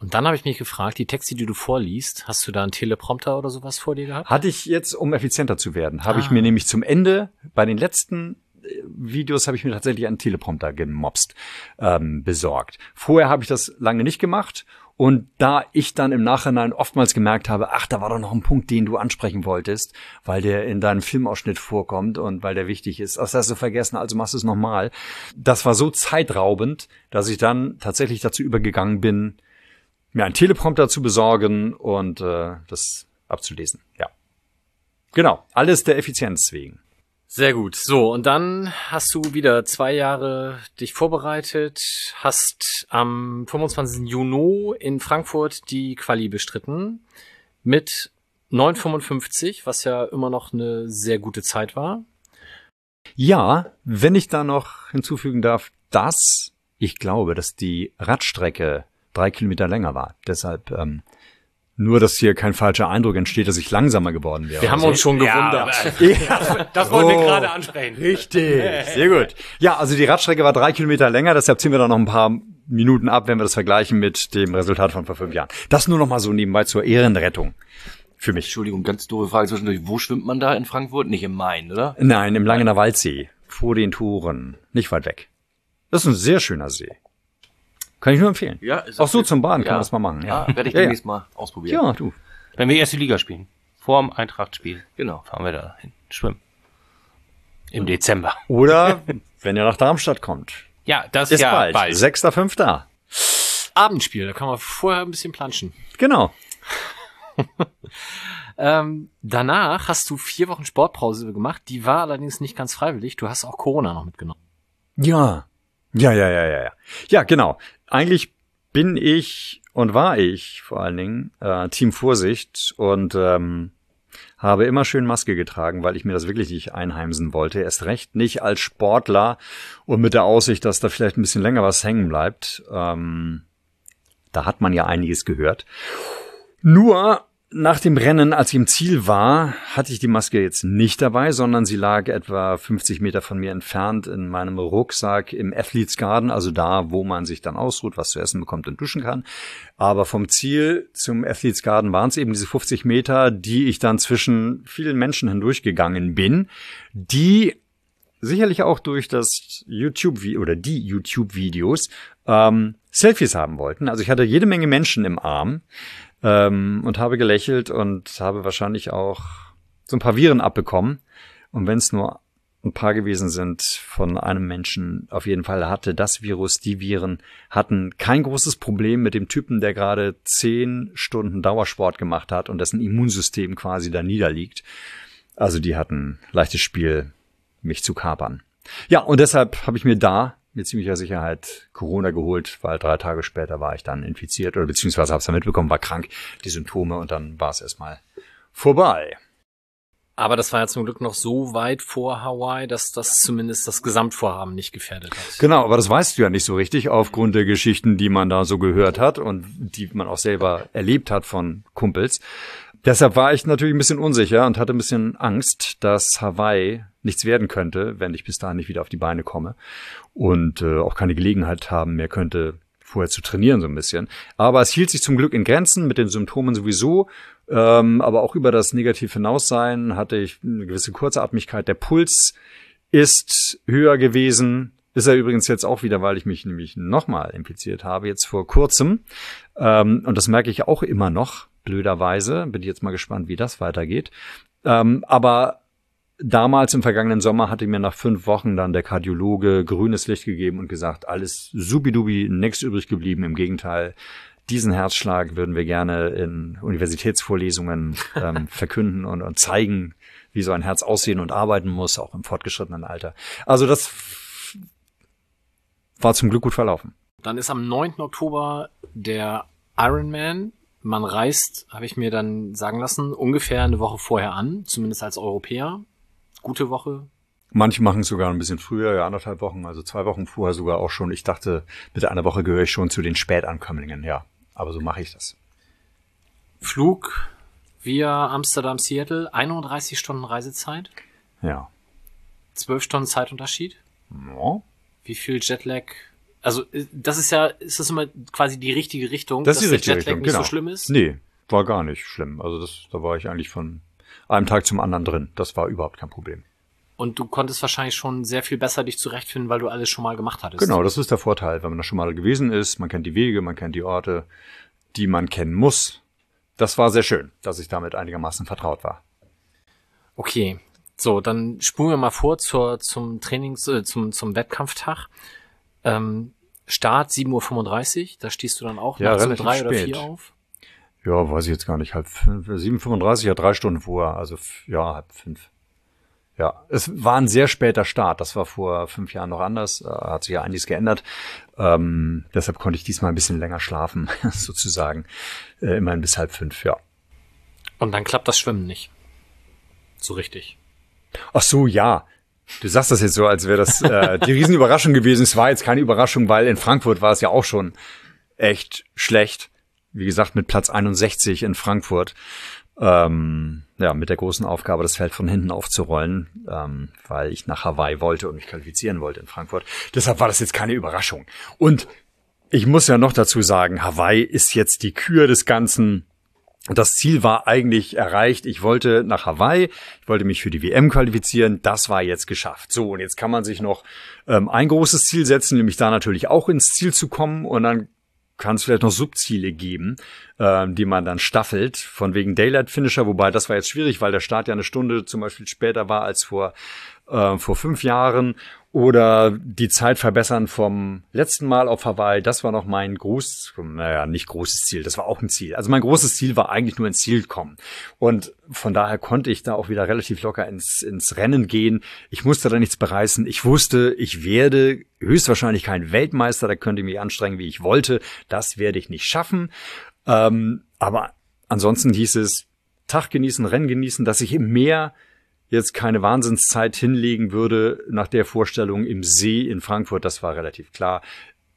Und dann habe ich mich gefragt, die Texte, die du vorliest, hast du da einen Teleprompter oder sowas vor dir gehabt? Hatte ich jetzt, um effizienter zu werden, habe Ah. ich mir nämlich zum Ende bei den letzten äh, Videos habe ich mir tatsächlich einen Teleprompter gemobst, ähm, besorgt. Vorher habe ich das lange nicht gemacht und da ich dann im Nachhinein oftmals gemerkt habe, ach, da war doch noch ein Punkt, den du ansprechen wolltest, weil der in deinem Filmausschnitt vorkommt und weil der wichtig ist. Das hast du vergessen, also machst du es nochmal. Das war so zeitraubend, dass ich dann tatsächlich dazu übergegangen bin, mir einen Teleprompter zu besorgen und äh, das abzulesen. Ja. Genau, alles der Effizienz wegen. Sehr gut. So, und dann hast du wieder zwei Jahre dich vorbereitet, hast am 25. Juni in Frankfurt die Quali bestritten mit 9,55, was ja immer noch eine sehr gute Zeit war. Ja, wenn ich da noch hinzufügen darf, dass ich glaube, dass die Radstrecke drei Kilometer länger war. Deshalb ähm, nur, dass hier kein falscher Eindruck entsteht, dass ich langsamer geworden wäre. Wir haben uns schon gewundert. [LAUGHS] das, das wollten wir Oh. gerade ansprechen. Richtig, sehr gut. Ja, also die Radstrecke war drei Kilometer länger, deshalb ziehen wir da noch ein paar Minuten ab, wenn wir das vergleichen mit dem Resultat von vor fünf Jahren. Das nur noch mal so nebenbei zur Ehrenrettung für mich. Entschuldigung, ganz doofe Frage zwischendurch. Wo schwimmt man da in Frankfurt? Nicht im Main, oder? Nein, im Langener Waldsee, vor den Toren, nicht weit weg. Das ist ein sehr schöner See. Kann ich nur empfehlen. Ja, ist Auch so zum Baden kann Ja. man das mal machen. Ja, Ja, werde ich ja, demnächst mal ausprobieren. ja. ja, du. Wenn wir erste Liga spielen, vorm Eintracht-Spiel, Genau. fahren wir da hin, schwimmen. Im Dezember. Oder [LAUGHS] wenn ihr nach Darmstadt kommt. Ja, das Ist ja bald. bald. Sechster, fünfter. Abendspiel, da kann man vorher ein bisschen planschen. Genau. [LAUGHS] Ähm, danach hast du vier Wochen Sportpause gemacht. Die war allerdings nicht ganz freiwillig. Du hast auch Corona noch mitgenommen. Ja. Ja, ja, ja, ja, ja. Ja, genau. Eigentlich bin ich und war ich vor allen Dingen äh, Team Vorsicht und ähm, habe immer schön Maske getragen, weil ich mir das wirklich nicht einheimsen wollte. Erst recht nicht als Sportler und mit der Aussicht, dass da vielleicht ein bisschen länger was hängen bleibt. Ähm, da hat man ja einiges gehört. Nur nach dem Rennen, als ich im Ziel war, hatte ich die Maske jetzt nicht dabei, sondern sie lag etwa 50 Meter von mir entfernt in meinem Rucksack im Athletes Garden, also da, wo man sich dann ausruht, was zu essen bekommt und duschen kann. Aber vom Ziel zum Athletes Garden waren es eben diese 50 Meter, die ich dann zwischen vielen Menschen hindurchgegangen bin, die sicherlich auch durch das YouTube oder die YouTube-Videos ähm, Selfies haben wollten. Also ich hatte jede Menge Menschen im Arm ähm, und habe gelächelt und habe wahrscheinlich auch so ein paar Viren abbekommen. Und wenn es nur ein paar gewesen sind von einem Menschen, auf jeden Fall hatte das Virus, die Viren hatten kein großes Problem mit dem Typen, der gerade zehn Stunden Dauersport gemacht hat und dessen Immunsystem quasi da niederliegt. Also die hatten leichtes Spiel, mich zu kapern. Ja, und deshalb habe ich mir da mit ziemlicher Sicherheit Corona geholt, weil drei Tage später war ich dann infiziert oder beziehungsweise habe es dann mitbekommen, war krank, die Symptome und dann war es erstmal vorbei. Aber das war ja zum Glück noch so weit vor Hawaii, dass das zumindest das Gesamtvorhaben nicht gefährdet hat. Genau, aber das weißt du ja nicht so richtig aufgrund der Geschichten, die man da so gehört hat und die man auch selber erlebt hat von Kumpels. Deshalb war ich natürlich ein bisschen unsicher und hatte ein bisschen Angst, dass Hawaii nichts werden könnte, wenn ich bis dahin nicht wieder auf die Beine komme und äh, auch keine Gelegenheit haben mehr könnte, vorher zu trainieren so ein bisschen. Aber es hielt sich zum Glück in Grenzen mit den Symptomen sowieso, ähm, aber auch über das negativ hinaussein hatte ich eine gewisse Kurzatmigkeit. Der Puls ist höher gewesen. Ist er übrigens jetzt auch wieder, weil ich mich nämlich nochmal infiziert habe, jetzt vor kurzem. Ähm, und das merke ich auch immer noch, blöderweise. Bin jetzt mal gespannt, wie das weitergeht. Ähm, aber damals im vergangenen Sommer hatte mir nach fünf Wochen dann der Kardiologe grünes Licht gegeben und gesagt, alles subidubi, nichts übrig geblieben. Im Gegenteil, diesen Herzschlag würden wir gerne in Universitätsvorlesungen [LAUGHS] ähm, verkünden und, und zeigen, wie so ein Herz aussehen und arbeiten muss, auch im fortgeschrittenen Alter. Also das war zum Glück gut verlaufen. Dann ist am 9. Oktober der Ironman. Man reist, habe ich mir dann sagen lassen, ungefähr eine Woche vorher an, zumindest als Europäer. Gute Woche. Manche machen es sogar ein bisschen früher, ja, anderthalb Wochen, also zwei Wochen vorher sogar auch schon. Ich dachte, mit einer Woche gehöre ich schon zu den Spätankömmlingen, ja. Aber so mache ich das. Flug via Amsterdam, Seattle, 31 Stunden Reisezeit. Ja. zwölf Stunden Zeitunterschied? Ja. Wie viel Jetlag? Also äh, das ist ja, ist das immer quasi die richtige Richtung, Das ist die dass richtige der Jetlag Richtung, nicht genau. so schlimm ist? Nee, war gar nicht schlimm. Also das, da war ich eigentlich von einem Tag zum anderen drin. Das war überhaupt kein Problem. Und du konntest wahrscheinlich schon sehr viel besser dich zurechtfinden, weil du alles schon mal gemacht hattest. Genau, das ist der Vorteil, wenn man da schon mal gewesen ist. Man kennt die Wege, man kennt die Orte, die man kennen muss. Das war sehr schön, dass ich damit einigermaßen vertraut war. Okay. So, dann spulen wir mal vor zur, zum Trainings, äh, zum, zum Wettkampftag. Ähm, Start 7.35 Uhr, da stehst du dann auch Ja, nachts um drei oder spät. vier auf. Ja, weiß ich jetzt gar nicht. Halb fünf, 7.35, ja, drei Stunden vor. Also, ja, halb fünf. Ja, es war ein sehr später Start. Das war vor fünf Jahren noch anders. Äh, hat sich ja einiges geändert. Ähm, deshalb konnte ich diesmal ein bisschen länger schlafen, [LAUGHS] sozusagen. Äh, immerhin bis halb fünf, ja. Und dann klappt das Schwimmen nicht. So richtig. Ach so, ja. Du sagst das jetzt so, als wäre das äh, die Riesenüberraschung gewesen. Es war jetzt keine Überraschung, weil in Frankfurt war es ja auch schon echt schlecht. Wie gesagt, mit Platz 61 in Frankfurt. Ähm, ja, mit der großen Aufgabe, das Feld von hinten aufzurollen, ähm, weil ich nach Hawaii wollte und mich qualifizieren wollte in Frankfurt. Deshalb war das jetzt keine Überraschung. Und ich muss ja noch dazu sagen, Hawaii ist jetzt die Kür des Ganzen. Das Ziel war eigentlich erreicht. Ich wollte nach Hawaii, ich wollte mich für die WM qualifizieren. Das war jetzt geschafft. So, und jetzt kann man sich noch ähm, ein großes Ziel setzen, nämlich da natürlich auch ins Ziel zu kommen. Und dann kann es vielleicht noch Subziele geben, ähm, die man dann staffelt, von wegen Daylight Finisher, wobei das war jetzt schwierig, weil der Start ja eine Stunde zum Beispiel später war als vor, äh, vor fünf Jahren. Oder die Zeit verbessern vom letzten Mal auf Hawaii, das war noch mein großes, naja, nicht großes Ziel, das war auch ein Ziel. Also mein großes Ziel war eigentlich nur ins Ziel kommen. Und von daher konnte ich da auch wieder relativ locker ins, ins Rennen gehen. Ich musste da nichts bereißen. Ich wusste, ich werde höchstwahrscheinlich kein Weltmeister, da könnte ich mich anstrengen, wie ich wollte. Das werde ich nicht schaffen. Ähm, aber ansonsten hieß es, Tag genießen, Rennen genießen, dass ich im Meer jetzt keine Wahnsinnszeit hinlegen würde nach der Vorstellung im See in Frankfurt, das war relativ klar.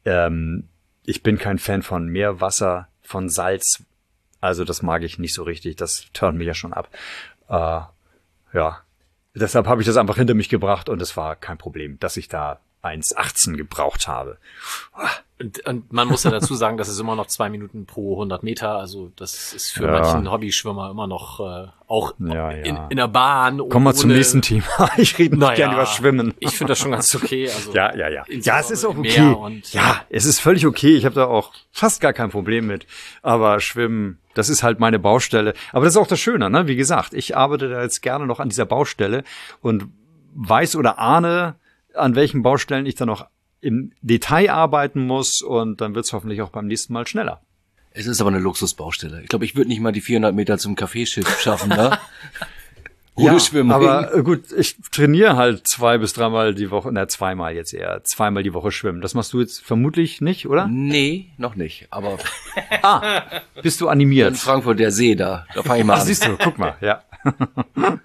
Ähm, ich bin kein Fan von Meerwasser, von Salz. Also das mag ich nicht so richtig. Das turnt mich ja schon ab. Äh, ja. Deshalb habe ich das einfach hinter mich gebracht und es war kein Problem, dass ich da 1,18 gebraucht habe. Und, und man muss ja dazu sagen, das ist immer noch zwei Minuten pro 100 Meter. Also das ist für Ja. manchen Hobbyschwimmer immer noch äh, auch Ja, In, ja. in der Bahn. Kommen wir zum nächsten Thema. [LAUGHS] Ich rede nicht gerne über Schwimmen. Ich finde das schon ganz okay. Also Ja, ja, ja. Ja, es ist auch okay. Ja, es ist völlig okay. Ich habe da auch fast gar kein Problem mit. Aber Schwimmen, das ist halt meine Baustelle. Aber das ist auch das Schöne, ne? Wie gesagt, ich arbeite da jetzt gerne noch an dieser Baustelle und weiß oder ahne, an welchen Baustellen ich da noch im Detail arbeiten muss und dann wird's hoffentlich auch beim nächsten Mal schneller. Es ist aber eine Luxusbaustelle. Ich glaube, ich würde nicht mal die 400 Meter zum Kaffeeschiff schaffen, ne? Ohne [LAUGHS] ja, Schwimmen. Aber äh, gut, ich trainiere halt zwei bis dreimal die Woche, na zweimal jetzt eher, zweimal die Woche schwimmen. Das machst du jetzt vermutlich nicht, oder? Nee, noch nicht. Aber [LAUGHS] Ah, bist du in animiert? Frankfurt der See da, da fange ich mal Ah, an. siehst du, guck mal, ja. [LAUGHS]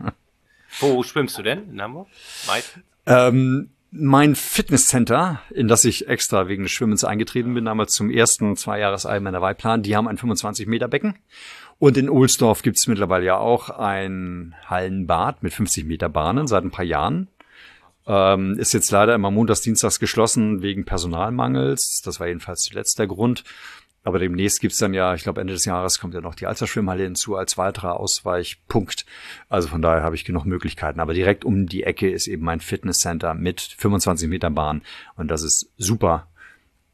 Wo schwimmst du denn in Hamburg? Meistens? Ähm, mein Fitnesscenter, in das ich extra wegen des Schwimmens eingetreten bin, damals zum ersten Zweijahres-Ironman Weihplan, die haben ein 25 Meter Becken. Und in Ohlsdorf gibt es mittlerweile ja auch ein Hallenbad mit 50 Meter Bahnen seit ein paar Jahren. Ähm, ist jetzt leider immer montags, dienstags geschlossen wegen Personalmangels. Das war jedenfalls zuletzt der Grund. Aber demnächst gibt's dann ja, ich glaube Ende des Jahres kommt ja noch die Alsterschwimmhalle hinzu als weiterer Ausweichpunkt. Also von daher habe ich genug Möglichkeiten. Aber direkt um die Ecke ist eben mein Fitnesscenter mit 25 Meter Bahn. Und das ist super.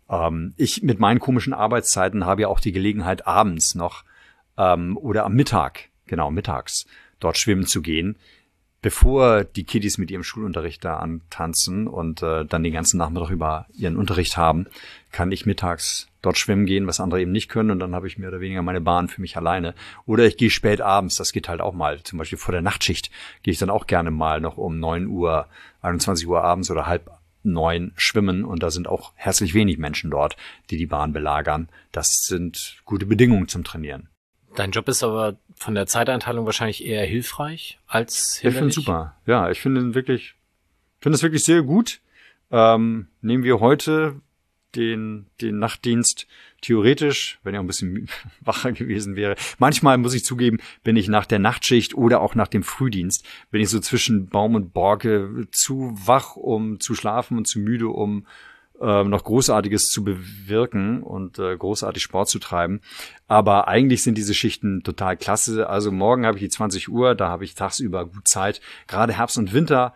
Ähm, ich mit meinen komischen Arbeitszeiten habe ja auch die Gelegenheit, abends noch ähm, oder am Mittag, genau, mittags, dort schwimmen zu gehen bevor die Kiddies mit ihrem Schulunterricht da antanzen und äh, dann den ganzen Nachmittag über ihren Unterricht haben, kann ich mittags dort schwimmen gehen, was andere eben nicht können und dann habe ich mehr oder weniger meine Bahn für mich alleine. Oder ich gehe spät abends, das geht halt auch mal. Zum Beispiel vor der Nachtschicht gehe ich dann auch gerne mal noch um neun Uhr, 21 Uhr abends oder halb neun schwimmen und da sind auch herzlich wenig Menschen dort, die die Bahn belagern. Das sind gute Bedingungen zum Trainieren. Dein Job ist aber von der Zeiteinteilung wahrscheinlich eher hilfreich als Ich finde hinderlich. super. Ja, ich finde ihn wirklich, finde es wirklich sehr gut. Ähm, nehmen wir heute den, den Nachtdienst. Theoretisch, wenn er ein bisschen [LAUGHS] wacher gewesen wäre. Manchmal muss ich zugeben, bin ich nach der Nachtschicht oder auch nach dem Frühdienst, bin ich so zwischen Baum und Borke zu wach, um zu schlafen und zu müde, um äh, noch Großartiges zu bewirken und äh, großartig Sport zu treiben. Aber eigentlich sind diese Schichten total klasse. Also morgen habe ich die 20 Uhr, da habe ich tagsüber gut Zeit. Gerade Herbst und Winter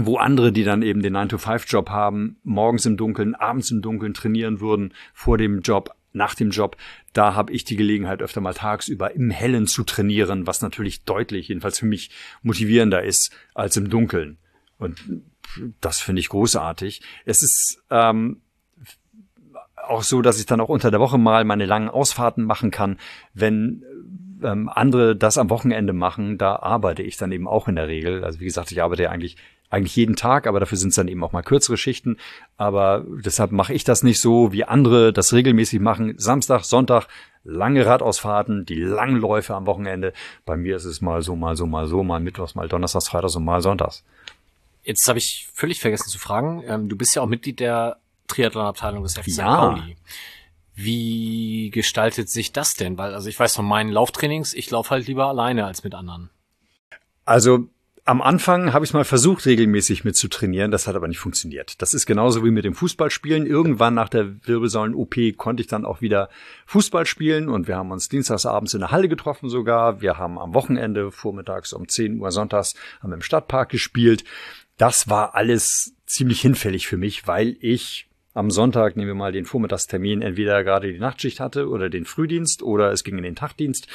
wo andere, die dann eben den 9-to-5-Job haben, morgens im Dunkeln, abends im Dunkeln trainieren würden, vor dem Job, nach dem Job, da habe ich die Gelegenheit, öfter mal tagsüber im Hellen zu trainieren, was natürlich deutlich, jedenfalls für mich, motivierender ist als im Dunkeln. Und das finde ich großartig. Es ist ähm, auch so, dass ich dann auch unter der Woche mal meine langen Ausfahrten machen kann, wenn ähm, andere das am Wochenende machen, da arbeite ich dann eben auch in der Regel. Also wie gesagt, ich arbeite ja eigentlich eigentlich jeden Tag, aber dafür sind es dann eben auch mal kürzere Schichten. Aber deshalb mache ich das nicht so, wie andere das regelmäßig machen. Samstag, Sonntag, lange Radausfahrten, die langen Läufe am Wochenende. Bei mir ist es mal so, mal so, mal so, mal Mittwochs, mal Donnerstags, Freitags und mal Sonntags. Jetzt habe ich völlig vergessen zu fragen. Ähm, du bist ja auch Mitglied der Triathlon-Abteilung des FC ja. Pauli. Wie gestaltet sich das denn? Weil, also ich weiß von meinen Lauftrainings, ich laufe halt lieber alleine als mit anderen. Also am Anfang habe ich mal versucht, regelmäßig mitzutrainieren. Das hat aber nicht funktioniert. Das ist genauso wie mit dem Fußballspielen. Irgendwann nach der Wirbelsäulen-OP konnte ich dann auch wieder Fußball spielen und wir haben uns dienstagsabends in der Halle getroffen sogar. Wir haben am Wochenende vormittags um 10 Uhr sonntags haben im Stadtpark gespielt. Das war alles ziemlich hinfällig für mich, weil ich am Sonntag, nehmen wir mal den Vormittagstermin, entweder gerade die Nachtschicht hatte oder den Frühdienst oder es ging in den Tagdienst.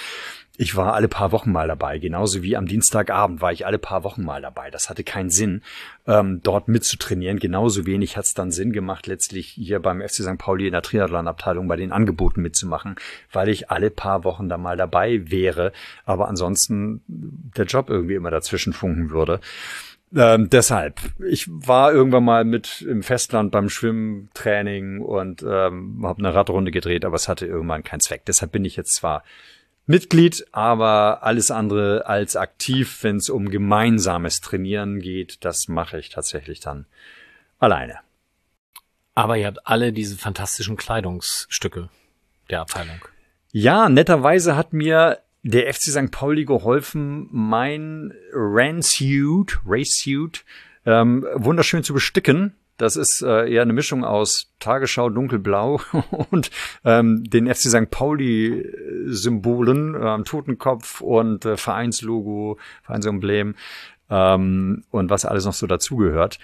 Ich war alle paar Wochen mal dabei, genauso wie am Dienstagabend war ich alle paar Wochen mal dabei. Das hatte keinen Sinn, ähm, dort mitzutrainieren. Genauso wenig hat es dann Sinn gemacht, letztlich hier beim FC St. Pauli in der Triathlon-Abteilung bei den Angeboten mitzumachen, weil ich alle paar Wochen da mal dabei wäre, aber ansonsten der Job irgendwie immer dazwischen funken würde. Ähm, deshalb, ich war irgendwann mal mit im Festland beim Schwimmtraining und ähm, habe eine Radrunde gedreht, aber es hatte irgendwann keinen Zweck. Deshalb bin ich jetzt zwar Mitglied, aber alles andere als aktiv, wenn es um gemeinsames Trainieren geht, das mache ich tatsächlich dann alleine. Aber ihr habt alle diese fantastischen Kleidungsstücke der Abteilung. Ja, netterweise hat mir der FC St. Pauli geholfen, mein Ran-Suit, Race-Suit, ähm, wunderschön zu besticken. Das ist äh, eher eine Mischung aus Tagesschau dunkelblau [LAUGHS] und ähm, den FC St. Pauli-Symbolen, ähm, Totenkopf und äh, Vereinslogo, Vereinsemblem ähm, und was alles noch so dazugehört.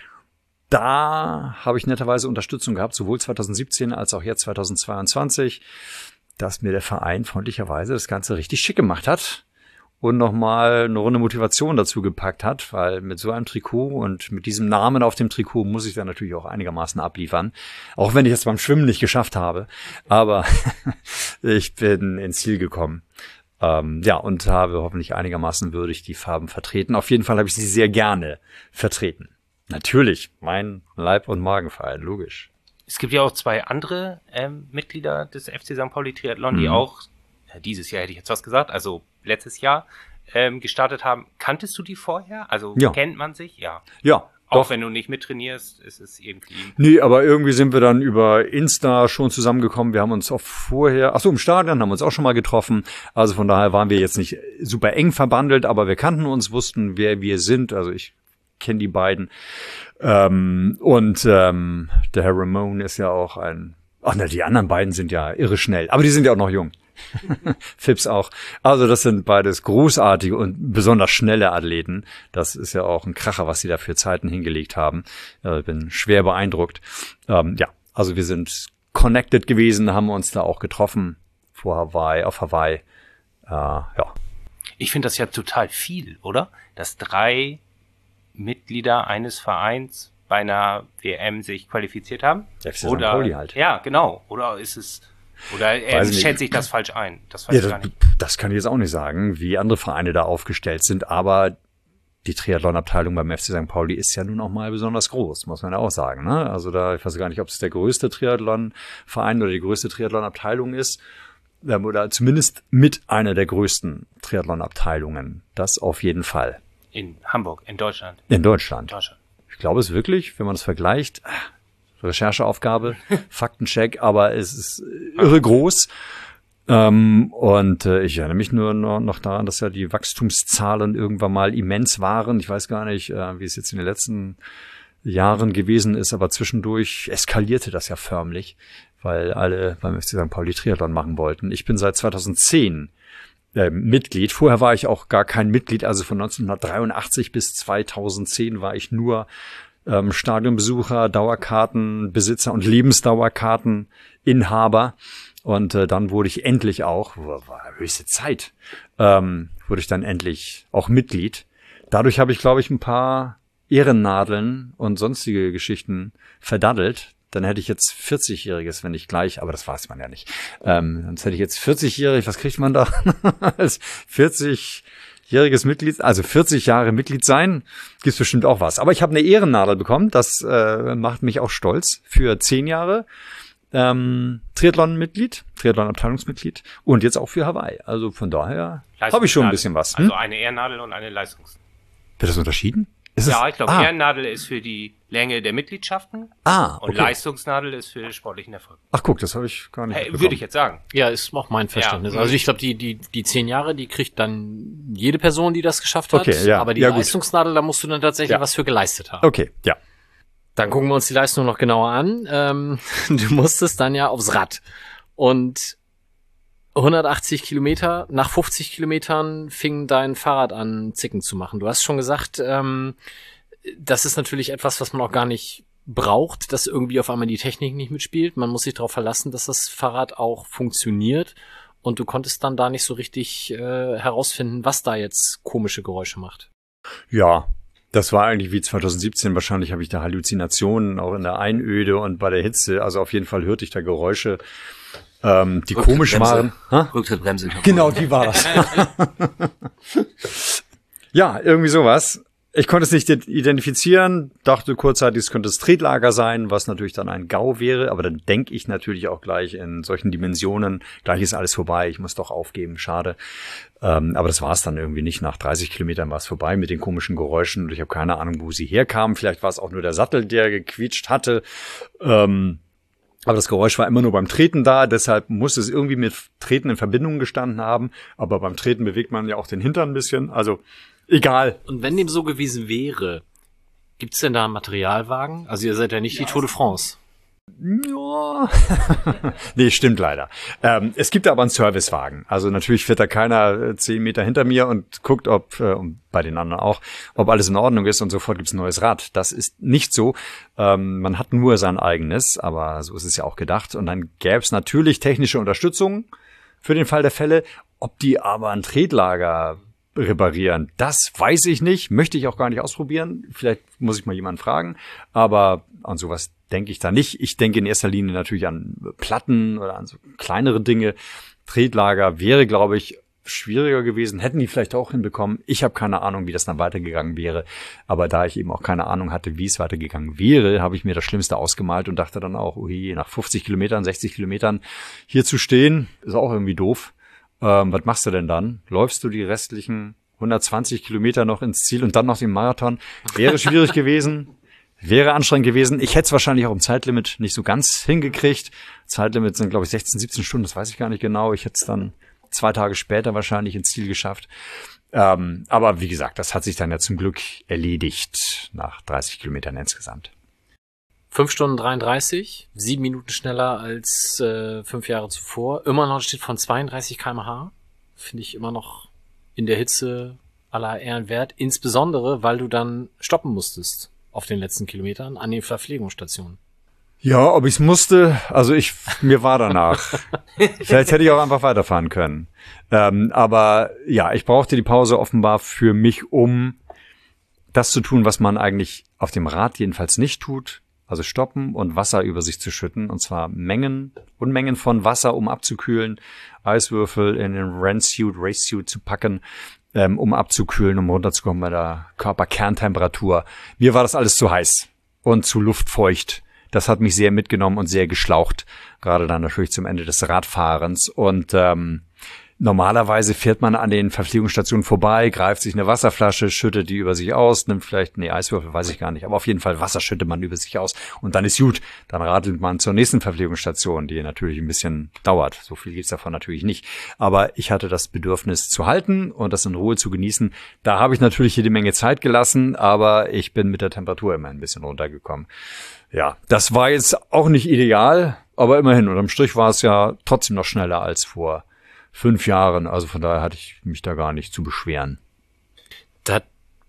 Da habe ich netterweise Unterstützung gehabt, sowohl 2017 als auch jetzt 2022 dass mir der Verein freundlicherweise das Ganze richtig schick gemacht hat und nochmal eine Runde Motivation dazu gepackt hat, weil mit so einem Trikot und mit diesem Namen auf dem Trikot muss ich dann natürlich auch einigermaßen abliefern. Auch wenn ich es beim Schwimmen nicht geschafft habe. Aber [LAUGHS] ich bin ins Ziel gekommen. Ähm, ja, und habe hoffentlich einigermaßen würdig die Farben vertreten. Auf jeden Fall habe ich sie sehr gerne vertreten. Natürlich, mein Leib- und Magenverein, logisch. Es gibt ja auch zwei andere ähm, Mitglieder des FC St. Pauli Triathlon, mhm. die auch äh, dieses Jahr hätte ich jetzt was gesagt, also letztes Jahr ähm, gestartet haben. Kanntest du die vorher? Also ja. kennt man sich? Ja. Ja, auch Doch. wenn du nicht mittrainierst, ist es irgendwie. Nee, aber irgendwie sind wir dann über Insta schon zusammengekommen. Wir haben uns auch vorher, ach so, im Stadion haben wir uns auch schon mal getroffen. Also von daher waren wir jetzt nicht super eng verbandelt, aber wir kannten uns, wussten, wer wir sind. Also ich kenne die beiden. Ähm, und ähm, der Herr Ramon ist ja auch ein. Ach ne, die anderen beiden sind ja irre schnell, aber die sind ja auch noch jung. [LAUGHS] Phipps auch. Also das sind beides großartige und besonders schnelle Athleten. Das ist ja auch ein Kracher, was sie da für Zeiten hingelegt haben. Ich bin schwer beeindruckt. Ähm, ja, also wir sind connected gewesen, haben uns da auch getroffen vor Hawaii, auf Hawaii. Äh, ja. Ich finde das ja total viel, oder? Dass drei Mitglieder eines Vereins bei einer WM sich qualifiziert haben? FC oder Pauli halt. Ja, genau. Oder ist es oder äh, schätze ich das falsch ein? Das, ja, nicht. das kann ich jetzt auch nicht sagen, wie andere Vereine da aufgestellt sind, aber die Triathlon-Abteilung beim FC St. Pauli ist ja nun auch mal besonders groß, muss man ja auch sagen. Ne? Also da, ich weiß gar nicht, ob es der größte Triathlon-Verein oder die größte Triathlon-Abteilung ist. Ähm, oder zumindest mit einer der größten Triathlon-Abteilungen. Das auf jeden Fall. In Hamburg, in Deutschland. In Deutschland. Deutschland. Ich glaube es wirklich, wenn man es vergleicht, ah, Rechercheaufgabe, [LAUGHS] Faktencheck, aber es ist irre groß. Ähm, und äh, ich erinnere mich nur noch, noch daran, dass ja die Wachstumszahlen irgendwann mal immens waren. Ich weiß gar nicht, äh, wie es jetzt in den letzten Jahren gewesen ist, aber zwischendurch eskalierte das ja förmlich, weil alle beim FC St. Pauli Triathlon machen wollten. Ich bin seit 2010 äh, Mitglied. Vorher war ich auch gar kein Mitglied, also von 1983 bis 2010 war ich nur ähm, Stadionbesucher, Dauerkartenbesitzer und Lebensdauerkarteninhaber. Und äh, dann wurde ich endlich auch, war höchste Zeit, ähm, wurde ich dann endlich auch Mitglied. Dadurch habe ich, glaube ich, ein paar Ehrennadeln und sonstige Geschichten verdaddelt. Dann hätte ich jetzt 40-Jähriges, wenn nicht gleich, aber das weiß man ja nicht. Ähm, sonst hätte ich jetzt 40-Jährig, was kriegt man da? [LAUGHS] Als 40-jähriges Mitglied, also 40 Jahre Mitglied sein, gibt's bestimmt auch was. Aber ich habe eine Ehrennadel bekommen, das äh, macht mich auch stolz für 10 Jahre ähm, Triathlon-Mitglied, Triathlon-Abteilungsmitglied und jetzt auch für Hawaii. Also von daher habe ich schon ein bisschen was. Hm? Also eine Ehrennadel und eine Leistungs. Wird das unterschieden? Ist ja, ich glaube, ah. Ehrennadel ist für die Länge der Mitgliedschaften. Ah, okay. Und Leistungsnadel ist für sportlichen Erfolg. Ach guck, das habe ich gar nicht. Hey, würde ich jetzt sagen. Ja, ist auch mein Verständnis. Ja. Also ich glaube, die, die, die zehn Jahre, die kriegt dann jede Person, die das geschafft hat. Okay, ja. Aber die ja, Leistungsnadel, da musst du dann tatsächlich ja. was für geleistet haben. Okay, ja. Dann gucken wir uns die Leistung noch genauer an. Ähm, [LAUGHS] du musstest dann ja aufs Rad. Und 180 Kilometer, nach 50 Kilometern fing dein Fahrrad an, Zicken zu machen. Du hast schon gesagt, ähm, das ist natürlich etwas, was man auch gar nicht braucht, dass irgendwie auf einmal die Technik nicht mitspielt. Man muss sich darauf verlassen, dass das Fahrrad auch funktioniert. Und du konntest dann da nicht so richtig äh, herausfinden, was da jetzt komische Geräusche macht. Ja, das war eigentlich wie 2017. Wahrscheinlich habe ich da Halluzinationen, auch in der Einöde und bei der Hitze. Also auf jeden Fall hörte ich da Geräusche, ähm, die komisch waren. Rücktrittbremse. Genau, die war das. [LAUGHS] ja, irgendwie sowas. Ich konnte es nicht identifizieren, dachte kurzzeitig, es könnte das Tretlager sein, was natürlich dann ein GAU wäre, aber dann denke ich natürlich auch gleich in solchen Dimensionen, gleich ist alles vorbei, ich muss doch aufgeben, schade. Ähm, aber das war es dann irgendwie nicht. Nach 30 Kilometern war es vorbei mit den komischen Geräuschen und ich habe keine Ahnung, wo sie herkamen. Vielleicht war es auch nur der Sattel, der gequietscht hatte. Ähm, aber das Geräusch war immer nur beim Treten da, deshalb muss es irgendwie mit Treten in Verbindung gestanden haben. Aber beim Treten bewegt man ja auch den Hintern ein bisschen. Also egal. Und wenn dem so gewesen wäre, gibt's denn da einen Materialwagen? Also ihr seid ja nicht ja, die Tour de France. Ja. [LAUGHS] nee, stimmt leider. Ähm, es gibt aber einen Servicewagen. Also natürlich fährt da keiner äh, zehn Meter hinter mir und guckt, ob, äh, bei den anderen auch, ob alles in Ordnung ist und sofort gibt's ein neues Rad. Das ist nicht so. Ähm, man hat nur sein eigenes, aber so ist es ja auch gedacht. Und dann gäbe es natürlich technische Unterstützung für den Fall der Fälle. Ob die aber ein Tretlager reparieren. Das weiß ich nicht, möchte ich auch gar nicht ausprobieren. Vielleicht muss ich mal jemanden fragen, aber an sowas denke ich da nicht. Ich denke in erster Linie natürlich an Platten oder an so kleinere Dinge. Tretlager wäre, glaube ich, schwieriger gewesen, hätten die vielleicht auch hinbekommen. Ich habe keine Ahnung, wie das dann weitergegangen wäre. Aber da ich eben auch keine Ahnung hatte, wie es weitergegangen wäre, habe ich mir das Schlimmste ausgemalt und dachte dann auch, okay, nach 50 Kilometern, 60 Kilometern hier zu stehen, ist auch irgendwie doof. Ähm, was machst du denn dann? Läufst du die restlichen 120 Kilometer noch ins Ziel und dann noch den Marathon? Wäre schwierig [LAUGHS] gewesen. Wäre anstrengend gewesen. Ich hätte es wahrscheinlich auch im Zeitlimit nicht so ganz hingekriegt. Zeitlimit sind, glaube ich, 16, 17 Stunden, das weiß ich gar nicht genau. Ich hätte es dann zwei Tage später wahrscheinlich ins Ziel geschafft. Ähm, aber wie gesagt, das hat sich dann ja zum Glück erledigt nach 30 Kilometern insgesamt. 5 Stunden 33, sieben Minuten schneller als äh, fünf Jahre zuvor. Immer noch steht von 32 kmh. Finde ich immer noch in der Hitze aller Ehren wert. Insbesondere, weil du dann stoppen musstest auf den letzten Kilometern an den Verpflegungsstationen. Ja, ob ich's musste, also ich, mir war danach. [LAUGHS] Vielleicht hätte ich auch einfach weiterfahren können. Ähm, aber ja, ich brauchte die Pause offenbar für mich, um das zu tun, was man eigentlich auf dem Rad jedenfalls nicht tut, also stoppen und Wasser über sich zu schütten, und zwar Mengen, Unmengen von Wasser, um abzukühlen, Eiswürfel in den Rennsuit, Racesuit zu packen, ähm, um abzukühlen, um runterzukommen bei der Körperkerntemperatur. Mir war das alles zu heiß und zu luftfeucht. Das hat mich sehr mitgenommen und sehr geschlaucht, gerade dann natürlich zum Ende des Radfahrens. Und ähm, Normalerweise fährt man an den Verpflegungsstationen vorbei, greift sich eine Wasserflasche, schüttet die über sich aus, nimmt vielleicht, nee, Eiswürfel, weiß ich gar nicht, aber auf jeden Fall Wasser schüttet man über sich aus und dann ist gut. Dann radelt man zur nächsten Verpflegungsstation, die natürlich ein bisschen dauert. So viel geht's davon natürlich nicht. Aber ich hatte das Bedürfnis zu halten und das in Ruhe zu genießen. Da habe ich natürlich jede Menge Zeit gelassen, aber ich bin mit der Temperatur immer ein bisschen runtergekommen. Ja, das war jetzt auch nicht ideal, aber immerhin, unterm Strich war es ja trotzdem noch schneller als vor fünf Jahren. Also von daher hatte ich mich da gar nicht zu beschweren. Da hat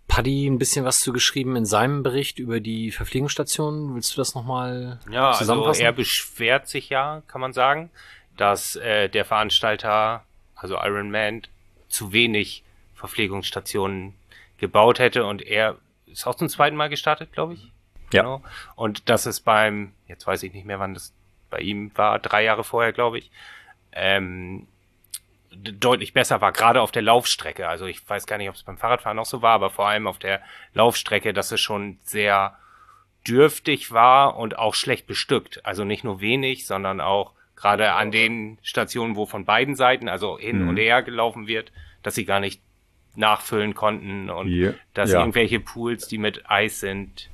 Paddy ein bisschen was zu geschrieben in seinem Bericht über die Verpflegungsstation. Willst du das nochmal ja, zusammenfassen? Also er beschwert sich ja, kann man sagen, dass äh, der Veranstalter, also Iron Man, zu wenig Verpflegungsstationen gebaut hätte und er ist auch zum zweiten Mal gestartet, glaube ich. Ja. Genau. Und das ist beim, jetzt weiß ich nicht mehr, wann das bei ihm war, drei Jahre vorher, glaube ich, ähm, deutlich besser war, gerade auf der Laufstrecke. Also ich weiß gar nicht, ob es beim Fahrradfahren auch so war, aber vor allem auf der Laufstrecke, dass es schon sehr dürftig war und auch schlecht bestückt. Also nicht nur wenig, sondern auch gerade an den Stationen, wo von beiden Seiten, also hin mhm. und her gelaufen wird, dass sie gar nicht nachfüllen konnten und yeah. dass ja. irgendwelche Pools, die mit Eis sind,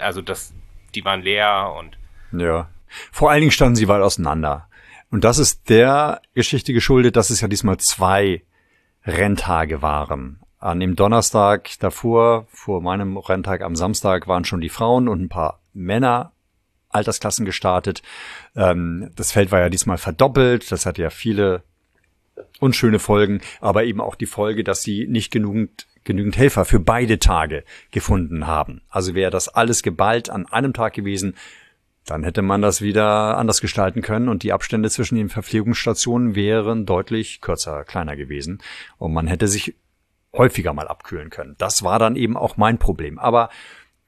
also das, die waren leer und ja. Vor allen Dingen standen sie weit auseinander. Und das ist der Geschichte geschuldet, dass es ja diesmal zwei Renntage waren. An dem Donnerstag davor, vor meinem Renntag am Samstag, waren schon die Frauen und ein paar Männer Altersklassen gestartet. Ähm, das Feld war ja diesmal verdoppelt. Das hat ja viele unschöne Folgen, aber eben auch die Folge, dass sie nicht genügend genügend Helfer für beide Tage gefunden haben. Also wäre das alles geballt an einem Tag gewesen, dann hätte man das wieder anders gestalten können und die Abstände zwischen den Verpflegungsstationen wären deutlich kürzer, kleiner gewesen und man hätte sich häufiger mal abkühlen können. Das war dann eben auch mein Problem. Aber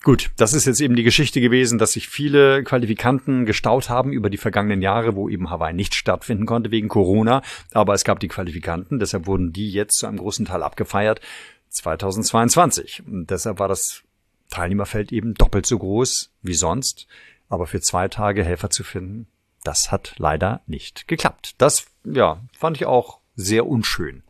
Gut, das ist jetzt eben die Geschichte gewesen, dass sich viele Qualifikanten gestaut haben über die vergangenen Jahre, wo eben Hawaii nicht stattfinden konnte wegen Corona. Aber es gab die Qualifikanten, deshalb wurden die jetzt zu einem großen Teil abgefeiert 2022. Und deshalb war das Teilnehmerfeld eben doppelt so groß wie sonst. Aber für zwei Tage Helfer zu finden, das hat leider nicht geklappt. Das, ja, fand ich auch sehr unschön.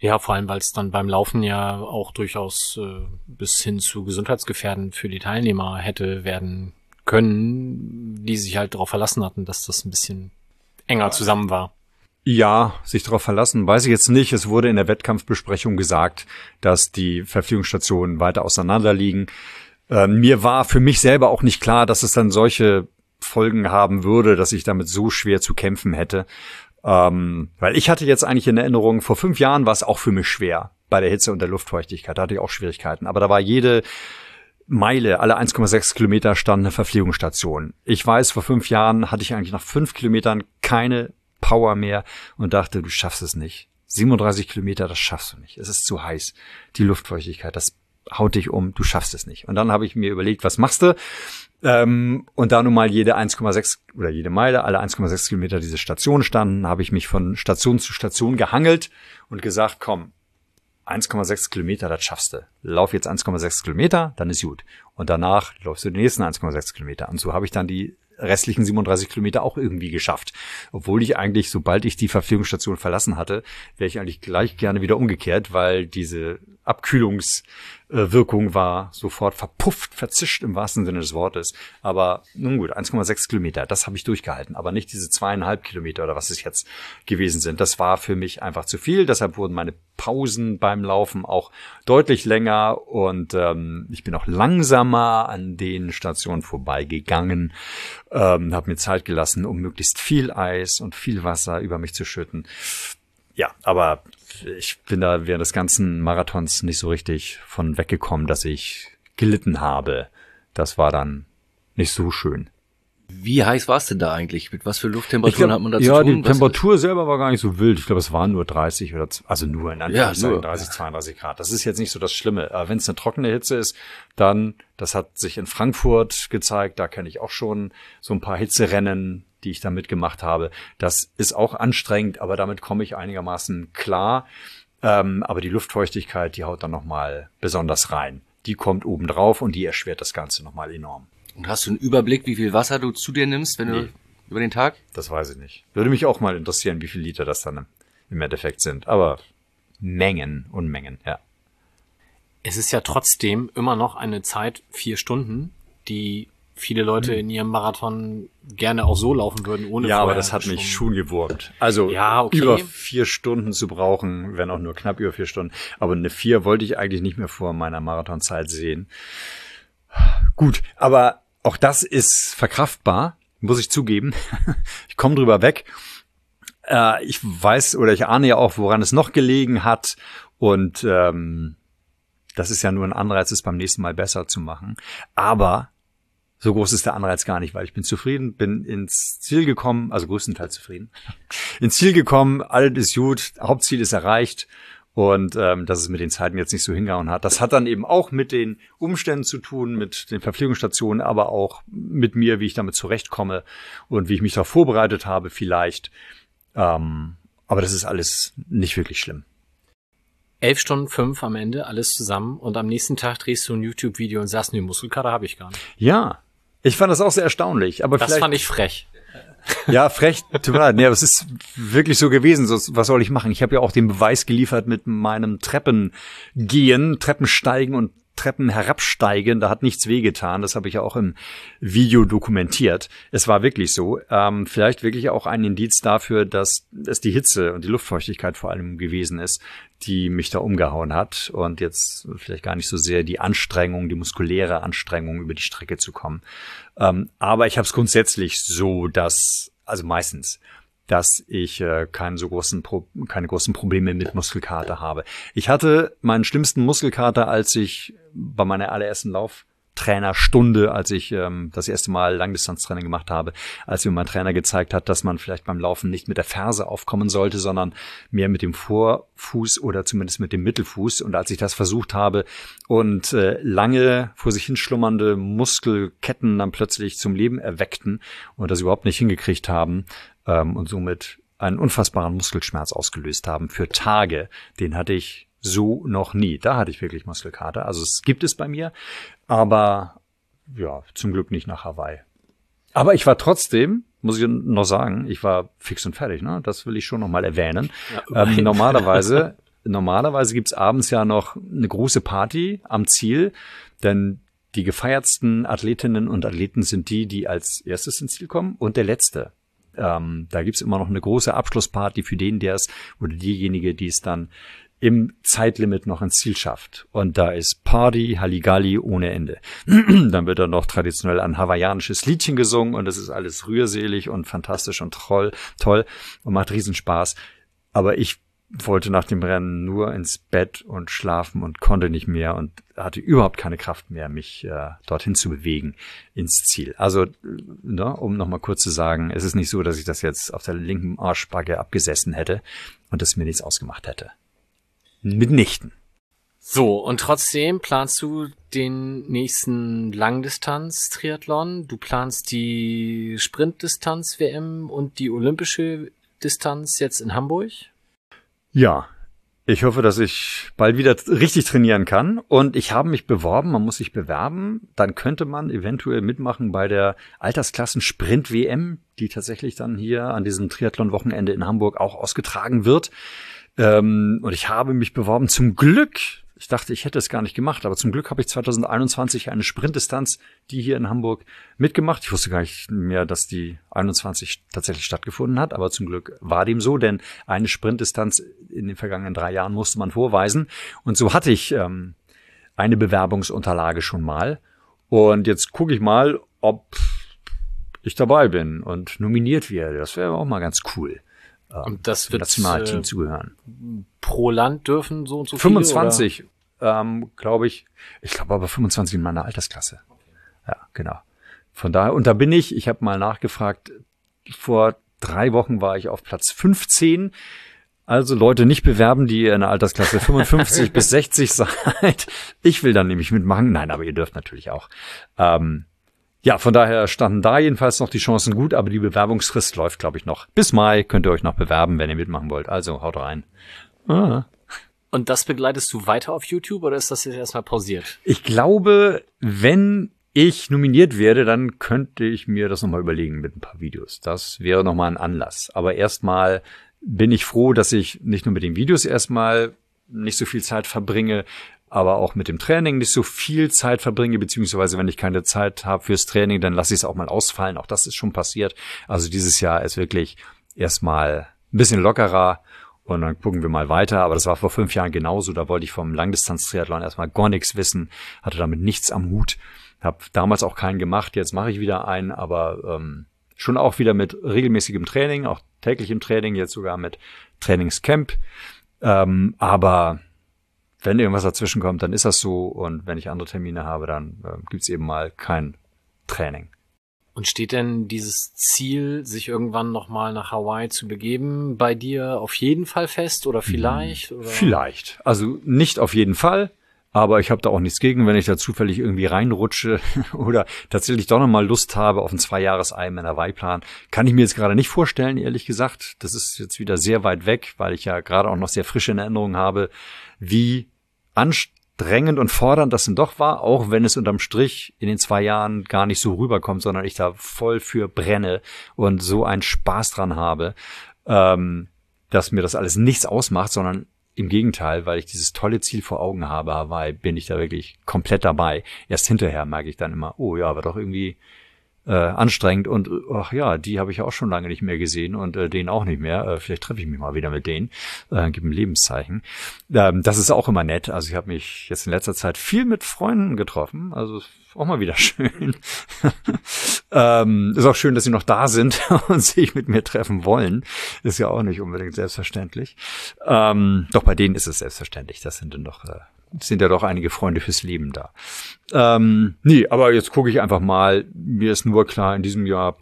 Ja, vor allem, weil es dann beim Laufen ja auch durchaus äh, bis hin zu Gesundheitsgefährden für die Teilnehmer hätte werden können, die sich halt darauf verlassen hatten, dass das ein bisschen enger zusammen war. Ja, sich darauf verlassen, weiß ich jetzt nicht. Es wurde in der Wettkampfbesprechung gesagt, dass die Verpflegungsstationen weiter auseinander liegen. Äh, mir war für mich selber auch nicht klar, dass es dann solche Folgen haben würde, dass ich damit so schwer zu kämpfen hätte. Ähm, weil ich hatte jetzt eigentlich in Erinnerung, vor fünf Jahren war es auch für mich schwer bei der Hitze und der Luftfeuchtigkeit. Da hatte ich auch Schwierigkeiten. Aber da war jede Meile, alle 1,6 Kilometer stand eine Verpflegungsstation. Ich weiß, vor fünf Jahren hatte ich eigentlich nach fünf Kilometern keine Power mehr und dachte, du schaffst es nicht. 37 Kilometer, das schaffst du nicht. Es ist zu heiß. Die Luftfeuchtigkeit, das haut dich um, du schaffst es nicht. Und dann habe ich mir überlegt, was machst du? Ähm, und da nun mal jede 1,6 oder jede Meile, alle 1,6 Kilometer diese Station standen, habe ich mich von Station zu Station gehangelt und gesagt, komm, 1,6 Kilometer, das schaffst du. Lauf jetzt 1,6 Kilometer, dann ist gut. Und danach läufst du die nächsten 1,6 Kilometer. Und so habe ich dann die restlichen 37 Kilometer auch irgendwie geschafft. Obwohl ich eigentlich, sobald ich die Verpflegungsstation verlassen hatte, wäre ich eigentlich gleich gerne wieder umgekehrt, weil diese Abkühlungs Wirkung war sofort verpufft, verzischt im wahrsten Sinne des Wortes. Aber nun gut, 1,6 Kilometer, das habe ich durchgehalten. Aber nicht diese zweieinhalb Kilometer oder was es jetzt gewesen sind. Das war für mich einfach zu viel. Deshalb wurden meine Pausen beim Laufen auch deutlich länger und ähm, ich bin auch langsamer an den Stationen vorbeigegangen, ähm, habe mir Zeit gelassen, um möglichst viel Eis und viel Wasser über mich zu schütten. Ja, aber ich bin da während des ganzen Marathons nicht so richtig von weggekommen, dass ich gelitten habe. Das war dann nicht so schön. Wie heiß war es denn da eigentlich? Mit was für Lufttemperaturen glaub, hat man da ja, zu tun? Ja, die Temperatur selber war gar nicht so wild. Ich glaube, es waren nur 30 oder, also nur in Anführungszeichen ja, 30, 32 Grad. Das ist jetzt nicht so das Schlimme. Aber wenn es eine trockene Hitze ist, dann, das hat sich in Frankfurt gezeigt, da kenne ich auch schon so ein paar Hitzerennen, die ich da mitgemacht habe. Das ist auch anstrengend, aber damit komme ich einigermaßen klar. Ähm, aber die Luftfeuchtigkeit, die haut dann nochmal besonders rein. Die kommt oben drauf und die erschwert das Ganze nochmal enorm. Und hast du einen Überblick, wie viel Wasser du zu dir nimmst, wenn nee. du über den Tag? Das weiß ich nicht. Würde mich auch mal interessieren, wie viel Liter das dann im Endeffekt sind. Aber Mengen und Mengen, ja. Es ist ja trotzdem immer noch eine Zeit, vier Stunden, die viele Leute in ihrem Marathon gerne auch so laufen würden, ohne Ja, aber das hat mich schon schon gewurmt. Also Ja, okay. über vier Stunden zu brauchen, wenn auch nur knapp über vier Stunden. Aber eine vier wollte ich eigentlich nicht mehr vor meiner Marathonzeit sehen. Gut, aber auch das ist verkraftbar, muss ich zugeben. [LAUGHS] ich komme drüber weg. Äh, ich weiß oder ich ahne ja auch, woran es noch gelegen hat. Und ähm, das ist ja nur ein Anreiz, es beim nächsten Mal besser zu machen. Aber so groß ist der Anreiz gar nicht, weil ich bin zufrieden, bin ins Ziel gekommen, also größtenteils zufrieden. ins Ziel gekommen, alles ist gut, Hauptziel ist erreicht und ähm, dass es mit den Zeiten jetzt nicht so hingehauen hat. Das hat dann eben auch mit den Umständen zu tun, mit den Verpflegungsstationen, aber auch mit mir, wie ich damit zurechtkomme und wie ich mich darauf vorbereitet habe vielleicht. Ähm, aber das ist alles nicht wirklich schlimm. elf Stunden fünf am Ende, alles zusammen und am nächsten Tag drehst du ein YouTube-Video und sagst, nee, Muskelkater habe ich gar nicht. Ja, ich fand das auch sehr erstaunlich. Aber Das fand ich frech. Ja, frech, tut mir leid. Nee, aber es ist wirklich so gewesen. Was soll ich machen? Ich habe ja auch den Beweis geliefert mit meinem Treppengehen, Treppensteigen und Treppen herabsteigen. Da hat nichts wehgetan. Das habe ich ja auch im Video dokumentiert. Es war wirklich so. Ähm, vielleicht wirklich auch ein Indiz dafür, dass es die Hitze und die Luftfeuchtigkeit vor allem gewesen ist, die mich da umgehauen hat. Und jetzt vielleicht gar nicht so sehr die Anstrengung, die muskuläre Anstrengung, über die Strecke zu kommen. Ähm, aber ich habe es grundsätzlich so, dass, also meistens, dass ich äh, keine so großen Pro keine großen Probleme mit Muskelkater habe. Ich hatte meinen schlimmsten Muskelkater, als ich bei meiner allerersten Lauftrainerstunde, als ich ähm, das erste Mal Langdistanztraining gemacht habe, als mir mein Trainer gezeigt hat, dass man vielleicht beim Laufen nicht mit der Ferse aufkommen sollte, sondern mehr mit dem Vorfuß oder zumindest mit dem Mittelfuß. Und als ich das versucht habe und äh, lange vor sich hinschlummernde Muskelketten dann plötzlich zum Leben erweckten und das überhaupt nicht hingekriegt haben ähm, und somit einen unfassbaren Muskelschmerz ausgelöst haben für Tage, den hatte ich so noch nie. Da hatte ich wirklich Muskelkater. Also es gibt es bei mir, aber ja, zum Glück nicht nach Hawaii. Aber ich war trotzdem, muss ich noch sagen, ich war fix und fertig. Ne? Das will ich schon noch mal erwähnen. ähm, [LAUGHS] normalerweise, normalerweise gibt's abends ja noch eine große Party am Ziel, denn die gefeiertsten Athletinnen und Athleten sind die, die als erstes ins Ziel kommen und der letzte. Ähm, da gibt's immer noch eine große Abschlussparty für den, der es oder diejenige, die es dann im Zeitlimit noch ins Ziel schafft. Und da ist Party, Halligalli ohne Ende. [CLEARS THROAT] dann wird da noch traditionell ein hawaiianisches Liedchen gesungen und das ist alles rührselig und fantastisch und toll, toll und macht Riesenspaß. Aber ich wollte nach dem Rennen nur ins Bett und schlafen und konnte nicht mehr und hatte überhaupt keine Kraft mehr, mich äh, dorthin zu bewegen ins Ziel. Also, ne, um nochmal kurz zu sagen, es ist nicht so, dass ich das jetzt auf der linken Arschbacke abgesessen hätte und das mir nichts ausgemacht hätte. Mitnichten. So, und trotzdem planst du den nächsten Langdistanz-Triathlon. Du planst die Sprintdistanz-WM und die olympische Distanz jetzt in Hamburg. Ja, ich hoffe, dass ich bald wieder richtig trainieren kann. Und ich habe mich beworben, man muss sich bewerben. Dann könnte man eventuell mitmachen bei der Altersklassen-Sprint-WM, die tatsächlich dann hier an diesem Triathlon-Wochenende in Hamburg auch ausgetragen wird. Ähm, und ich habe mich beworben. Zum Glück, ich dachte, ich hätte es gar nicht gemacht, aber zum Glück habe ich 2021 eine Sprintdistanz, die hier in Hamburg mitgemacht. Ich wusste gar nicht mehr, dass die 21 tatsächlich stattgefunden hat, aber zum Glück war dem so, denn eine Sprintdistanz in den vergangenen drei Jahren musste man vorweisen. Und so hatte ich ähm, eine Bewerbungsunterlage schon mal. Und jetzt gucke ich mal, ob ich dabei bin und nominiert werde. Das wäre auch mal ganz cool. ähm, Und das dem wird Nationalteam äh, zu gehören. pro Land dürfen so und so viele, 25, ähm, glaube ich. Ich glaube aber 25 in meiner Altersklasse. Ja, genau. Von daher, und da bin ich, ich habe mal nachgefragt, vor drei Wochen war ich auf Platz 15. Also Leute nicht bewerben, die ihr in der Altersklasse 55 [LAUGHS] bis 60 seid. Ich will dann nämlich mitmachen. Nein, aber ihr dürft natürlich auch. Ähm, ja, von daher standen da jedenfalls noch die Chancen gut, aber die Bewerbungsfrist läuft, glaube ich, noch. Bis Mai könnt ihr euch noch bewerben, wenn ihr mitmachen wollt. Also haut rein. Ah. Und das begleitest du weiter auf YouTube oder ist das jetzt erstmal pausiert? Ich glaube, wenn ich nominiert werde, dann könnte ich mir das nochmal überlegen mit ein paar Videos. Das wäre nochmal ein Anlass. Aber erstmal bin ich froh, dass ich nicht nur mit den Videos erstmal nicht so viel Zeit verbringe, aber auch mit dem Training nicht so viel Zeit verbringe, beziehungsweise wenn ich keine Zeit habe fürs Training, dann lasse ich es auch mal ausfallen. Auch das ist schon passiert. Also dieses Jahr ist wirklich erstmal ein bisschen lockerer und dann gucken wir mal weiter. Aber das war vor fünf Jahren genauso. Da wollte ich vom Langdistanz-Triathlon erstmal gar nichts wissen, hatte damit nichts am Hut, habe damals auch keinen gemacht. Jetzt mache ich wieder einen, aber ähm, schon auch wieder mit regelmäßigem Training, auch täglichem Training, jetzt sogar mit Trainingscamp. Ähm, aber wenn irgendwas dazwischen kommt, dann ist das so. Und wenn ich andere Termine habe, dann äh, gibt's eben mal kein Training. Und steht denn dieses Ziel, sich irgendwann nochmal nach Hawaii zu begeben, bei dir auf jeden Fall fest oder vielleicht? Oder? Vielleicht. Also nicht auf jeden Fall. Aber ich habe da auch nichts gegen, wenn ich da zufällig irgendwie reinrutsche [LAUGHS] oder tatsächlich doch nochmal Lust habe auf einen Zwei-Jahres-Ironman Hawaii-Plan. Kann ich mir jetzt gerade nicht vorstellen, ehrlich gesagt. Das ist jetzt wieder sehr weit weg, weil ich ja gerade auch noch sehr frische Erinnerungen habe, wie anstrengend und fordernd das denn doch war, auch wenn es unterm Strich in den zwei Jahren gar nicht so rüberkommt, sondern ich da voll für brenne und so einen Spaß dran habe, ähm, dass mir das alles nichts ausmacht, sondern im Gegenteil, weil ich dieses tolle Ziel vor Augen habe, Hawaii, bin ich da wirklich komplett dabei. Erst hinterher merke ich dann immer, oh ja, aber doch irgendwie äh, anstrengend und ach ja, die habe ich auch schon lange nicht mehr gesehen und äh, den auch nicht mehr. Äh, vielleicht treffe ich mich mal wieder mit denen, äh, gebe ein Lebenszeichen. Ähm, das ist auch immer nett. Also ich habe mich jetzt in letzter Zeit viel mit Freunden getroffen. Also auch mal wieder [LAUGHS] schön. ähm, ist auch schön, dass sie noch da sind [LAUGHS] und sich mit mir treffen wollen. Ist ja auch nicht unbedingt selbstverständlich. Ähm, doch bei denen ist es selbstverständlich. Das sind dann doch, äh, sind ja doch einige Freunde fürs Leben da. Ähm, nee, aber jetzt gucke ich einfach mal. Mir ist nur klar, in diesem Jahr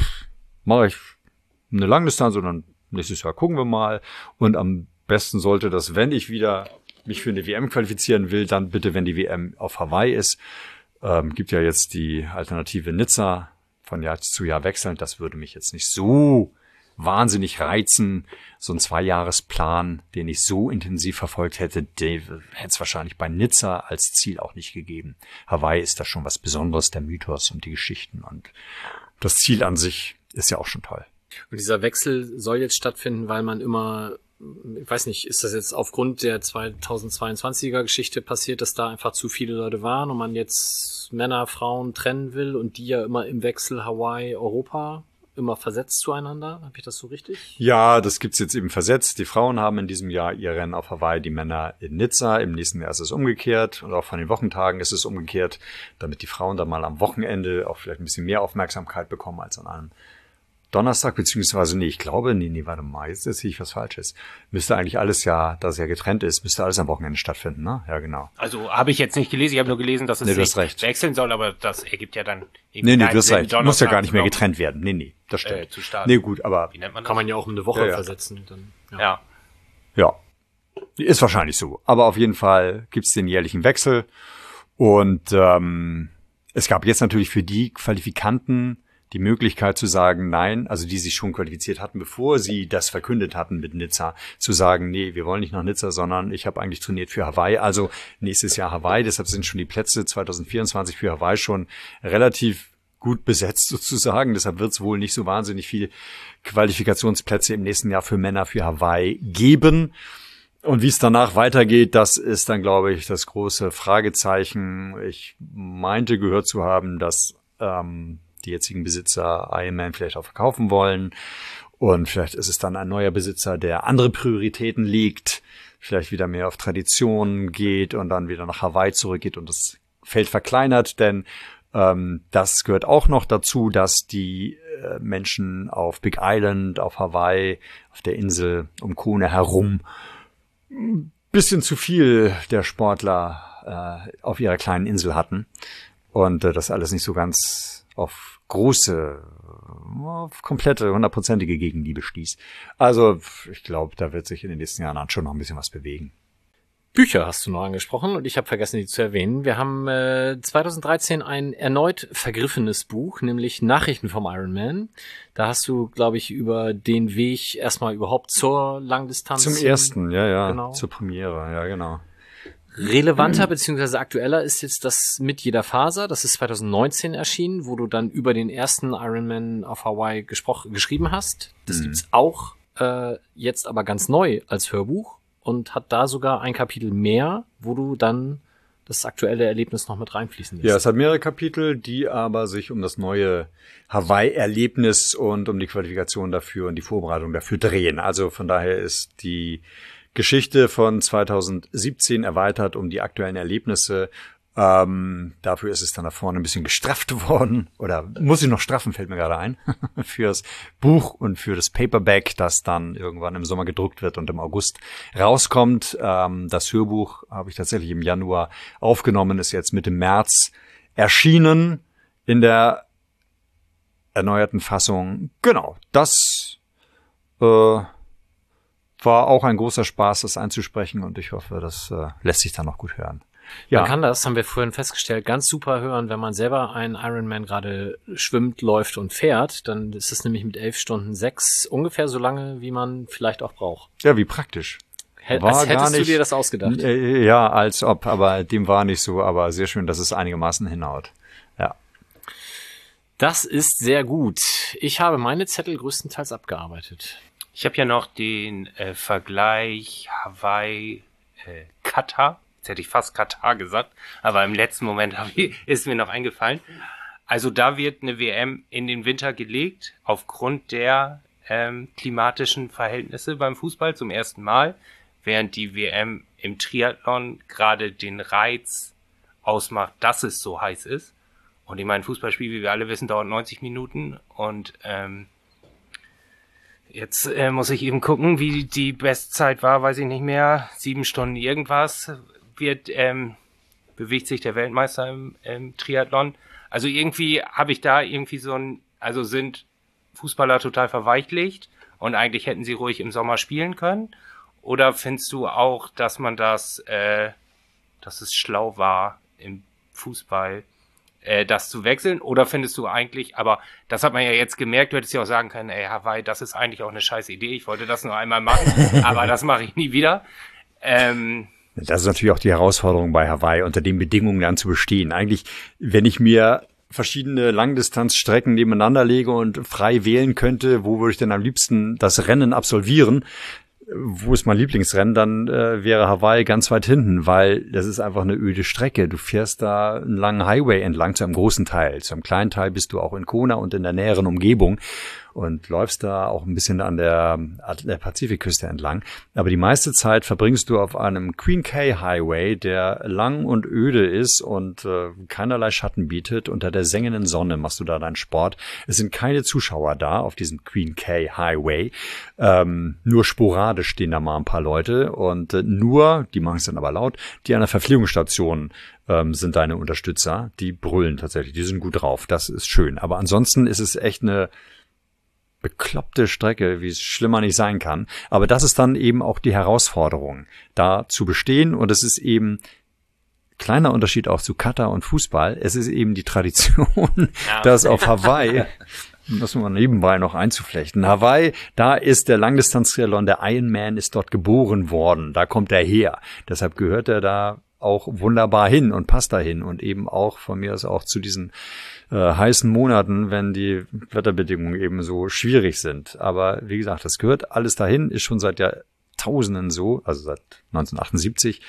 mache ich eine Langdistanz und dann nächstes Jahr gucken wir mal. Und am besten sollte das, wenn ich wieder mich für eine WM qualifizieren will, dann bitte, wenn die WM auf Hawaii ist. Ähm, gibt ja jetzt die Alternative Nizza von Jahr zu Jahr wechselnd. Das würde mich jetzt nicht so wahnsinnig reizen. So ein Zweijahresplan, den ich so intensiv verfolgt hätte, hätte es wahrscheinlich bei Nizza als Ziel auch nicht gegeben. Hawaii ist da schon was Besonderes, der Mythos und die Geschichten und das Ziel an sich ist ja auch schon toll. Und dieser Wechsel soll jetzt stattfinden, weil man immer ich weiß nicht, ist das jetzt aufgrund der 2022er Geschichte passiert, dass da einfach zu viele Leute waren und man jetzt Männer, Frauen trennen will und die ja immer im Wechsel Hawaii, Europa immer versetzt zueinander? Habe ich das so richtig? Ja, das gibt's jetzt eben versetzt. Die Frauen haben in diesem Jahr ihr Rennen auf Hawaii, die Männer in Nizza. Im nächsten Jahr ist es umgekehrt und auch von den Wochentagen ist es umgekehrt, damit die Frauen dann mal am Wochenende auch vielleicht ein bisschen mehr Aufmerksamkeit bekommen als an einem Donnerstag, beziehungsweise, nee, ich glaube, nee, nee, warte mal, jetzt sehe ich was Falsches. Müsste eigentlich alles ja, da es ja getrennt ist, müsste alles am Wochenende stattfinden, ne? Ja, genau. Also habe ich jetzt nicht gelesen, ich habe nur gelesen, dass es Nee, sich recht. wechseln soll, aber das ergibt ja dann Nee, nee, du hast recht. Muss ja gar nicht mehr noch, getrennt werden. Nee, nee, das stimmt. Äh, zu starten. Nee, gut, aber Wie nennt man das? Kann man ja auch um eine Woche Ja, ja. versetzen. Dann, ja. Ja, ist wahrscheinlich so. Aber auf jeden Fall gibt's den jährlichen Wechsel. Und ähm, es gab jetzt natürlich für die Qualifikanten die Möglichkeit zu sagen, nein, also die sich schon qualifiziert hatten, bevor sie das verkündet hatten mit Nizza, zu sagen, nee, wir wollen nicht nach Nizza, sondern ich habe eigentlich trainiert für Hawaii, also nächstes Jahr Hawaii, deshalb sind schon die Plätze 2024 für Hawaii schon relativ gut besetzt sozusagen. Deshalb wird es wohl nicht so wahnsinnig viel Qualifikationsplätze im nächsten Jahr für Männer für Hawaii geben. Und wie es danach weitergeht, das ist dann, glaube ich, das große Fragezeichen. Ich meinte gehört zu haben, dass ähm, die jetzigen Besitzer Ironman vielleicht auch verkaufen wollen. Und vielleicht ist es dann ein neuer Besitzer, der andere Prioritäten legt, vielleicht wieder mehr auf Tradition geht und dann wieder nach Hawaii zurückgeht und das Feld verkleinert, denn ähm, das gehört auch noch dazu, dass die äh, Menschen auf Big Island, auf Hawaii, auf der Insel um Kone herum ein bisschen zu viel der Sportler äh, auf ihrer kleinen Insel hatten und äh, das alles nicht so ganz auf große, auf komplette, hundertprozentige Gegenliebe stieß. Also ich glaube, da wird sich in den nächsten Jahren schon noch ein bisschen was bewegen. Bücher hast du noch angesprochen und ich habe vergessen, die zu erwähnen. Wir haben äh, 2013 ein erneut vergriffenes Buch, nämlich Nachrichten vom Ironman. Da hast du, glaube ich, über den Weg erstmal überhaupt zur Langdistanz. Zum ersten, ja, ja, Genau. zur Premiere, ja, genau. Relevanter beziehungsweise aktueller ist jetzt das mit jeder Faser. Das ist 2019 erschienen, wo du dann über den ersten Ironman auf Hawaii gesprochen, geschrieben hast. Das Mhm. gibt's auch äh, jetzt aber ganz neu als Hörbuch und hat da sogar ein Kapitel mehr, wo du dann das aktuelle Erlebnis noch mit reinfließen lässt. Ja, es hat mehrere Kapitel, die aber sich um das neue Hawaii-Erlebnis und um die Qualifikation dafür und die Vorbereitung dafür drehen. Also von daher ist die Geschichte von 2017 erweitert um die aktuellen Erlebnisse ähm, dafür ist es dann da vorne ein bisschen gestrafft [LAUGHS] worden oder muss ich noch straffen, fällt mir gerade ein, [LAUGHS] fürs Buch und für das Paperback, das dann irgendwann im Sommer gedruckt wird und im August rauskommt. Ähm, das Hörbuch habe ich tatsächlich im Januar aufgenommen, ist jetzt Mitte März erschienen in der erneuerten Fassung. Genau, das äh, war auch ein großer Spaß, das einzusprechen und ich hoffe, das äh, lässt sich dann noch gut hören. Ja. Man kann das, haben wir vorhin festgestellt, ganz super hören, wenn man selber einen Ironman gerade schwimmt, läuft und fährt. Dann ist es nämlich mit elf Stunden sechs ungefähr so lange, wie man vielleicht auch braucht. Ja, wie praktisch. War als hättest nicht, du dir das ausgedacht. Äh, ja, als ob, aber dem war nicht so, aber sehr schön, dass es einigermaßen hinhaut. Ja. Das ist sehr gut. Ich habe meine Zettel größtenteils abgearbeitet. Ich habe ja noch den äh, Vergleich Hawaii äh, Katar Jetzt hätte ich fast Katar gesagt, aber im letzten Moment ich, [LAUGHS] ist mir noch eingefallen. Also da wird eine WM in den Winter gelegt, aufgrund der ähm, klimatischen Verhältnisse beim Fußball zum ersten Mal, während die WM im Triathlon gerade den Reiz ausmacht, dass es so heiß ist. Und ich meine, Fußballspiel, wie wir alle wissen, dauert 90 Minuten und ähm, Jetzt äh, muss ich eben gucken, wie die Bestzeit war, weiß ich nicht mehr. Sieben Stunden irgendwas wird, ähm, bewegt sich der Weltmeister im, im Triathlon. Also irgendwie habe ich da irgendwie so ein, also sind Fußballer total verweichlicht und eigentlich hätten sie ruhig im Sommer spielen können. Oder findest du auch, dass man das, äh, dass es schlau war im Fußball, äh, das zu wechseln? Oder findest du eigentlich, aber das hat man ja jetzt gemerkt, du hättest ja auch sagen können, ey Hawaii, das ist eigentlich auch eine scheiß Idee, ich wollte das nur einmal machen, [LAUGHS] aber das mache ich nie wieder. Ähm, das ist natürlich auch die Herausforderung bei Hawaii, unter den Bedingungen dann zu bestehen. Eigentlich, wenn ich mir verschiedene Langdistanzstrecken nebeneinander lege und frei wählen könnte, wo würde ich denn am liebsten das Rennen absolvieren, wo ist mein Lieblingsrennen, dann äh, wäre Hawaii ganz weit hinten, weil das ist einfach eine öde Strecke. Du fährst da einen langen Highway entlang zu einem großen Teil. Zu einem kleinen Teil bist du auch in Kona und in der näheren Umgebung und läufst da auch ein bisschen an der, der Pazifikküste entlang. Aber die meiste Zeit verbringst du auf einem Queen K Highway, der lang und öde ist und äh, keinerlei Schatten bietet. Unter der sengenden Sonne machst du da deinen Sport. Es sind keine Zuschauer da auf diesem Queen K Highway. Ähm, nur sporadisch stehen da mal ein paar Leute und äh, nur, die machen es dann aber laut, die an der Verpflegungsstation ähm, sind deine Unterstützer. Die brüllen tatsächlich, die sind gut drauf. Das ist schön. Aber ansonsten ist es echt eine bekloppte Strecke, wie es schlimmer nicht sein kann. Aber das ist dann eben auch die Herausforderung, da zu bestehen. Und es ist eben kleiner Unterschied auch zu Katar und Fußball. Es ist eben die Tradition, [LAUGHS] ja. dass auf Hawaii das mal nebenbei noch einzuflechten. Hawaii, da ist der Langdistanz-Triathlon, der Ironman ist dort geboren worden. Da kommt er her. Deshalb gehört er da auch wunderbar hin und passt dahin und eben auch von mir aus auch zu diesen äh, heißen Monaten, wenn die Wetterbedingungen eben so schwierig sind. Aber wie gesagt, das gehört alles dahin, ist schon seit Jahrtausenden so, also seit 1978,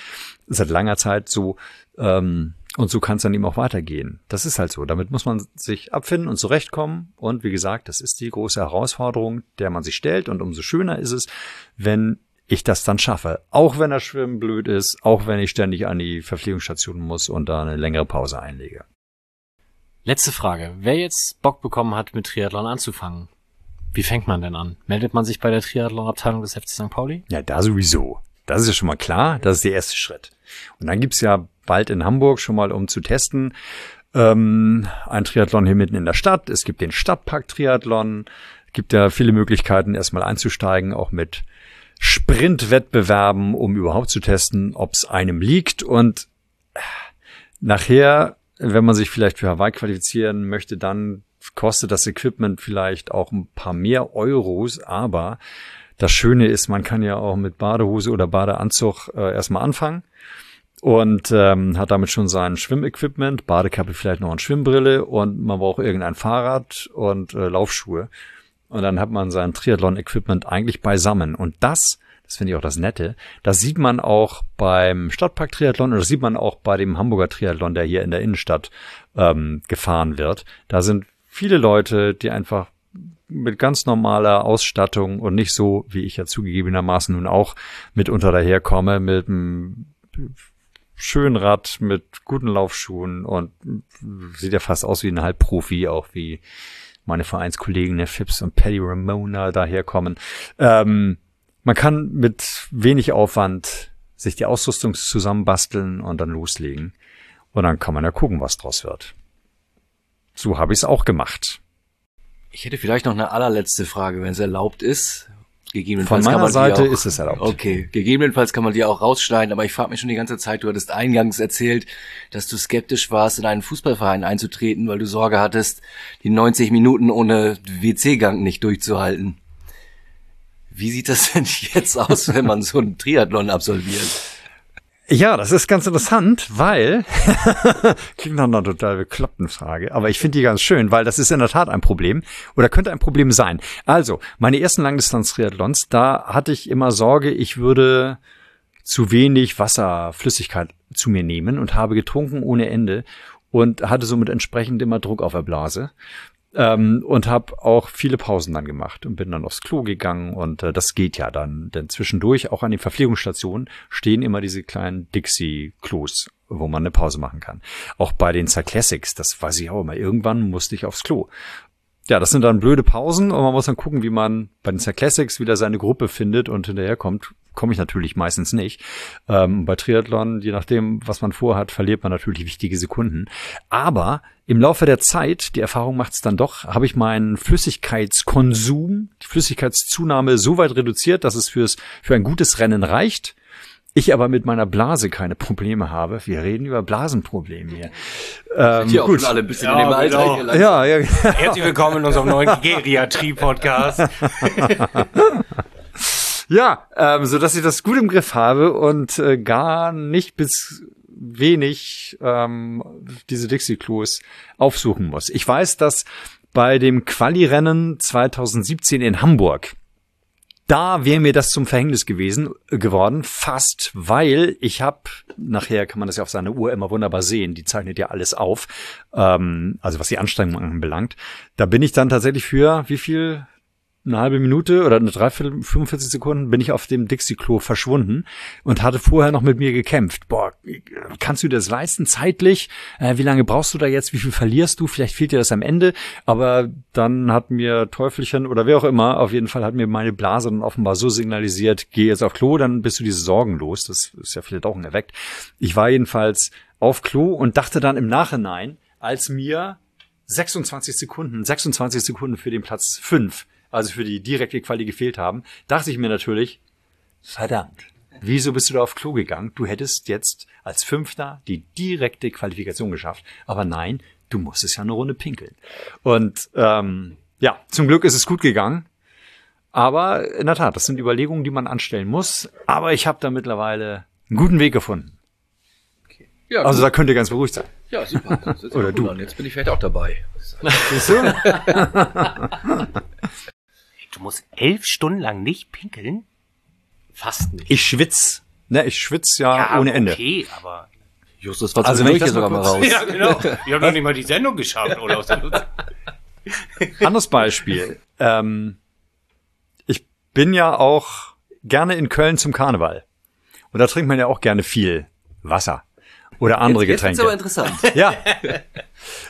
seit langer Zeit so. Ähm, und so kann es dann eben auch weitergehen. Das ist halt so. Damit muss man sich abfinden und zurechtkommen. Und wie gesagt, das ist die große Herausforderung, der man sich stellt. Und umso schöner ist es, wenn ich das dann schaffe. Auch wenn das Schwimmen blöd ist, auch wenn ich ständig an die Verpflegungsstation muss und da eine längere Pause einlege. Letzte Frage. Wer jetzt Bock bekommen hat, mit Triathlon anzufangen, wie fängt man denn an? Meldet man sich bei der Triathlon-Abteilung des FC St. Pauli? Ja, da sowieso. Das ist ja schon mal klar. Das ist der erste Schritt. Und dann gibt's ja bald in Hamburg schon mal, um zu testen, ähm, ein Triathlon hier mitten in der Stadt. Es gibt den Stadtpark-Triathlon. Es gibt ja viele Möglichkeiten, erstmal einzusteigen, auch mit Sprintwettbewerben, um überhaupt zu testen, ob es einem liegt. Und nachher, wenn man sich vielleicht für Hawaii qualifizieren möchte, dann kostet das Equipment vielleicht auch ein paar mehr Euros, aber das Schöne ist, man kann ja auch mit Badehose oder Badeanzug äh, erstmal anfangen und ähm, hat damit schon sein Schwimmequipment, Badekappe vielleicht noch eine Schwimmbrille und man braucht irgendein Fahrrad und äh, Laufschuhe. und dann hat man sein Triathlon-Equipment eigentlich beisammen. Und das, das finde ich auch das Nette, das sieht man auch beim Stadtpark-Triathlon und das sieht man auch bei dem Hamburger Triathlon, der hier in der Innenstadt ähm, gefahren wird. Da sind viele Leute, die einfach mit ganz normaler Ausstattung und nicht so, wie ich ja zugegebenermaßen nun auch mitunter daherkomme, mit einem schönen Rad, mit guten Laufschuhen und sieht ja fast aus wie ein Halbprofi, auch wie meine Vereinskollegen, der Phipps und Paddy Ramona daherkommen. Ähm, man kann mit wenig Aufwand sich die Ausrüstung zusammenbasteln und dann loslegen. Und dann kann man ja gucken, was draus wird. So habe ich es auch gemacht. Ich hätte vielleicht noch eine allerletzte Frage, wenn es erlaubt ist. Gegebenenfalls Von meiner Seite auch, ist es erlaubt. Okay, gegebenenfalls kann man die auch rausschneiden, aber ich frage mich schon die ganze Zeit, du hattest eingangs erzählt, dass du skeptisch warst, in einen Fußballverein einzutreten, weil du Sorge hattest, die 90 Minuten ohne WC-Gang nicht durchzuhalten. Wie sieht das [LAUGHS] denn jetzt aus, wenn man so einen Triathlon absolviert? Ja, das ist ganz interessant, weil [LAUGHS] klingt nach einer total bekloppten Frage, aber ich finde die ganz schön, weil das ist in der Tat ein Problem oder könnte ein Problem sein. Also, meine ersten Langdistanz-Triathlons, da hatte ich immer Sorge, ich würde zu wenig Wasserflüssigkeit zu mir nehmen und habe getrunken ohne Ende und hatte somit entsprechend immer Druck auf der Blase. Ähm, und habe auch viele Pausen dann gemacht und bin dann aufs Klo gegangen und äh, das geht ja dann, denn zwischendurch auch an den Verpflegungsstationen stehen immer diese kleinen Dixie-Klos, wo man eine Pause machen kann. Auch bei den Cyclassics, das weiß ich auch immer, irgendwann musste ich aufs Klo. Ja, das sind dann blöde Pausen und man muss dann gucken, wie man bei den Cyclassics wieder seine Gruppe findet und hinterherkommt komme ich natürlich meistens nicht. Ähm, bei Triathlon, je nachdem, was man vorhat, verliert man natürlich wichtige Sekunden. Aber im Laufe der Zeit, die Erfahrung macht es dann doch, habe ich meinen Flüssigkeitskonsum, die Flüssigkeitszunahme so weit reduziert, dass es fürs, für ein gutes Rennen reicht. Ich aber mit meiner Blase keine Probleme habe. Wir reden über Blasenprobleme hier. Ähm, hier gut. alle ein bisschen ja, in dem Alter genau. ja, ja. Herzlich willkommen in unserem neuen [LAUGHS] Geriatrie-Podcast. [LAUGHS] Ja, ähm, so dass ich das gut im Griff habe und äh, gar nicht bis wenig ähm, diese Dixie-Klos aufsuchen muss. Ich weiß, dass bei dem Quali-Rennen 2017 in Hamburg, da wäre mir das zum Verhängnis gewesen äh, geworden, fast, weil ich habe, nachher kann man das ja auf seiner Uhr immer wunderbar sehen, die zeichnet ja alles auf, ähm, also was die Anstrengung anbelangt. Da bin ich dann tatsächlich für wie viel eine halbe Minute oder eine Dreiviertel, 45 Sekunden bin ich auf dem Dixie-Klo verschwunden und hatte vorher noch mit mir gekämpft. Boah, kannst du dir das leisten zeitlich? Äh, wie lange brauchst du da jetzt? Wie viel verlierst du? Vielleicht fehlt dir das am Ende. Aber dann hat mir Teufelchen oder wer auch immer, auf jeden Fall hat mir meine Blase dann offenbar so signalisiert, geh jetzt auf Klo, dann bist du diese Sorgen los. Das ist ja vielleicht auch ein Erweckt. Ich war jedenfalls auf Klo und dachte dann im Nachhinein, als mir 26 Sekunden, 26 Sekunden für den Platz 5 also für die direkte Quali gefehlt haben, dachte ich mir natürlich, verdammt, wieso bist du da auf Klo gegangen? Du hättest jetzt als Fünfter die direkte Qualifikation geschafft. Aber nein, du musstest ja eine Runde pinkeln. Und ähm, ja, zum Glück ist es gut gegangen. Aber in der Tat, das sind Überlegungen, die man anstellen muss. Aber ich habe da mittlerweile einen guten Weg gefunden. Okay. Ja, also gut. da könnt ihr ganz beruhigt sein. Ja, super. Oder du. An. Jetzt bin ich vielleicht auch dabei. [LAUGHS] Siehst du? [LAUGHS] Du musst elf Stunden lang nicht pinkeln? Fast nicht. Ich schwitz. Ne, ich schwitz ja, ja ohne Ende. Okay, aber. Justus war also wenn ich das sogar mal raus. [LAUGHS] Ja, genau. Wir haben noch nicht mal die Sendung geschafft, oder? [LAUGHS] Anderes Beispiel. Ähm, ich bin ja auch gerne in Köln zum Karneval. Und da trinkt man ja auch gerne viel Wasser oder andere jetzt, Getränke. Das ist aber interessant. [LAUGHS] Ja.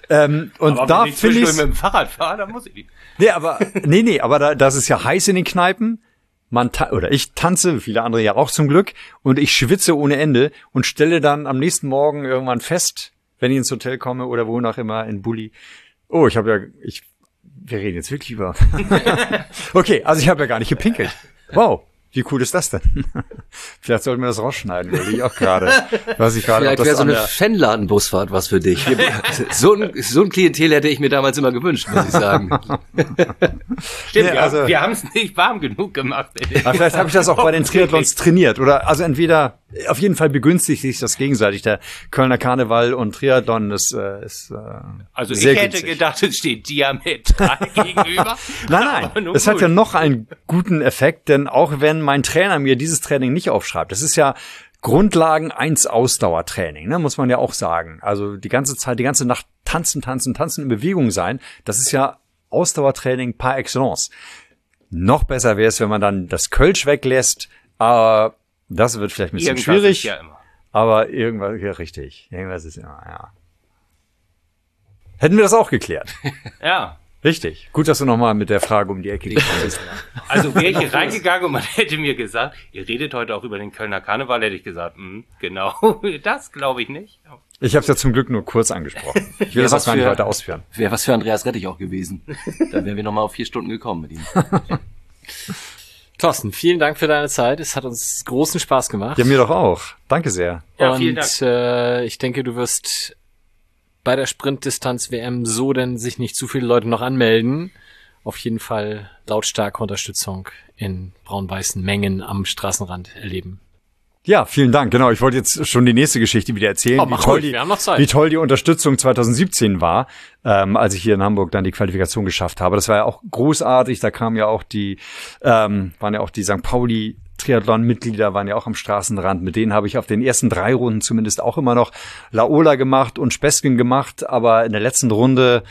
ähm, und aber da finde ich mit dem Fahrrad fahre, dann muss ich. Nee, aber nee, nee, aber da, das ist ja heiß in den Kneipen. Man oder ich tanze, viele andere ja auch zum Glück, und ich schwitze ohne Ende und stelle dann am nächsten Morgen irgendwann fest, wenn ich ins Hotel komme oder wo nach immer in Bulli. Oh, ich habe ja, ich, wir reden jetzt wirklich über. [LAUGHS] okay, also ich habe ja gar nicht gepinkelt. Wow. Wie cool ist das denn? [LAUGHS] Vielleicht sollten wir das rausschneiden, würde ich auch gerade. Weiß ich gerade. Vielleicht wäre so eine Fanladen-Busfahrt was für dich. [LAUGHS] so, ein, so ein Klientel hätte ich mir damals immer gewünscht, muss ich sagen. [LAUGHS] Stimmt, nee, also, wir haben es nicht warm genug gemacht. Aber vielleicht habe ich das auch bei den Triathlons trainiert. Oder also entweder auf jeden Fall begünstigt sich das gegenseitig. Der Kölner Karneval und Triathlon ist, äh, ist äh, Also ich hätte günstig. gedacht, es steht diametral [LAUGHS] gegenüber. Nein, nein, es hat ja noch einen guten Effekt, denn auch wenn mein Trainer mir dieses Training nicht aufschreibt, das ist ja Grundlagen 1 Ausdauertraining, ne, muss man ja auch sagen. Also die ganze Zeit, die ganze Nacht tanzen, tanzen, tanzen, in Bewegung sein, das ist ja Ausdauertraining par excellence. Noch besser wäre es, wenn man dann das Kölsch weglässt, aber das wird vielleicht ein bisschen Irgendwas schwierig, ist ja immer. aber irgendwas, ja richtig, irgendwas ist immer, ja. Hätten wir das auch geklärt. [LAUGHS] Ja. Richtig. Gut, dass du nochmal mit der Frage um die Ecke gekommen bist. Also wäre ich hier reingegangen und man hätte mir gesagt, ihr redet heute auch über den Kölner Karneval, hätte ich gesagt, hm, genau, [LAUGHS] das glaube ich nicht. Ich habe es ja zum Glück nur kurz angesprochen. Ich will das auch was gar nicht für- weiter ausführen. Wäre was für Andreas Rettich auch gewesen. Dann wären wir nochmal auf vier Stunden gekommen mit ihm. [LAUGHS] Thorsten, vielen Dank für deine Zeit. Es hat uns großen Spaß gemacht. Ja, mir doch auch. Danke sehr. Ja, und vielen Dank. Äh, ich denke, du wirst bei der Sprintdistanz WM so denn sich nicht zu viele Leute noch anmelden. Auf jeden Fall lautstarke Unterstützung in braun-weißen Mengen am Straßenrand erleben. Ja, vielen Dank. Genau, ich wollte jetzt schon die nächste Geschichte wieder erzählen, Oh, wie, mach toll ruhig, die, wir haben noch Zeit. wie toll die Unterstützung 2017 war, ähm, als ich hier in Hamburg dann die Qualifikation geschafft habe. Das war ja auch großartig. Da kamen ja auch die, ähm, waren ja auch die St. Pauli Triathlon-Mitglieder waren ja auch am Straßenrand. Mit denen habe ich auf den ersten drei Runden zumindest auch immer noch Laola gemacht und Spesken gemacht. Aber in der letzten Runde,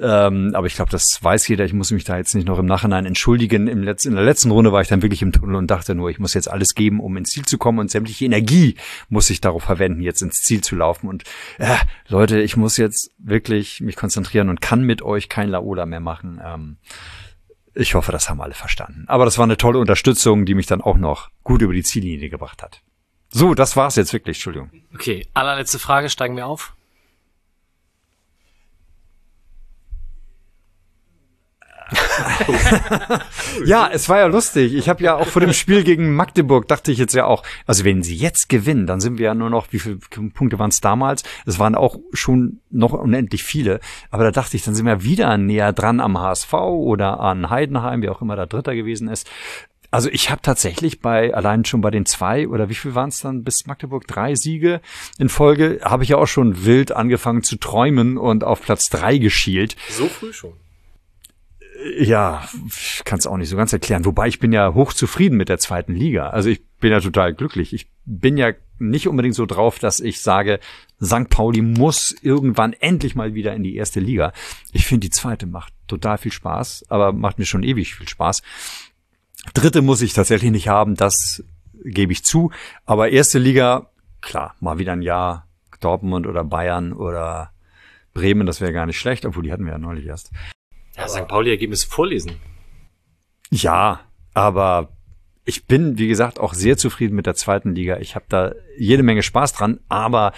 ähm, aber ich glaube, das weiß jeder. Ich muss mich da jetzt nicht noch im Nachhinein entschuldigen. Im Letz in der letzten Runde war ich dann wirklich im Tunnel und dachte nur, ich muss jetzt alles geben, um ins Ziel zu kommen und sämtliche Energie muss ich darauf verwenden, jetzt ins Ziel zu laufen. Und äh, Leute, ich muss jetzt wirklich mich konzentrieren und kann mit euch kein Laola mehr machen. Ähm, ich hoffe, das haben alle verstanden. Aber das war eine tolle Unterstützung, die mich dann auch noch gut über die Ziellinie gebracht hat. So, das war's jetzt wirklich, Entschuldigung. Okay, allerletzte Frage, steigen wir auf. [LAUGHS] Ja, es war ja lustig. Ich habe ja auch vor dem Spiel gegen Magdeburg dachte ich jetzt ja auch, also wenn sie jetzt gewinnen, dann sind wir ja nur noch, wie viele Punkte waren es damals? Es waren auch schon noch unendlich viele. Aber da dachte ich, dann sind wir wieder näher dran am HSV oder an Heidenheim, wie auch immer da Dritter gewesen ist. Also ich habe tatsächlich bei allein schon bei den zwei oder wie viel waren es dann bis Magdeburg drei Siege in Folge habe ich ja auch schon wild angefangen zu träumen und auf Platz drei geschielt. So früh schon. Ja, ich kann es auch nicht so ganz erklären. Wobei ich bin ja hochzufrieden mit der zweiten Liga. Also ich bin ja total glücklich. Ich bin ja nicht unbedingt so drauf, dass ich sage, St. Pauli muss irgendwann endlich mal wieder in die erste Liga. Ich finde, die zweite macht total viel Spaß, aber macht mir schon ewig viel Spaß. Dritte muss ich tatsächlich nicht haben, das gebe ich zu. Aber erste Liga, klar, mal wieder ein Jahr Dortmund oder Bayern oder Bremen, das wäre gar nicht schlecht, obwohl die hatten wir ja neulich erst. Ja, St. Pauli-Ergebnisse vorlesen. Ja, aber ich bin, wie gesagt, auch sehr zufrieden mit der zweiten Liga. Ich habe da jede Menge Spaß dran, aber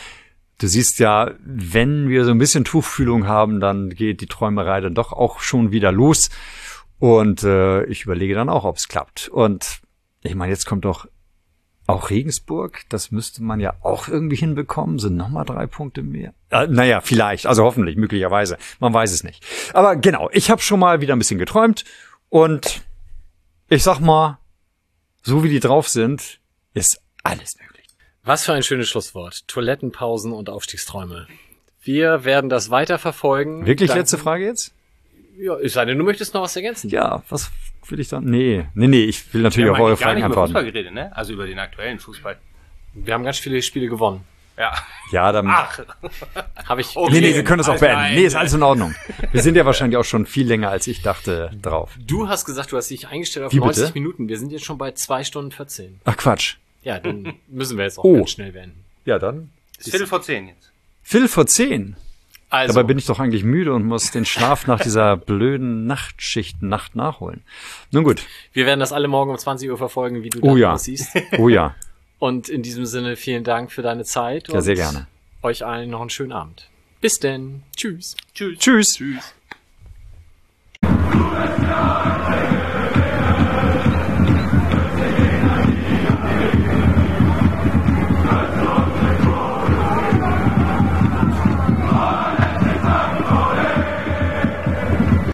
du siehst ja, wenn wir so ein bisschen Tuchfühlung haben, dann geht die Träumerei dann doch auch schon wieder los. Und äh, ich überlege dann auch, ob es klappt. Und ich meine, jetzt kommt doch auch Regensburg. Das müsste man ja auch irgendwie hinbekommen. Sind nochmal drei Punkte mehr. Äh, naja, vielleicht. Also hoffentlich, möglicherweise. Man weiß es nicht. Aber genau, ich habe schon mal wieder ein bisschen geträumt. Und ich sag mal, so wie die drauf sind, ist alles möglich. Was für ein schönes Schlusswort. Toilettenpausen und Aufstiegsträume. Wir werden das weiter verfolgen. Wirklich Danke- letzte Frage jetzt? Ja, es sei denn, du möchtest noch was ergänzen. Ja, was will ich dann? Nee, nee, nee, ich will natürlich Wir auf haben eure eigentlich gar Fragen nicht über Fußball antworten. geredet, ne? Also über den aktuellen Fußball. Wir haben ganz viele Spiele gewonnen. Ja. Ja, dann. Ach, [LAUGHS] Habe ich. Okay. nee, nee, wir können das auch beenden. nein. Nee, ist alles in Ordnung. Wir sind ja wahrscheinlich auch schon viel länger, als ich dachte, drauf. Du hast gesagt, du hast dich eingestellt auf Wie 90 bitte? Minuten. Wir sind jetzt schon bei zwei Stunden 14. Ach Quatsch. Ja, dann müssen wir jetzt auch Oh. ganz schnell werden. Ja, dann. ist Viertel vor zehn jetzt. Viertel vor zehn. Also, Dabei bin ich doch eigentlich müde und muss den Schlaf nach dieser blöden Nachtschicht Nacht nachholen. Nun gut. wir werden das alle morgen um 20 Uhr verfolgen, wie du Oh das ja. aussiehst. [LAUGHS] Oh ja. Und in diesem Sinne vielen Dank für deine Zeit. Ja, und sehr gerne. Euch allen noch einen schönen Abend. Bis denn. Tschüss. Tschüss. Tschüss. Tschüss.